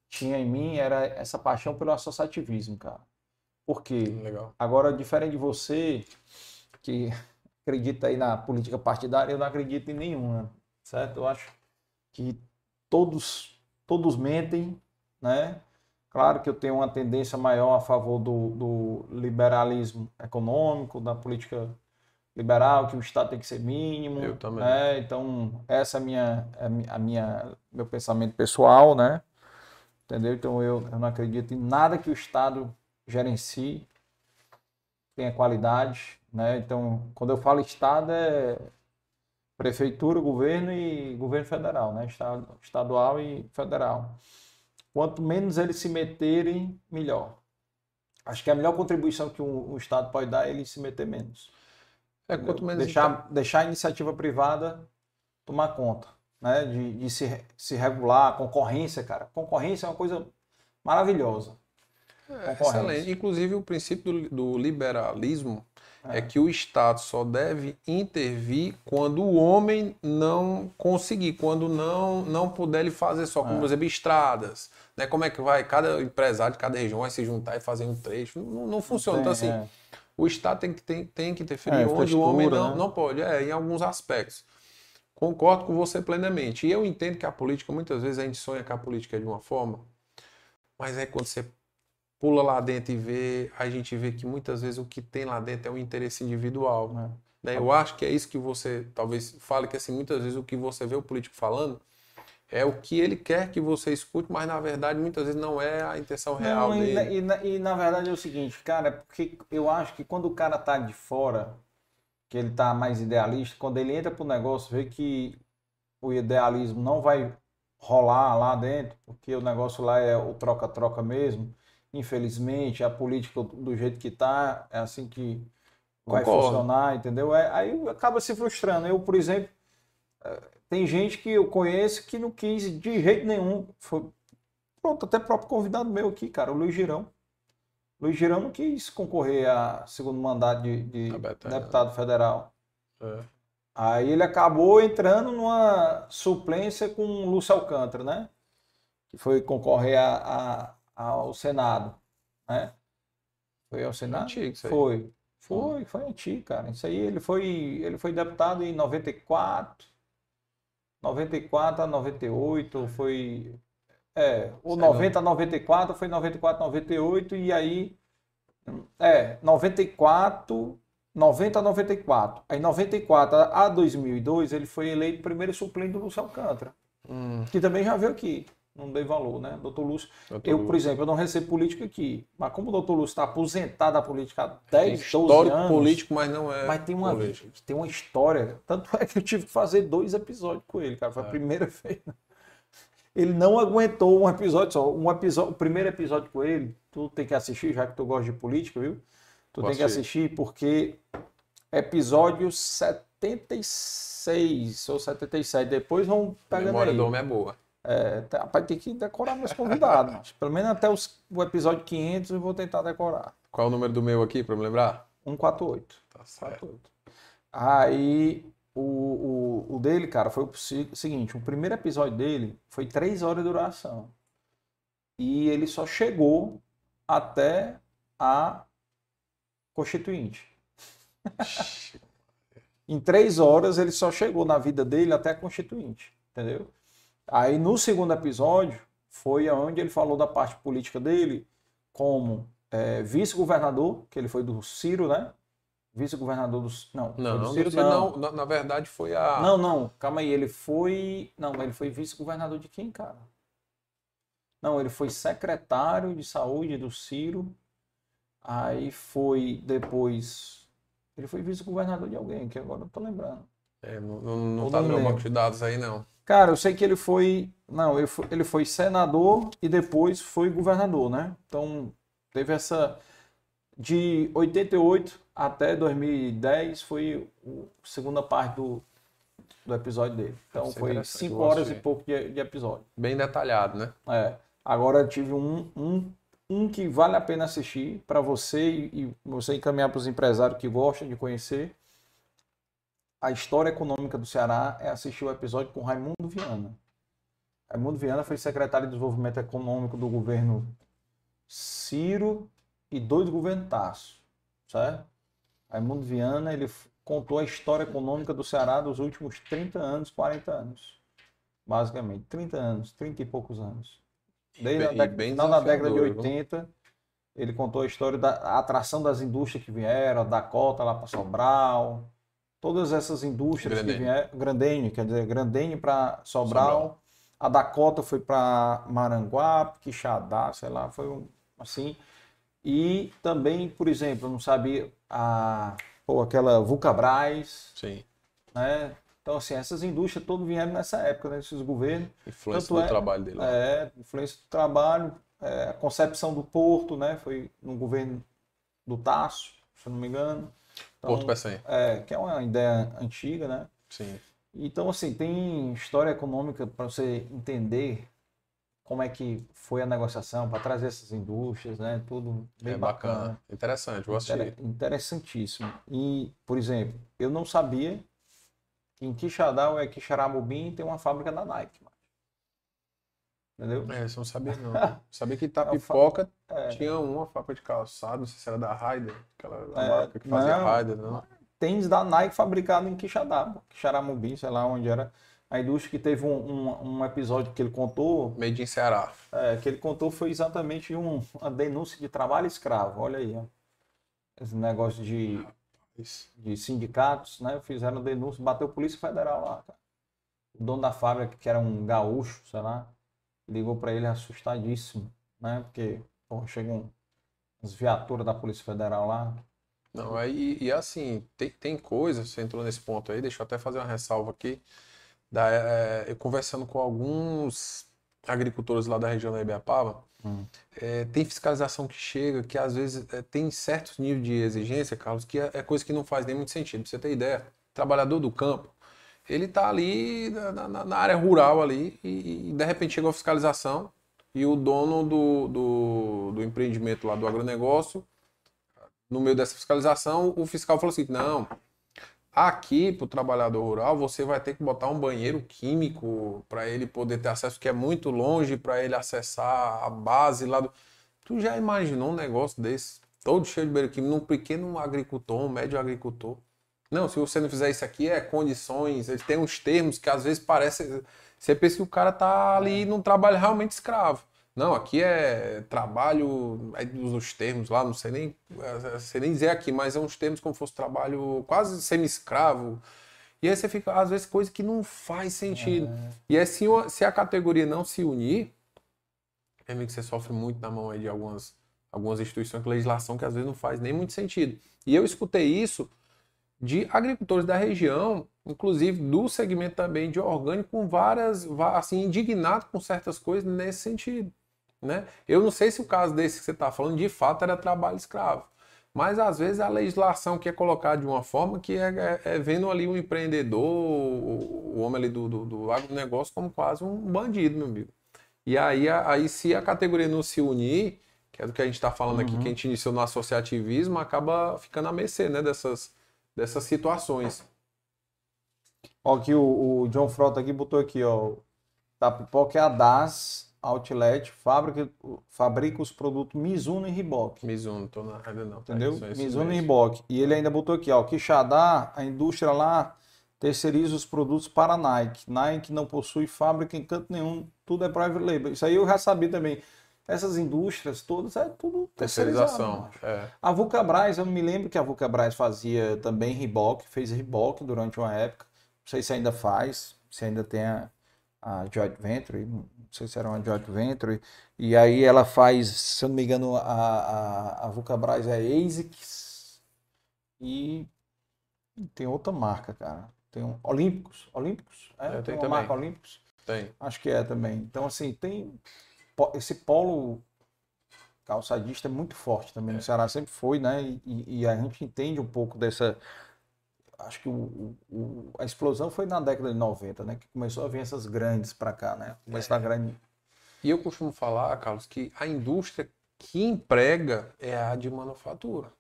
tinha em mim, era essa paixão pelo associativismo, cara. Por quê? Legal. Agora, diferente de você, que acredita aí na política partidária, eu não acredito em nenhuma, certo? Eu acho que todos, todos mentem, né? Claro que eu tenho uma tendência maior a favor do, do liberalismo econômico, da política liberal, que o Estado tem que ser mínimo. Eu também. né? Então, essa é a minha, é a mi- a minha, meu pensamento pessoal, né? Entendeu? Então, eu, eu não acredito em nada que o Estado gerencie, tenha qualidade, né? Então, quando eu falo Estado, é prefeitura, governo e governo federal, né? Estado, estadual e federal. Quanto menos eles se meterem, melhor. Acho que a melhor contribuição que o, o Estado pode dar é ele se meter menos. É, quanto menos deixar, deixar a iniciativa privada tomar conta, né? De, de se, se regular, a concorrência, cara. Concorrência é uma coisa maravilhosa. É, excelente. Inclusive, o princípio do, do liberalismo é. É. que o Estado só deve intervir quando o homem não conseguir, quando não, não puder ele fazer só, como É. por exemplo, estradas. Né? Como é que vai? Cada empresário de cada região vai se juntar e fazer um trecho. Não, não funciona. então, assim, É, o Estado tem que, tem, tem que interferir É, onde o homem não, né? não pode, é, em alguns aspectos. Concordo com você plenamente. E eu entendo que a política, muitas vezes a gente sonha que a política é de uma forma, mas aí quando você pula lá dentro e vê, a gente vê que muitas vezes o que tem lá dentro é um interesse individual. é. Né? Eu acho que é isso que você talvez fale, que assim, muitas vezes o que você vê o político falando é o que ele quer que você escute, mas na verdade muitas vezes não é a intenção real Não, e, dele. e na- e na verdade é o seguinte, cara, é porque eu acho que quando o cara tá de fora, que ele tá mais idealista, quando ele entra pro negócio, vê que o idealismo não vai rolar lá dentro, porque o negócio lá é o troca-troca mesmo. Infelizmente, a política do jeito que tá, é assim que vai Concordo. funcionar, entendeu? É, aí acaba se frustrando. Eu, por exemplo, tem gente que eu conheço que não quis de jeito nenhum. Foi, pronto, até próprio convidado meu aqui, cara, o Luiz Girão. Luiz Girão não quis concorrer a segundo mandato de, de deputado federal. É. Aí ele acabou entrando numa suplência com o Lúcio Alcântara, né? Que foi concorrer a, a- ao Senado, né? Foi ao Senado? antigo isso aí. Foi. Foi, foi antigo, cara. Isso aí, ele foi, ele foi deputado em 94, 94 a 98, foi... É, o Sei não. 90 a 94 foi 94 a 98 e aí... É, 94, 90 a 94. Aí 94 a 2002 ele foi eleito primeiro suplente do Lúcio Alcântara, Hum, que também já veio aqui. Não dei valor, né? Doutor Lúcio. doutor Eu, por Lúcio. exemplo, eu não recebo política aqui. Mas como o doutor Lúcio está aposentado da política há Tem 10, 12 histórico anos. político, mas não é Mas tem uma, político. tem uma história. Tanto é que eu tive que fazer dois episódios com ele, cara. Foi a É. primeira <laughs> vez. Ele não aguentou um episódio só. Um episódio, o primeiro episódio com ele, tu tem que assistir, já que tu gosta de política, viu? Tu Vou tem que assistir porque episódio 76 ou 77. Depois vão A pegando memória aí. do homem é boa. É, tá- rapaz, tem que decorar meus convidados. mas Pelo menos até os- o episódio 500 eu vou tentar decorar. Qual é o número do meu aqui, pra me lembrar? 148. Tá certo. 148. Aí, o, o, o dele, cara, foi o se- seguinte: o primeiro episódio dele foi 3 horas de duração. E ele só chegou até a Constituinte. Em três horas ele só chegou na vida dele até a Constituinte, entendeu? Aí no segundo episódio foi onde ele falou da parte política dele como é, vice-governador, que ele foi do Ciro, né? Vice-governador do não, Não, do Ciro, não, não. na, verdade foi a. Não, não, calma aí, ele foi, não, mas ele foi vice-governador de quem, cara? Não, ele foi secretário de saúde do Ciro. Aí foi depois ele foi vice-governador de alguém, que agora eu não tô lembrando. É, não, não, não tá no meu banco de dados aí, não. Cara, eu sei que ele foi. Não, ele foi, senador e depois foi governador, né? Então, teve essa. De 88 até 2010 foi a segunda parte do, do episódio dele. Então, Deve ser foi interessante, 5 eu gosto horas e pouco de, de episódio. Bem detalhado, né? É. Agora tive um, um, um que vale a pena assistir para você e, e você encaminhar para os empresários que gostam de conhecer. A história econômica do Ceará é assistir o episódio com Raimundo Viana. Raimundo Viana foi secretário de Desenvolvimento Econômico do governo Ciro e dois governos Tasso, certo? Raimundo Viana, ele contou a história econômica do Ceará dos últimos 30 anos, 40 anos. Basicamente, 30 anos, 30 e poucos anos. Desde a década, final da década de desafiador, viu? 80, ele contou a história da a atração das indústrias que vieram, da Cota lá para Sobral, todas essas indústrias Grandenho. que vieram, Grandenho, quer dizer, Grandenho para Sobral, Sobral. a Dakota foi para Maranguape, Quixadá, sei lá, foi um, assim. E também, por exemplo, eu não sabia a pô, aquela Vulcabras, Sim. né? Então, assim, essas indústrias todas vieram nessa época, né? Esses governos. Influência Tanto do é- trabalho dele. É, influência do trabalho, é, a concepção do porto, né? Foi no governo do Tasso, se eu não me engano. Então, Porto Pecém. é, que é uma ideia antiga, né? Sim. Então, assim, tem história econômica para você entender como é que foi a negociação para trazer essas indústrias, né? Tudo bem é bacana. bacana. Interessante, vou assistir. Inter- Interessantíssimo. E, por exemplo, eu não sabia que em Quixadá ou é Quixaramubim tem uma fábrica da Nike. Entendeu? É, eu não sabia, não. <laughs> sabia que Itapipoca tinha uma fábrica de calçado, não sei se era da Raider, aquela É, marca que fazia não. Raider, não. Tênis da Nike fabricado em Quixadá. Quixaramubim, sei lá onde era. A indústria que teve um, um, um episódio que ele contou, Made in Ceará. é, que ele contou foi exatamente um, uma denúncia de trabalho escravo. Olha aí, ó. Esse negócio de de sindicatos, né? Fizeram denúncia, bateu Polícia Federal lá, cara. O dono da fábrica, que era um gaúcho, sei lá, ligou para ele assustadíssimo, né? Porque, pô, chegam as viaturas da Polícia Federal lá. Não, aí, e assim, tem, tem coisa, você entrou nesse ponto aí, deixa eu até fazer uma ressalva aqui. Da, é, eu conversando com alguns agricultores lá da região da Ibiapaba, Hum. é, tem fiscalização que chega, que às vezes é, tem certos níveis de exigência, Carlos, que é, é coisa que não faz nem muito sentido. Pra você ter ideia, trabalhador do campo, ele tá ali na, na- na área rural ali e, e, de repente chegou a fiscalização e o dono do, do, do empreendimento lá do agronegócio no meio dessa fiscalização, o fiscal falou assim: não, aqui para o trabalhador rural você vai ter que botar um banheiro químico para ele poder ter acesso, que é muito longe para ele acessar a base lá do. Tu já imaginou um negócio desse? Todo cheio de banheiro químico, num pequeno agricultor, um médio agricultor. Não, se você não fizer isso aqui, é condições, ele tem uns termos que às vezes parece. Você pensa que o cara tá ali num trabalho realmente escravo. Não, aqui é trabalho, aí usa os termos lá, não sei nem, eh, sei nem dizer aqui, mas é uns termos como se fosse trabalho quase semi-escravo. E aí você fica, às vezes, coisa que não faz sentido. E aí, se, se a categoria não se unir, é meio que você sofre muito na mão aí de algumas, algumas instituições, legislação que às vezes não faz nem muito sentido. E eu escutei isso de agricultores da região, inclusive do segmento também de orgânico, com várias, assim, indignado com certas coisas nesse sentido. Né? Eu não sei se o caso desse que você está falando de fato era trabalho escravo, mas às vezes a legislação que é colocada de uma forma que é, é- é vendo ali o empreendedor, o, o homem ali do, do, do agronegócio como quase um bandido, meu amigo. E aí, a- aí se a categoria não se unir, que é do que a gente está falando aqui, que a gente iniciou no associativismo, acaba ficando à mercê né, dessas, dessas situações. Ó, aqui o, o John Frota aqui botou aqui, ó. Da pipoca é a DAS Outlet, fábrica, fabrica os produtos Mizuno e Reebok. Mizuno, tô na raiva não. tá? Entendeu? Isso Mizuno e mesmo. Reebok. E ele ainda botou aqui, ó, Quixadá, a indústria lá terceiriza os produtos para Nike. Nike não possui fábrica em canto nenhum, tudo é private label. Isso aí eu já sabia também. Essas indústrias todas é tudo. Terceirização. É. A Vulcabras, eu não me lembro que a Vulcabras fazia também Reebok, fez Reebok durante uma época. Não sei se ainda faz, se ainda tem a, a Joint Venture, não sei se era uma Joint Venture. E aí ela faz, se eu não me engano, a, a, a Vulcabras é ASICS e tem outra marca, cara. Tem um Olímpicos, Olímpicos? É, tem tem uma também. marca Olímpicos? Tem. Acho que é também. Então, assim, tem. Esse polo calçadista é muito forte também no Ceará, sempre foi, né? E- E, a gente entende um pouco dessa. Acho que o, o- a explosão foi na década de 90, né? Que começou a vir essas grandes para cá, né? Começo da grande. E eu costumo falar, Carlos, que a indústria que emprega é a de manufatura.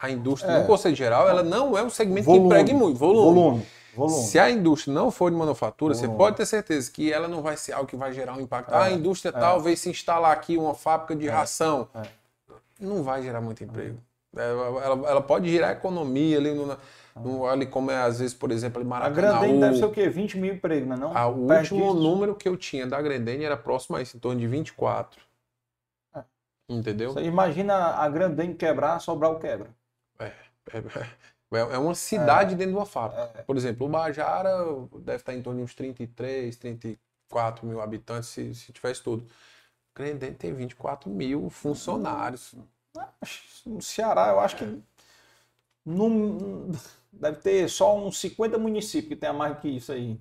A indústria, É. no conceito geral, ela não é um segmento Volume. que empregue muito. Volume. Volume. Volume. Se a indústria não for de manufatura, você Volume. pode ter certeza que ela não vai ser algo que vai gerar um impacto. Ah, a É, indústria é. talvez se instalar aqui uma fábrica de ração. é. Não vai gerar muito emprego. Ela, ela- ela pode gerar economia ali, no, no- ali como é às vezes, por exemplo, em A Maracanã. Grandene deve ser o quê? 20 mil empregos, não é? Não? Ah, o Perto último disso. número que eu tinha da Grendene era próximo a isso, em torno de 24. É. Entendeu? Você imagina a Grandene quebrar, sobrar o quebra. É, é, é uma cidade dentro de uma fábrica. Por exemplo, o Bajara deve estar em torno de uns 33, 34 mil habitantes, se, se tivesse tudo. Grendene tem 24 mil funcionários. No Ceará, eu acho que não, deve ter só uns 50 municípios que tenha mais do que isso aí.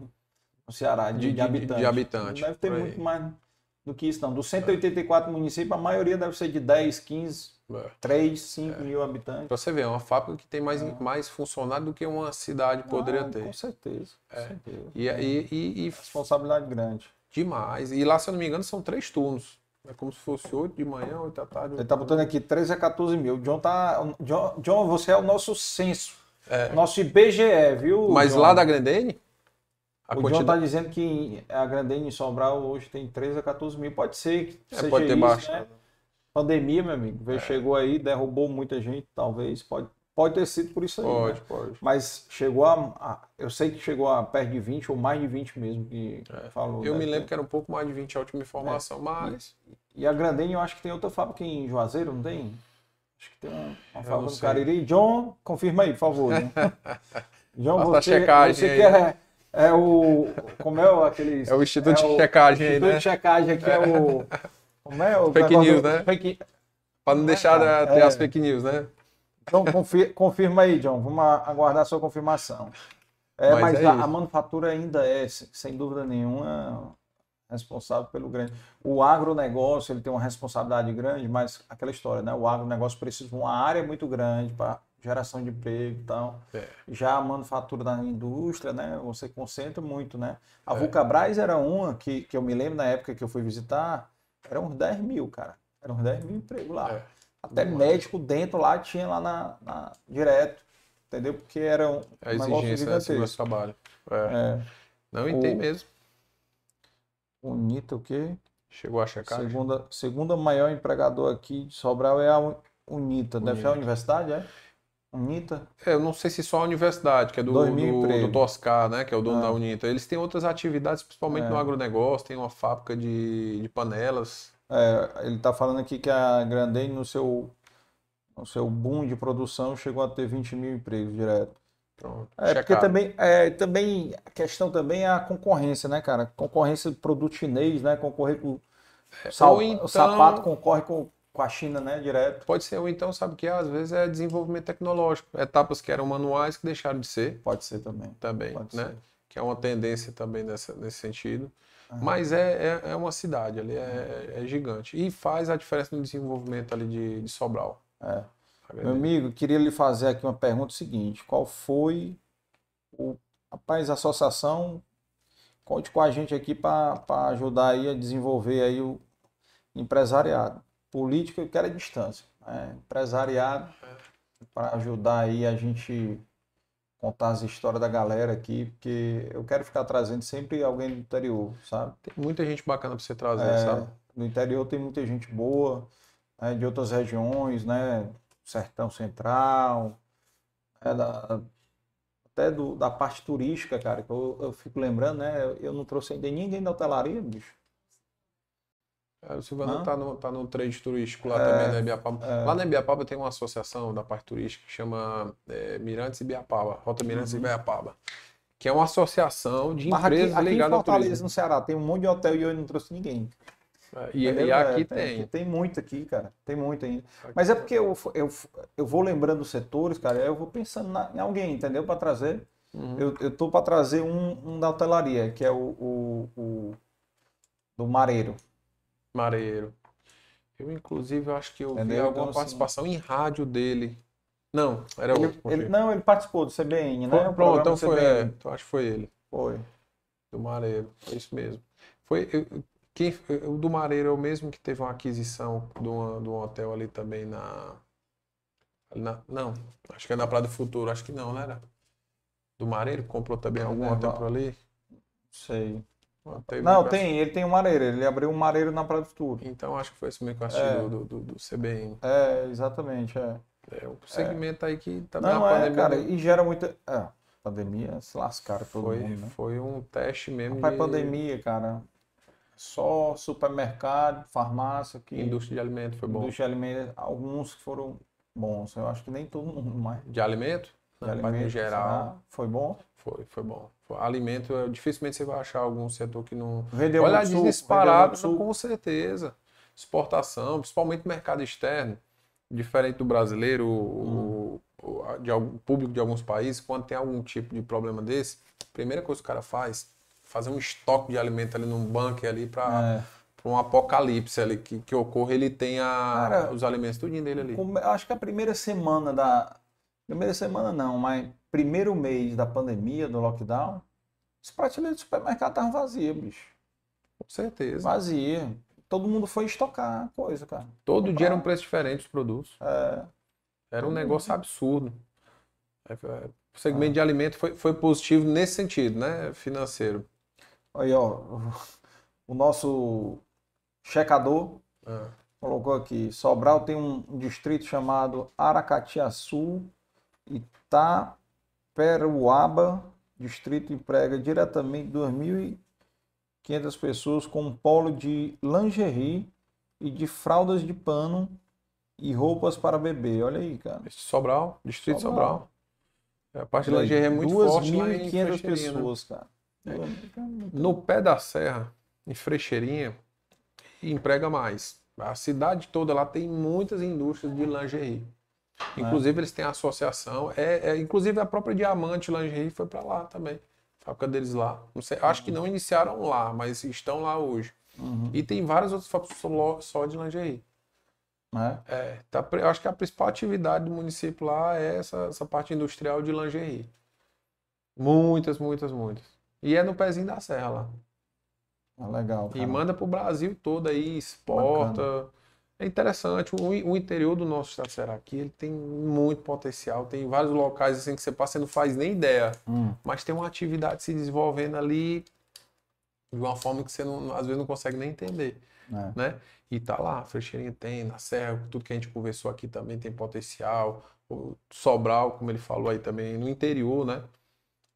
No Ceará, de, De- de habitantes. de habitante, deve ter muito mais do que isso, não. Dos 184 municípios, a maioria deve ser de 10, 15, É. 3, 5 mil habitantes. Pra você ver, é uma fábrica que tem mais, mais funcionário do que uma cidade poderia Ah, ter. Com certeza. Com certeza. E, e, e, e Responsabilidade grande. demais. E lá, se eu não me engano, são três turnos. É como se fosse 8 de manhã, 8 da tarde. Ele tá botando aqui 13 a 14 mil. John tá. John, John, você é o nosso censo. É. Nosso IBGE, viu? Mas John? lá da Grendene, a o John quantidade. tá dizendo que a Grandene em Sobral hoje tem 13 a 14 mil. Pode ser que É, seja pode ter isso, baixo. né? Pandemia, meu amigo. É. Chegou aí, derrubou muita gente, talvez. Pode, pode ter sido por isso aí. Pode, né? pode. Mas chegou a, a- Eu sei que chegou a perto de 20 ou mais de 20 mesmo que falou. É. Eu deve me ter. lembro que era um pouco mais de 20 a última É. informação, mas. E a Grandene, eu acho que tem outra fábrica em Juazeiro, não tem? Acho que tem uma, uma fábrica no. Cariri. John, confirma aí, por favor. né? <laughs> John, Faça a você, checagem você aí, que é, é o. Como é o aquele. É o Instituto de o Checagem Instituto né? de checagem aqui é o. <laughs> Como é o. Fake news, né? Fake, Para não deixar cara, de ter é. as fake news, né? Então, confi- confirma aí, John. Vamos aguardar a sua confirmação. É, Mas mas é a, a manufatura ainda é, se- sem dúvida nenhuma, responsável pelo grande. O agronegócio ele tem uma responsabilidade grande, mas aquela história, né? O agronegócio precisa de uma área muito grande para geração de emprego e tal. É. Já a manufatura da indústria, né? Você concentra muito, né? A É. Vulcabras era uma que, que eu me lembro na época que eu fui visitar, eram uns 10 mil, cara. Eram uns 10 mil empregos lá. É. Até médico dentro lá tinha lá na, na- direto, entendeu? Porque era um A negócio exigência né, trabalho. É. É, Não, e tem O- mesmo. Unita o quê? Chegou a checar. Segunda, segunda maior empregador aqui de Sobral é a Un- Unita. Deve ser a universidade, é? Unita? É, eu não sei se só a universidade, que é do, do, do Toscar, né? Que é o dono Ah. da Unita. Eles têm outras atividades, principalmente É. no agronegócio, tem uma fábrica de, de panelas. É, ele está falando aqui que a Grandene, no seu, no seu boom de produção, chegou a ter 20 mil empregos direto. Pronto. É, porque também, é, também a questão também é a concorrência, né, cara? Concorrência do produto chinês, né? Concorrer com sal- ou então- o sapato concorre com, com a China, né, direto. Pode ser, ou então, sabe que é? Às vezes é desenvolvimento tecnológico. Etapas que eram manuais que deixaram de ser Pode ser também. também, Pode né? ser. Que é uma tendência também nessa, nesse sentido. Ah. Mas é, é, é uma cidade ali, é, é gigante. E faz a diferença no desenvolvimento ali de, de Sobral. É. Meu amigo, queria lhe fazer aqui uma pergunta seguinte: qual foi o rapaz, a associação? Conte com a gente aqui para ajudar aí a desenvolver aí o empresariado. Política eu quero a distância. né? Empresariado para ajudar aí a gente contar as histórias da galera aqui, porque eu quero ficar trazendo sempre alguém do interior, sabe? Tem muita gente bacana para você trazer, É, sabe? no interior tem muita gente boa, né, de outras regiões, né? Sertão Central, né, da- até do- da parte turística, cara, que eu, eu fico lembrando, né? Eu, eu não trouxe ainda ninguém da hotelaria, bicho. O Silvano Hã? tá no, tá no trade turístico lá É, também, na Ibiapaba. é. Lá na Ibiapaba tem uma associação da parte turística que chama é, Mirantes Ibiapaba, Rota Mirantes Uhum. Ibiapaba, que é uma associação de Mas aqui, empresas aqui em ligadas ao Fortaleza, turismo. no Ceará, tem um monte de hotel e eu não trouxe ninguém. É, E, e aqui É, tem. Tem muito aqui, cara. Tem muito ainda. Mas é porque eu, eu, eu vou lembrando os setores, cara, eu vou pensando na- em alguém, entendeu? Para trazer. Uhum. Eu, eu tô para trazer um, um da hotelaria, que é o, o, o do Mareiro. Mareiro. Eu, inclusive, acho que eu vi Entendeu? alguma Então, assim- participação em rádio dele. Não, era Ele, outro. ele- não, ele participou do CBN, né? Foi- Pronto, então foi, é, então acho que foi ele. Foi. Do Mareiro, é isso mesmo. Foi, eu- quem, o do Mareiro é o mesmo que teve uma aquisição de, uma- de um hotel ali também na, na- Não, acho que é na Praia do Futuro, acho que não, né? Era? Do Mareiro, comprou também algum É, hotel por ali? Sei. Não, tem, ele tem um Mareiro, ele abriu um Mareiro na Praia do Futuro. Então acho que foi esse mesmo que eu assisti É. do, do, do- do CBN. É, exatamente, é. É o segmento aí que também Não, a é, pandemia cara, não- e gera muita... É, pandemia, se lascaram todo foi, mundo, né? foi um teste mesmo Rapaz, de pandemia, cara, só supermercado, farmácia, que indústria de alimento, foi bom. indústria de alimentos, alguns que foram bons, eu acho que nem todo mundo, mas De alimento? de Não, no alimentos, geral, será? foi bom. foi, foi bom. Foi- Alimento, dificilmente você vai achar algum setor que não. Vendeu Olha, muito disparado, vendeu muito com certeza. Exportação, principalmente mercado externo, diferente do brasileiro, o- o, a- de algum público de alguns países, quando tem algum tipo de problema desse, a primeira coisa que o cara faz, fazer um estoque de alimento ali num bunker ali para É. um apocalipse ali que, que ocorra, ele tenha Cara, os alimentos tudinho dele ali. Acho que a primeira semana da. Primeira semana não, mas primeiro mês da pandemia, do lockdown, as prateleiras do supermercado estavam vazias, bicho. Com certeza. Vazia. Todo mundo foi estocar coisa, cara. Todo comprar. dia era um preço diferente os produtos. É, Era um negócio absurdo. É, é, O segmento de alimento foi, foi positivo nesse sentido, né? Financeiro. aí, ó. O nosso checador Ah, colocou aqui: Sobral tem um distrito chamado Aracatiaçu, Itaperuaba, distrito emprega diretamente 2.500 pessoas com um polo de lingerie e de fraldas de pano e roupas para bebê. Olha aí, cara. Sobral, Distrito Sobral. Sobral. A parte de lingerie é muito forte lá em 2.500 Frecheirinha, né? pessoas, cara. No pé da serra, em Frecheirinha, emprega mais. A cidade toda lá tem muitas indústrias de lingerie. Inclusive, eles têm associação. É, é- inclusive, a própria Diamante Lingerie foi para lá também. A fábrica deles lá. Sei, acho que não iniciaram lá, mas estão lá hoje. Uhum. E tem várias outras fábricas só- de lingerie. Né? É, tá, acho que a principal atividade do município lá é essa, essa parte industrial de lingerie. Muitas, muitas, muitas. E é no pezinho da serra lá. Ah, legal, E cara. manda pro Brasil todo aí, exporta. É interessante. O, o interior do nosso estado do Ceará aqui, ele tem muito potencial. Tem vários locais assim que você passa e não faz nem ideia. Hum, Mas tem uma atividade se desenvolvendo ali de uma forma que você não, às vezes não consegue nem entender é. né? E tá lá, Frecheirinha tem, na Serra, tudo que a gente conversou aqui também tem potencial. O Sobral, como ele falou aí também, no interior, né?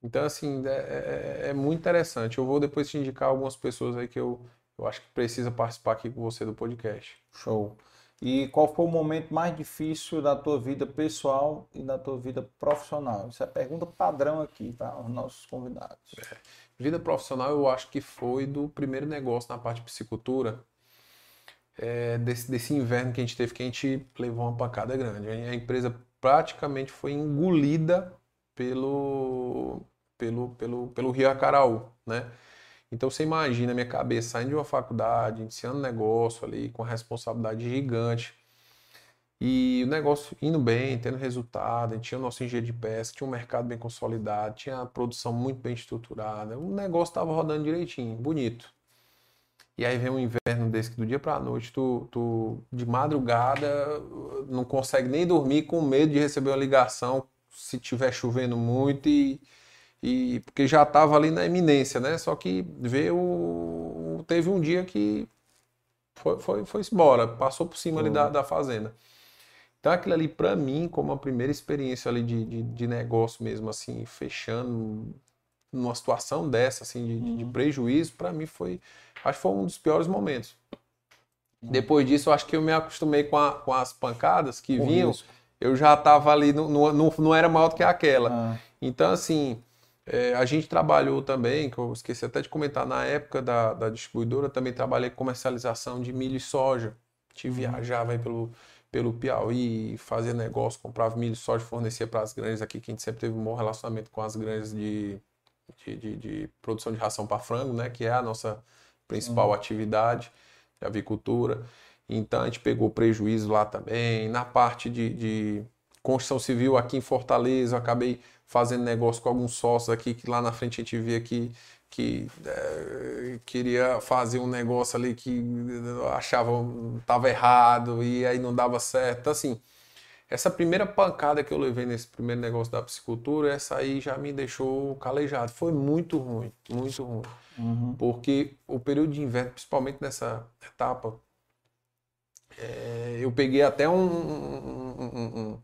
Então, assim, é, é- é muito interessante. Eu vou depois te indicar algumas pessoas aí que eu, eu acho que precisa participar aqui com você do podcast. Show. E qual foi o momento mais difícil da tua vida pessoal e da tua vida profissional? Isso é pergunta padrão aqui para os nossos convidados. Vida profissional, eu acho que foi do primeiro negócio na parte de piscicultura, é, desse, desse inverno que a gente teve, que a gente levou uma pancada grande. A empresa praticamente foi engolida pelo, pelo, pelo, pelo Rio Acaraú, né? Então você imagina minha cabeça saindo de uma faculdade, iniciando um negócio ali com a responsabilidade gigante. E o negócio indo bem, tendo resultado, a gente tinha o nosso engenheiro de pesca, tinha um mercado bem consolidado, tinha a produção muito bem estruturada, o negócio estava rodando direitinho, bonito. E aí vem um inverno desse que do dia para a noite, tu, tu de madrugada não consegue nem dormir com medo de receber uma ligação se tiver chovendo muito e, e porque já estava ali na iminência, né? Só que veio, teve um dia que foi, foi, foi embora, passou por cima ali da, da fazenda. Então aquilo ali para mim, como a primeira experiência ali de, de, de negócio mesmo, assim, fechando numa situação dessa, assim, de, de- de prejuízo, para mim foi, acho que foi um dos piores momentos. Depois disso, acho que eu me acostumei com, a- com as pancadas que Com vinham, risco. eu já estava ali, no, no, no- não era maior do que aquela. Ah, Então, assim, é, a gente trabalhou também, que eu esqueci até de comentar, na época da, da distribuidora, também trabalhei com comercialização de milho e soja. A gente viajava aí pelo, pelo Piauí, fazia negócio, comprava milho e soja, fornecia para as granjas aqui, que a gente sempre teve um bom relacionamento com as granjas de, de, de- de produção de ração para frango, né? Que é a nossa principal atividade de avicultura. Então a gente pegou prejuízo lá também. Na parte de, de construção civil aqui em Fortaleza, acabei fazendo negócio com alguns sócios aqui que lá na frente a gente via que, que eh, queria fazer um negócio ali que achava estava errado e aí não dava certo. Então, assim, essa primeira pancada que eu levei nesse primeiro negócio da piscicultura, essa aí já me deixou calejado. Foi muito ruim, muito ruim. uhum. Porque o período de inverno, principalmente nessa etapa, é, eu peguei até um, um, um- um-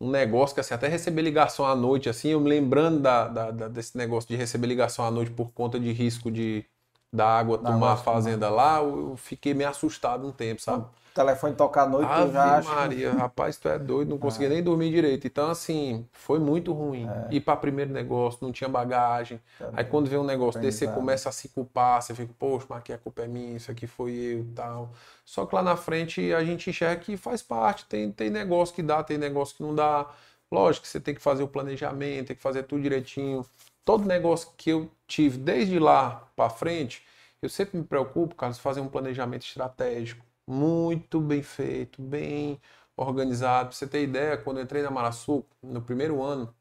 um negócio que assim, até receber ligação à noite, assim, eu me lembrando da, da- da- desse negócio de receber ligação à noite por conta de risco de da água Da tomar a água fazenda lá, eu fiquei meio assustado um tempo, sabe? Telefone tocar à noite, tu Ave já acha. Maria, rapaz, tu é doido, não conseguia nem dormir direito. Então, assim, foi muito ruim. Ir para primeiro negócio, não tinha bagagem. Aí quando vê um negócio desse, você começa a se culpar, você fica, poxa, mas aqui a culpa é minha, isso aqui foi eu e tal. Só que lá na frente a gente enxerga que faz parte, tem, tem negócio que dá, tem negócio que não dá. Lógico que você tem que fazer o planejamento, tem que fazer tudo direitinho. Todo negócio que eu tive desde lá para frente, eu sempre me preocupo, Carlos, fazer um planejamento estratégico muito bem feito, bem organizado. Pra você ter ideia, quando eu entrei na Maraçu, no primeiro ano,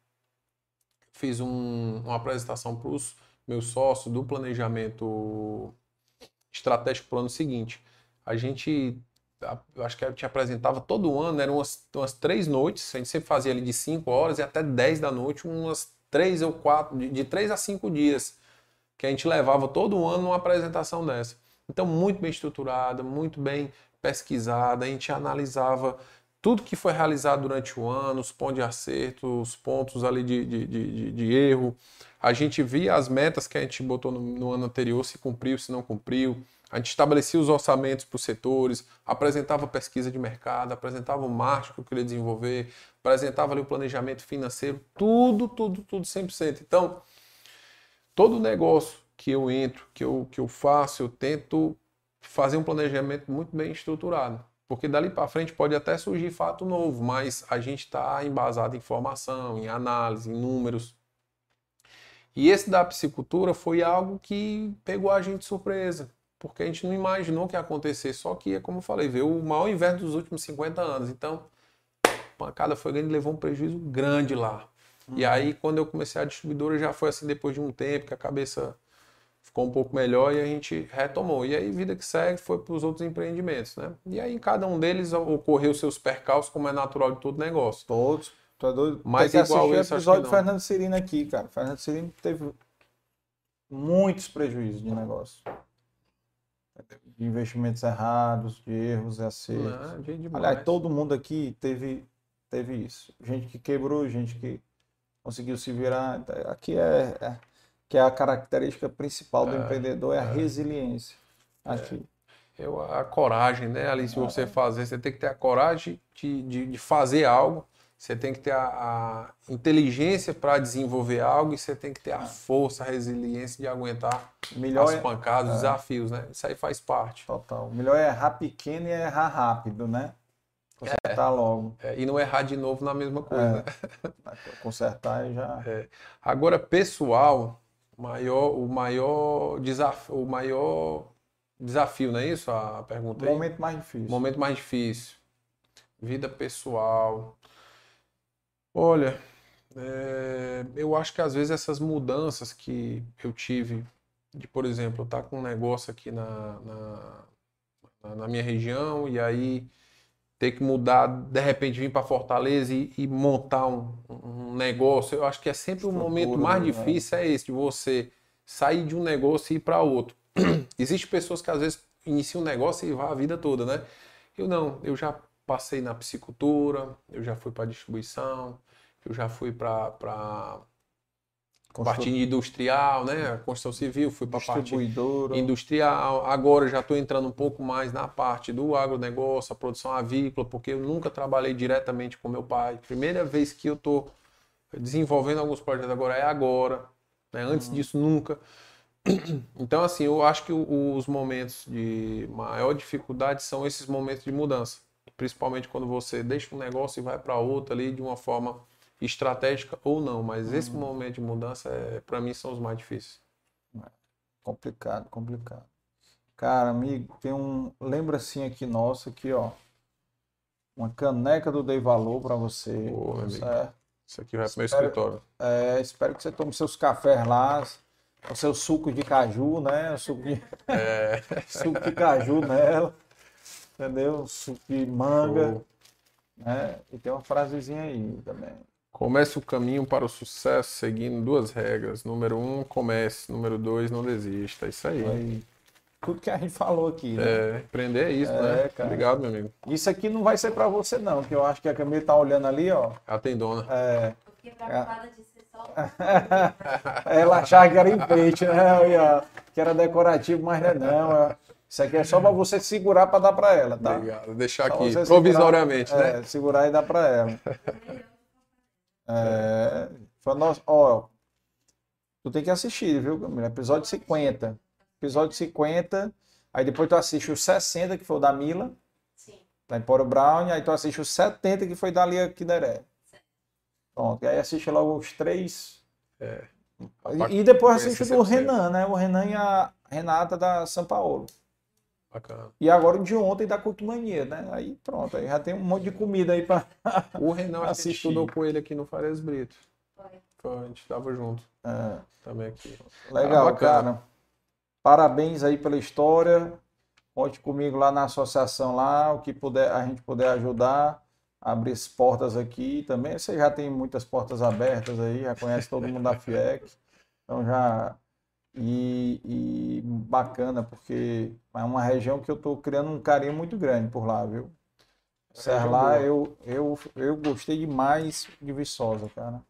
fiz um- uma apresentação para os meus sócios do planejamento estratégico para o ano seguinte. A gente, eu acho que a gente apresentava todo ano, eram umas, umas três noites, a gente sempre fazia ali de 5 horas e até 10 da noite, umas três ou quatro, de, de três a cinco dias, que a gente levava todo ano uma apresentação dessa. Então, muito bem estruturada, muito bem pesquisada, a gente analisava tudo que foi realizado durante o ano, os pontos de acerto, os pontos ali de, de, de, de- erro. A gente via as metas que a gente botou no, no ano anterior, se cumpriu, se não cumpriu. A gente estabelecia os orçamentos para os setores, apresentava pesquisa de mercado, apresentava o marketing que eu queria desenvolver, apresentava ali o planejamento financeiro, tudo, tudo, tudo 100%. Então, todo negócio que eu entro, que eu, que eu faço, eu tento fazer um planejamento muito bem estruturado. Porque dali para frente pode até surgir fato novo, mas a gente está embasado em informação, em análise, em números. E esse da piscicultura foi algo que pegou a gente de surpresa, porque a gente não imaginou que ia acontecer. Só que, é como eu falei, veio o maior inverno dos últimos 50 anos. Então, a pancada foi grande levou um prejuízo grande lá. Uhum. E aí, quando eu comecei a distribuidora, já foi assim depois de um tempo que a cabeça ficou um pouco melhor e a gente retomou. E aí, vida que segue, foi para os outros empreendimentos, né? E aí, em cada um deles ocorreu seus percalços, como é natural de todo negócio. Todos. Tu é doido? Mas Tem que igual esse, o episódio do Fernando Cirino aqui, cara. Fernando Cirino teve muitos prejuízos de negócio. De investimentos errados, de erros e acertos. Não, Aliás, todo mundo aqui teve, teve isso. Gente que quebrou, gente que conseguiu se virar. Aqui é, é que é a característica principal do é, empreendedor, é a é. resiliência. É. Aqui. Eu, a coragem, né? Ali, se você fazer, você tem que ter a coragem de, de, de fazer algo, você tem que ter a, a inteligência para desenvolver algo e você tem que ter a força, a resiliência de aguentar Melhor as pancadas, é, os desafios, né? Isso aí faz parte. Total. O melhor é errar pequeno e errar rápido, né? Consertar é, logo. É, e não errar de novo na mesma coisa. É, <laughs> né? Consertar e já. É. Agora, pessoal, maior, o maior desafio, o maior desafio, não é isso a pergunta aí? Momento mais difícil. Momento mais difícil. Vida pessoal. Olha, é, eu acho que às vezes essas mudanças que eu tive, de por exemplo, estar tá com um negócio aqui na, na, na minha região e aí ter que mudar, de repente vir para Fortaleza e, e montar um, um, negócio, eu acho que é sempre o momento mais né? difícil é esse, de você sair de um negócio e ir para outro. <clears throat> Existem pessoas que às vezes iniciam um negócio e vão a vida toda, né? Eu não, eu já passei na psicultura, eu já fui para distribuição, eu já fui para Parte industrial, né? Construção civil, fui para a parte industrial. Agora já estou entrando um pouco mais na parte do agronegócio, a produção avícola, porque eu nunca trabalhei diretamente com meu pai. Primeira vez que eu estou desenvolvendo alguns projetos agora é agora. Né? Antes uhum. disso, nunca. <clears throat> Então, assim, eu acho que os momentos de maior dificuldade são esses momentos de mudança. Principalmente quando você deixa um negócio e vai para outro ali de uma forma estratégica ou não, mas esse uhum. momento de mudança, é, para mim, são os mais difíceis. Complicado, complicado. Cara, amigo, tem um. Lembra assim aqui nosso, aqui, ó. Uma caneca do Dei Valor para você. Certo? Isso aqui vai pro meu escritório. É, espero que você tome seus cafés lá, o seu suco de caju, né? O suco de, é. <laughs> suco de caju nela. Entendeu? Suco de manga. Né? E tem uma frasezinha aí também. Comece o caminho para o sucesso seguindo duas regras. Número um, comece. Número dois, não desista. É isso aí. aí. Tudo que a gente falou aqui. Né? É, aprender é isso, é, né? Cara. Obrigado, meu amigo. Isso aqui não vai ser para você, não, que eu acho que a Camila tá olhando ali, ó. Ela tem dona. É. Eu fiquei preocupada de ser só. <laughs> Ela achava que era enfeite, né? Que era decorativo, mas não é não. Isso aqui é só para você segurar para dar para ela, tá? Obrigado. Deixar aqui, provisoriamente, segurar, né? É, segurar e dar para ela. É, nossa, ó, tu tem que assistir, viu, Camila? Episódio 50. Episódio 50, aí depois tu assiste o 60, que foi o da Mila. Sim. Lá em Poro Brown, aí tu assiste o 70, que foi da Lia Kideré. Pronto, e aí assiste logo os três. É. E, e depois assiste do Renan, né? O Renan e a Renata da São Paulo. Bacana. E agora o de ontem da Cultumania, né? Aí pronto, aí já tem um monte de comida aí para O Renan <laughs> assistir. estudou com ele aqui no Farias Brito. Foi. Foi, a gente estava junto. É. Também aqui. Legal, cara. Parabéns aí pela história. Conte comigo lá na associação lá, o que puder, a gente puder ajudar, abrir as portas aqui também. Você já tem muitas portas abertas aí, já conhece todo mundo da FIEC. <laughs> Então já e, e, bacana, porque é uma região que eu estou criando um carinho muito grande por lá, viu? Serra lá, eu, eu, eu gostei demais de Viçosa, cara.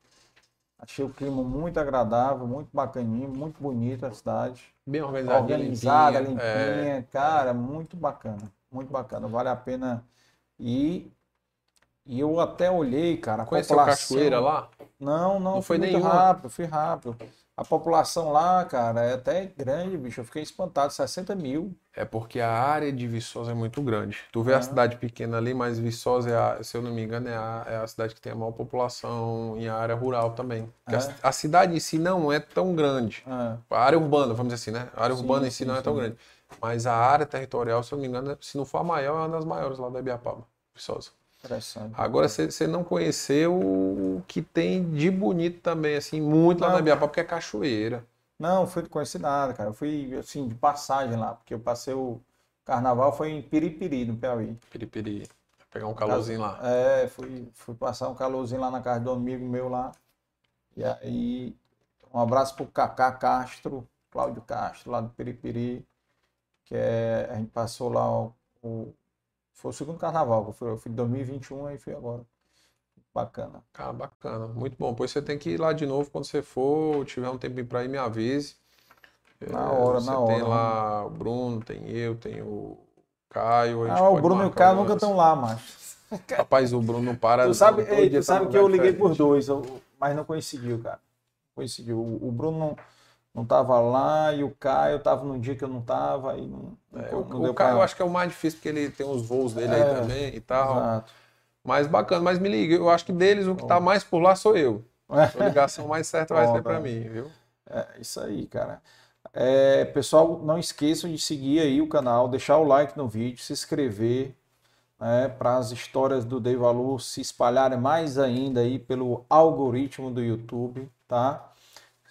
Achei o clima muito agradável, muito bacaninho, muito bonito a cidade. Bem organizada, organizada, limpinha, limpinha é... cara, muito bacana, muito bacana, vale a pena ir. E eu até olhei, cara, a Conheceu população... cachoeira lá? Não, não, não foi muito nenhuma. rápido, fui rápido. A população lá, cara, é até grande, bicho. Eu fiquei espantado, 60 mil. É porque a área de Viçosa é muito grande. Tu vê a cidade pequena ali, mas Viçosa, é a, se eu não me engano, é a, é a, cidade que tem a maior população em área rural também. É. A, a, cidade em si não é tão grande. É. A área urbana, vamos dizer assim, né? A área sim, urbana em si sim, não é tão sim. grande. Mas a área territorial, se eu não me engano, se não for a maior, é uma das maiores lá da Ibiapaba, Viçosa. Interessante. Agora, você não conheceu o que tem de bonito também, assim, muito não, lá na Biapá, porque é cachoeira. Não, fui conhecer nada, cara. Eu fui, assim, de passagem lá, porque eu passei o carnaval, foi em Piripiri, no Piauí. Piripiri. Pegar um calorzinho lá. É, fui, fui passar um calorzinho lá na casa do amigo meu lá. E aí, um abraço pro Cacá Castro, Cláudio Castro, lá do Piripiri, que é, a gente passou lá o, o foi o segundo carnaval, eu fui, eu fui em 2021 aí fui agora. Bacana. Ah, bacana. Muito bom. Pois você tem que ir lá de novo quando você for, tiver um tempinho para ir, me avise. Na é, hora, na hora. Tem lá o Bruno, tem eu, tem o Caio. Ah, o Bruno e o Caio nunca estão lá, macho. <laughs> Rapaz, o Bruno não para. Tu sabe, ei, tu tá sabe que eu liguei por dois, mas não coincidiu, cara. Coincidiu. O Bruno não não estava lá e o Caio estava num dia que eu não estava. E não, é, não o, o Caio eu acho que é o mais difícil porque ele tem os voos dele é, aí também e tal. Exato. Mas bacana, mas me liga, eu acho que deles o que está mais por lá sou eu. É. A ligação mais certa vai ser para mim, viu? É isso aí, cara. É, pessoal, não esqueçam de seguir aí o canal, deixar o like no vídeo, se inscrever né, para as histórias do Dei Valor se espalharem mais ainda aí pelo algoritmo do YouTube, tá?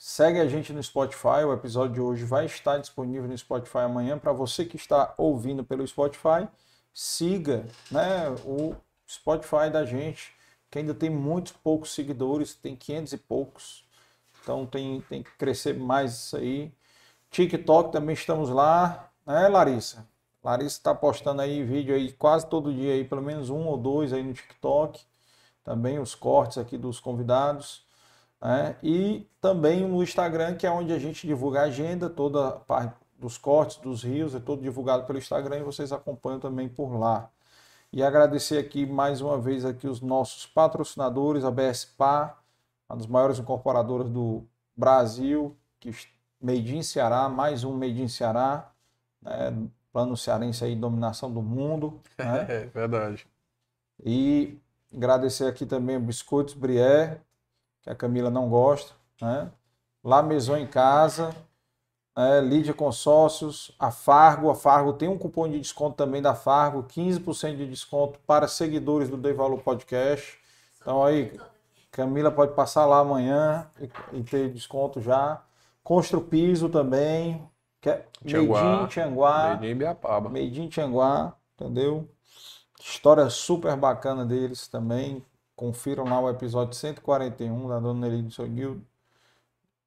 Segue a gente no Spotify, o episódio de hoje vai estar disponível no Spotify amanhã. Para você que está ouvindo pelo Spotify, siga né, o Spotify da gente, que ainda tem muitos poucos seguidores, tem 500 e poucos. Então tem, tem que crescer mais isso aí. TikTok também estamos lá, né, Larissa? Larissa está postando aí vídeo aí quase todo dia aí, pelo menos um ou dois aí no TikTok. Também os cortes aqui dos convidados. Né? E também no Instagram, que é onde a gente divulga a agenda, toda a parte dos cortes, dos rios, é todo divulgado pelo Instagram e vocês acompanham também por lá. E agradecer aqui mais uma vez aqui os nossos patrocinadores, a BSPA, uma das maiores incorporadoras do Brasil, que Made in Ceará, mais um Made in Ceará, né? plano cearense aí, dominação do mundo. Né? <laughs> É verdade. E agradecer aqui também o Biscoitos Brié, que a Camila não gosta, né? Lá Maison em Casa, né? Lídia Consórcios, a Fargo, a Fargo tem um cupom de desconto também da Fargo, 15% de desconto para seguidores do Dei Valor Podcast. Então aí, Camila pode passar lá amanhã e, e ter desconto já. Constru Piso também, que é Tianguá, Tianguá. Made. Made in Tianguá, entendeu? História super bacana deles também. Confiram lá o episódio 141 da Dona Nelly do seu Guildo.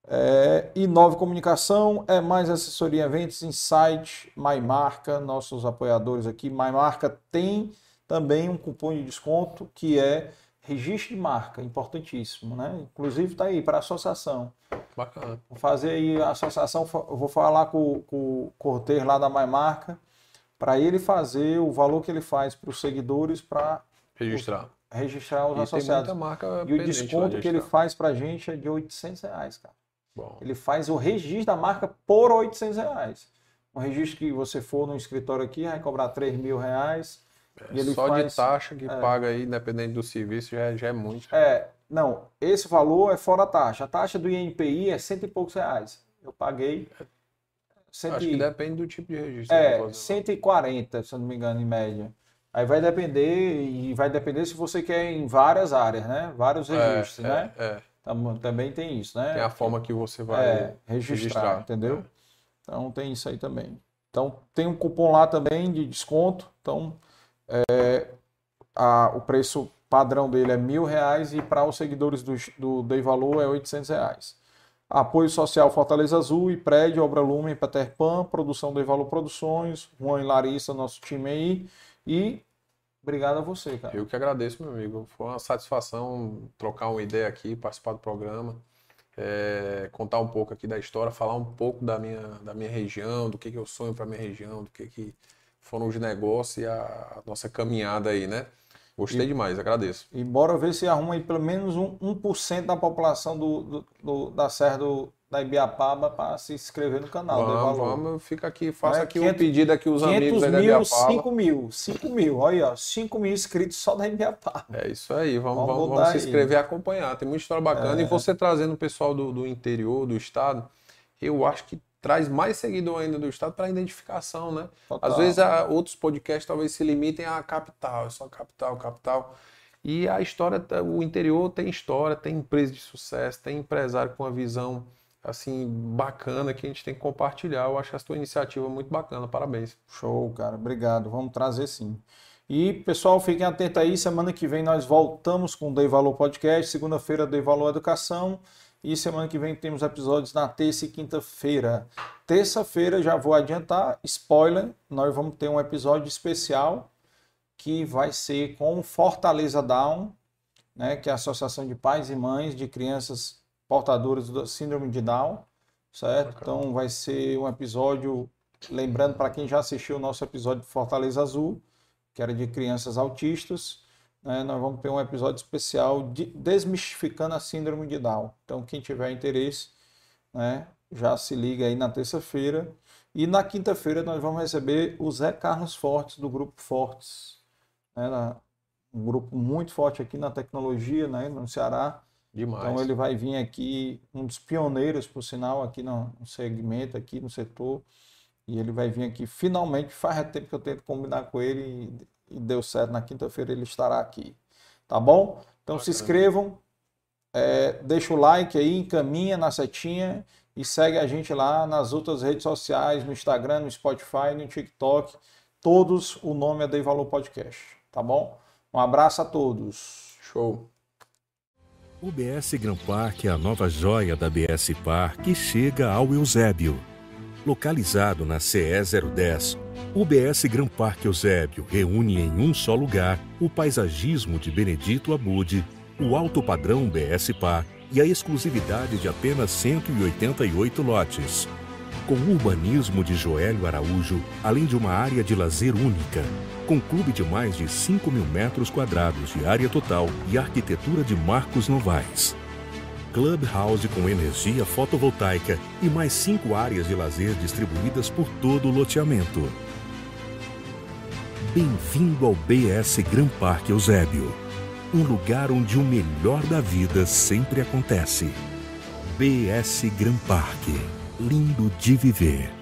É, e Nova Comunicação é mais assessoria eventos, insight, MyMarca, nossos apoiadores aqui. MyMarca tem também um cupom de desconto que é registro de marca, importantíssimo, né? Inclusive está aí para associação. Bacana. Vou fazer aí a associação, vou falar com, com o Cortez lá da MyMarca para ele fazer o valor que ele faz para os seguidores para registrar registrar os e associados. e o desconto que ele faz para a gente é de 800 reais, cara. Bom. Ele faz o registro da marca por 800 reais. Um registro que você for no escritório aqui vai cobrar 3 mil reais. É, só faz, de taxa que é, paga aí, independente do serviço, já, é, já é muito. É, não, esse valor é fora a taxa. A taxa do INPI é cento e poucos reais. Eu paguei. Cento... Acho que depende do tipo de registro. É, 140, se eu não me engano, em média. Aí vai depender, e vai depender se você quer em várias áreas, né? Vários é, registros, é, né? É. Também tem isso, né? Tem a forma que você vai é, registrar, registrar, entendeu? É. Então tem isso aí também. Então tem um cupom lá também de desconto. Então é, a, o preço padrão dele é mil reais e para os seguidores do, do Dei Valor é 800 reais. Apoio Social Fortaleza Azul e Prédio Obra Lumen Peter Pan, produção Dei Valor Produções, Juan e Larissa, nosso time aí. E obrigado a você, cara. Eu que agradeço, meu amigo. Foi uma satisfação trocar uma ideia aqui, participar do programa. é, contar um pouco aqui da história, falar um pouco da minha, da minha região, do que, que eu sonho para minha região, do que, que foram os negócios e a, nossa caminhada aí, né? Gostei e, demais, agradeço. E bora ver se arruma aí pelo menos um, 1% da população do, do, do, da Serra do, da Ibiapaba para se inscrever no canal. Vamos, vamos, fica aqui, faça é, aqui 500, um pedido aqui os amigos aí da Ibiapaba. 5 mil, 5 mil, olha aí, 5 mil inscritos só da Ibiapaba. É isso aí, vamos, vamos, vamos, vamos se inscrever e acompanhar. Tem muita história bacana. É. E você trazendo o pessoal do, do interior, do estado, eu acho que traz mais seguidor ainda do estado para identificação, né? Total. Às vezes a, outros podcasts talvez se limitem à capital, é só capital, capital. E a história, o interior tem história, tem empresa de sucesso, tem empresário com uma visão assim bacana que a gente tem que compartilhar. Eu acho a sua iniciativa muito bacana. Parabéns. Show, cara. Obrigado. Vamos trazer sim. E, pessoal, fiquem atentos aí. Semana que vem nós voltamos com o Dei Valor Podcast. Segunda-feira, Dei Valor Educação. E semana que vem temos episódios na terça e quinta-feira. Terça-feira, já vou adiantar, spoiler, nós vamos ter um episódio especial que vai ser com Fortaleza Down, né, que é a Associação de Pais e Mães de Crianças Portadoras do Síndrome de Down, certo? Então vai ser um episódio, lembrando para quem já assistiu o nosso episódio de Fortaleza Azul, que era de crianças autistas, né, nós vamos ter um episódio especial de desmistificando a síndrome de Down. Então, quem tiver interesse, né, já se liga aí na terça-feira. E na quinta-feira nós vamos receber o Zé Carlos Fortes, do Grupo Fortes. Né, um grupo muito forte aqui na tecnologia, né, no Ceará. Demais. Então ele vai vir aqui, um dos pioneiros, por sinal, aqui no, segmento, aqui no setor. E ele vai vir aqui finalmente, faz tempo que eu tento combinar com ele e deu certo. Na quinta-feira ele estará aqui. Tá bom? Então se inscrevam, é, deixa o like aí, encaminha na setinha e segue a gente lá nas outras redes sociais, no Instagram, no Spotify, no TikTok. Todos o nome é Dei Valor Podcast. Tá bom? Um abraço a todos. Show. O BS Gran Park é a nova joia da BS Par que chega ao Eusébio. Localizado na CE 010, o BS Gran Parque Eusébio reúne em um só lugar o paisagismo de Benedito Abude, o alto padrão BS Par e a exclusividade de apenas 188 lotes. Com o urbanismo de Joélio Araújo, além de uma área de lazer única, com clube de mais de 5 mil metros quadrados de área total e arquitetura de Marcos Novaes. Clubhouse com energia fotovoltaica e mais cinco áreas de lazer distribuídas por todo o loteamento. Bem-vindo ao BS Gran Parque Eusébio, um lugar onde o melhor da vida sempre acontece. BS Gran Parque, lindo de viver.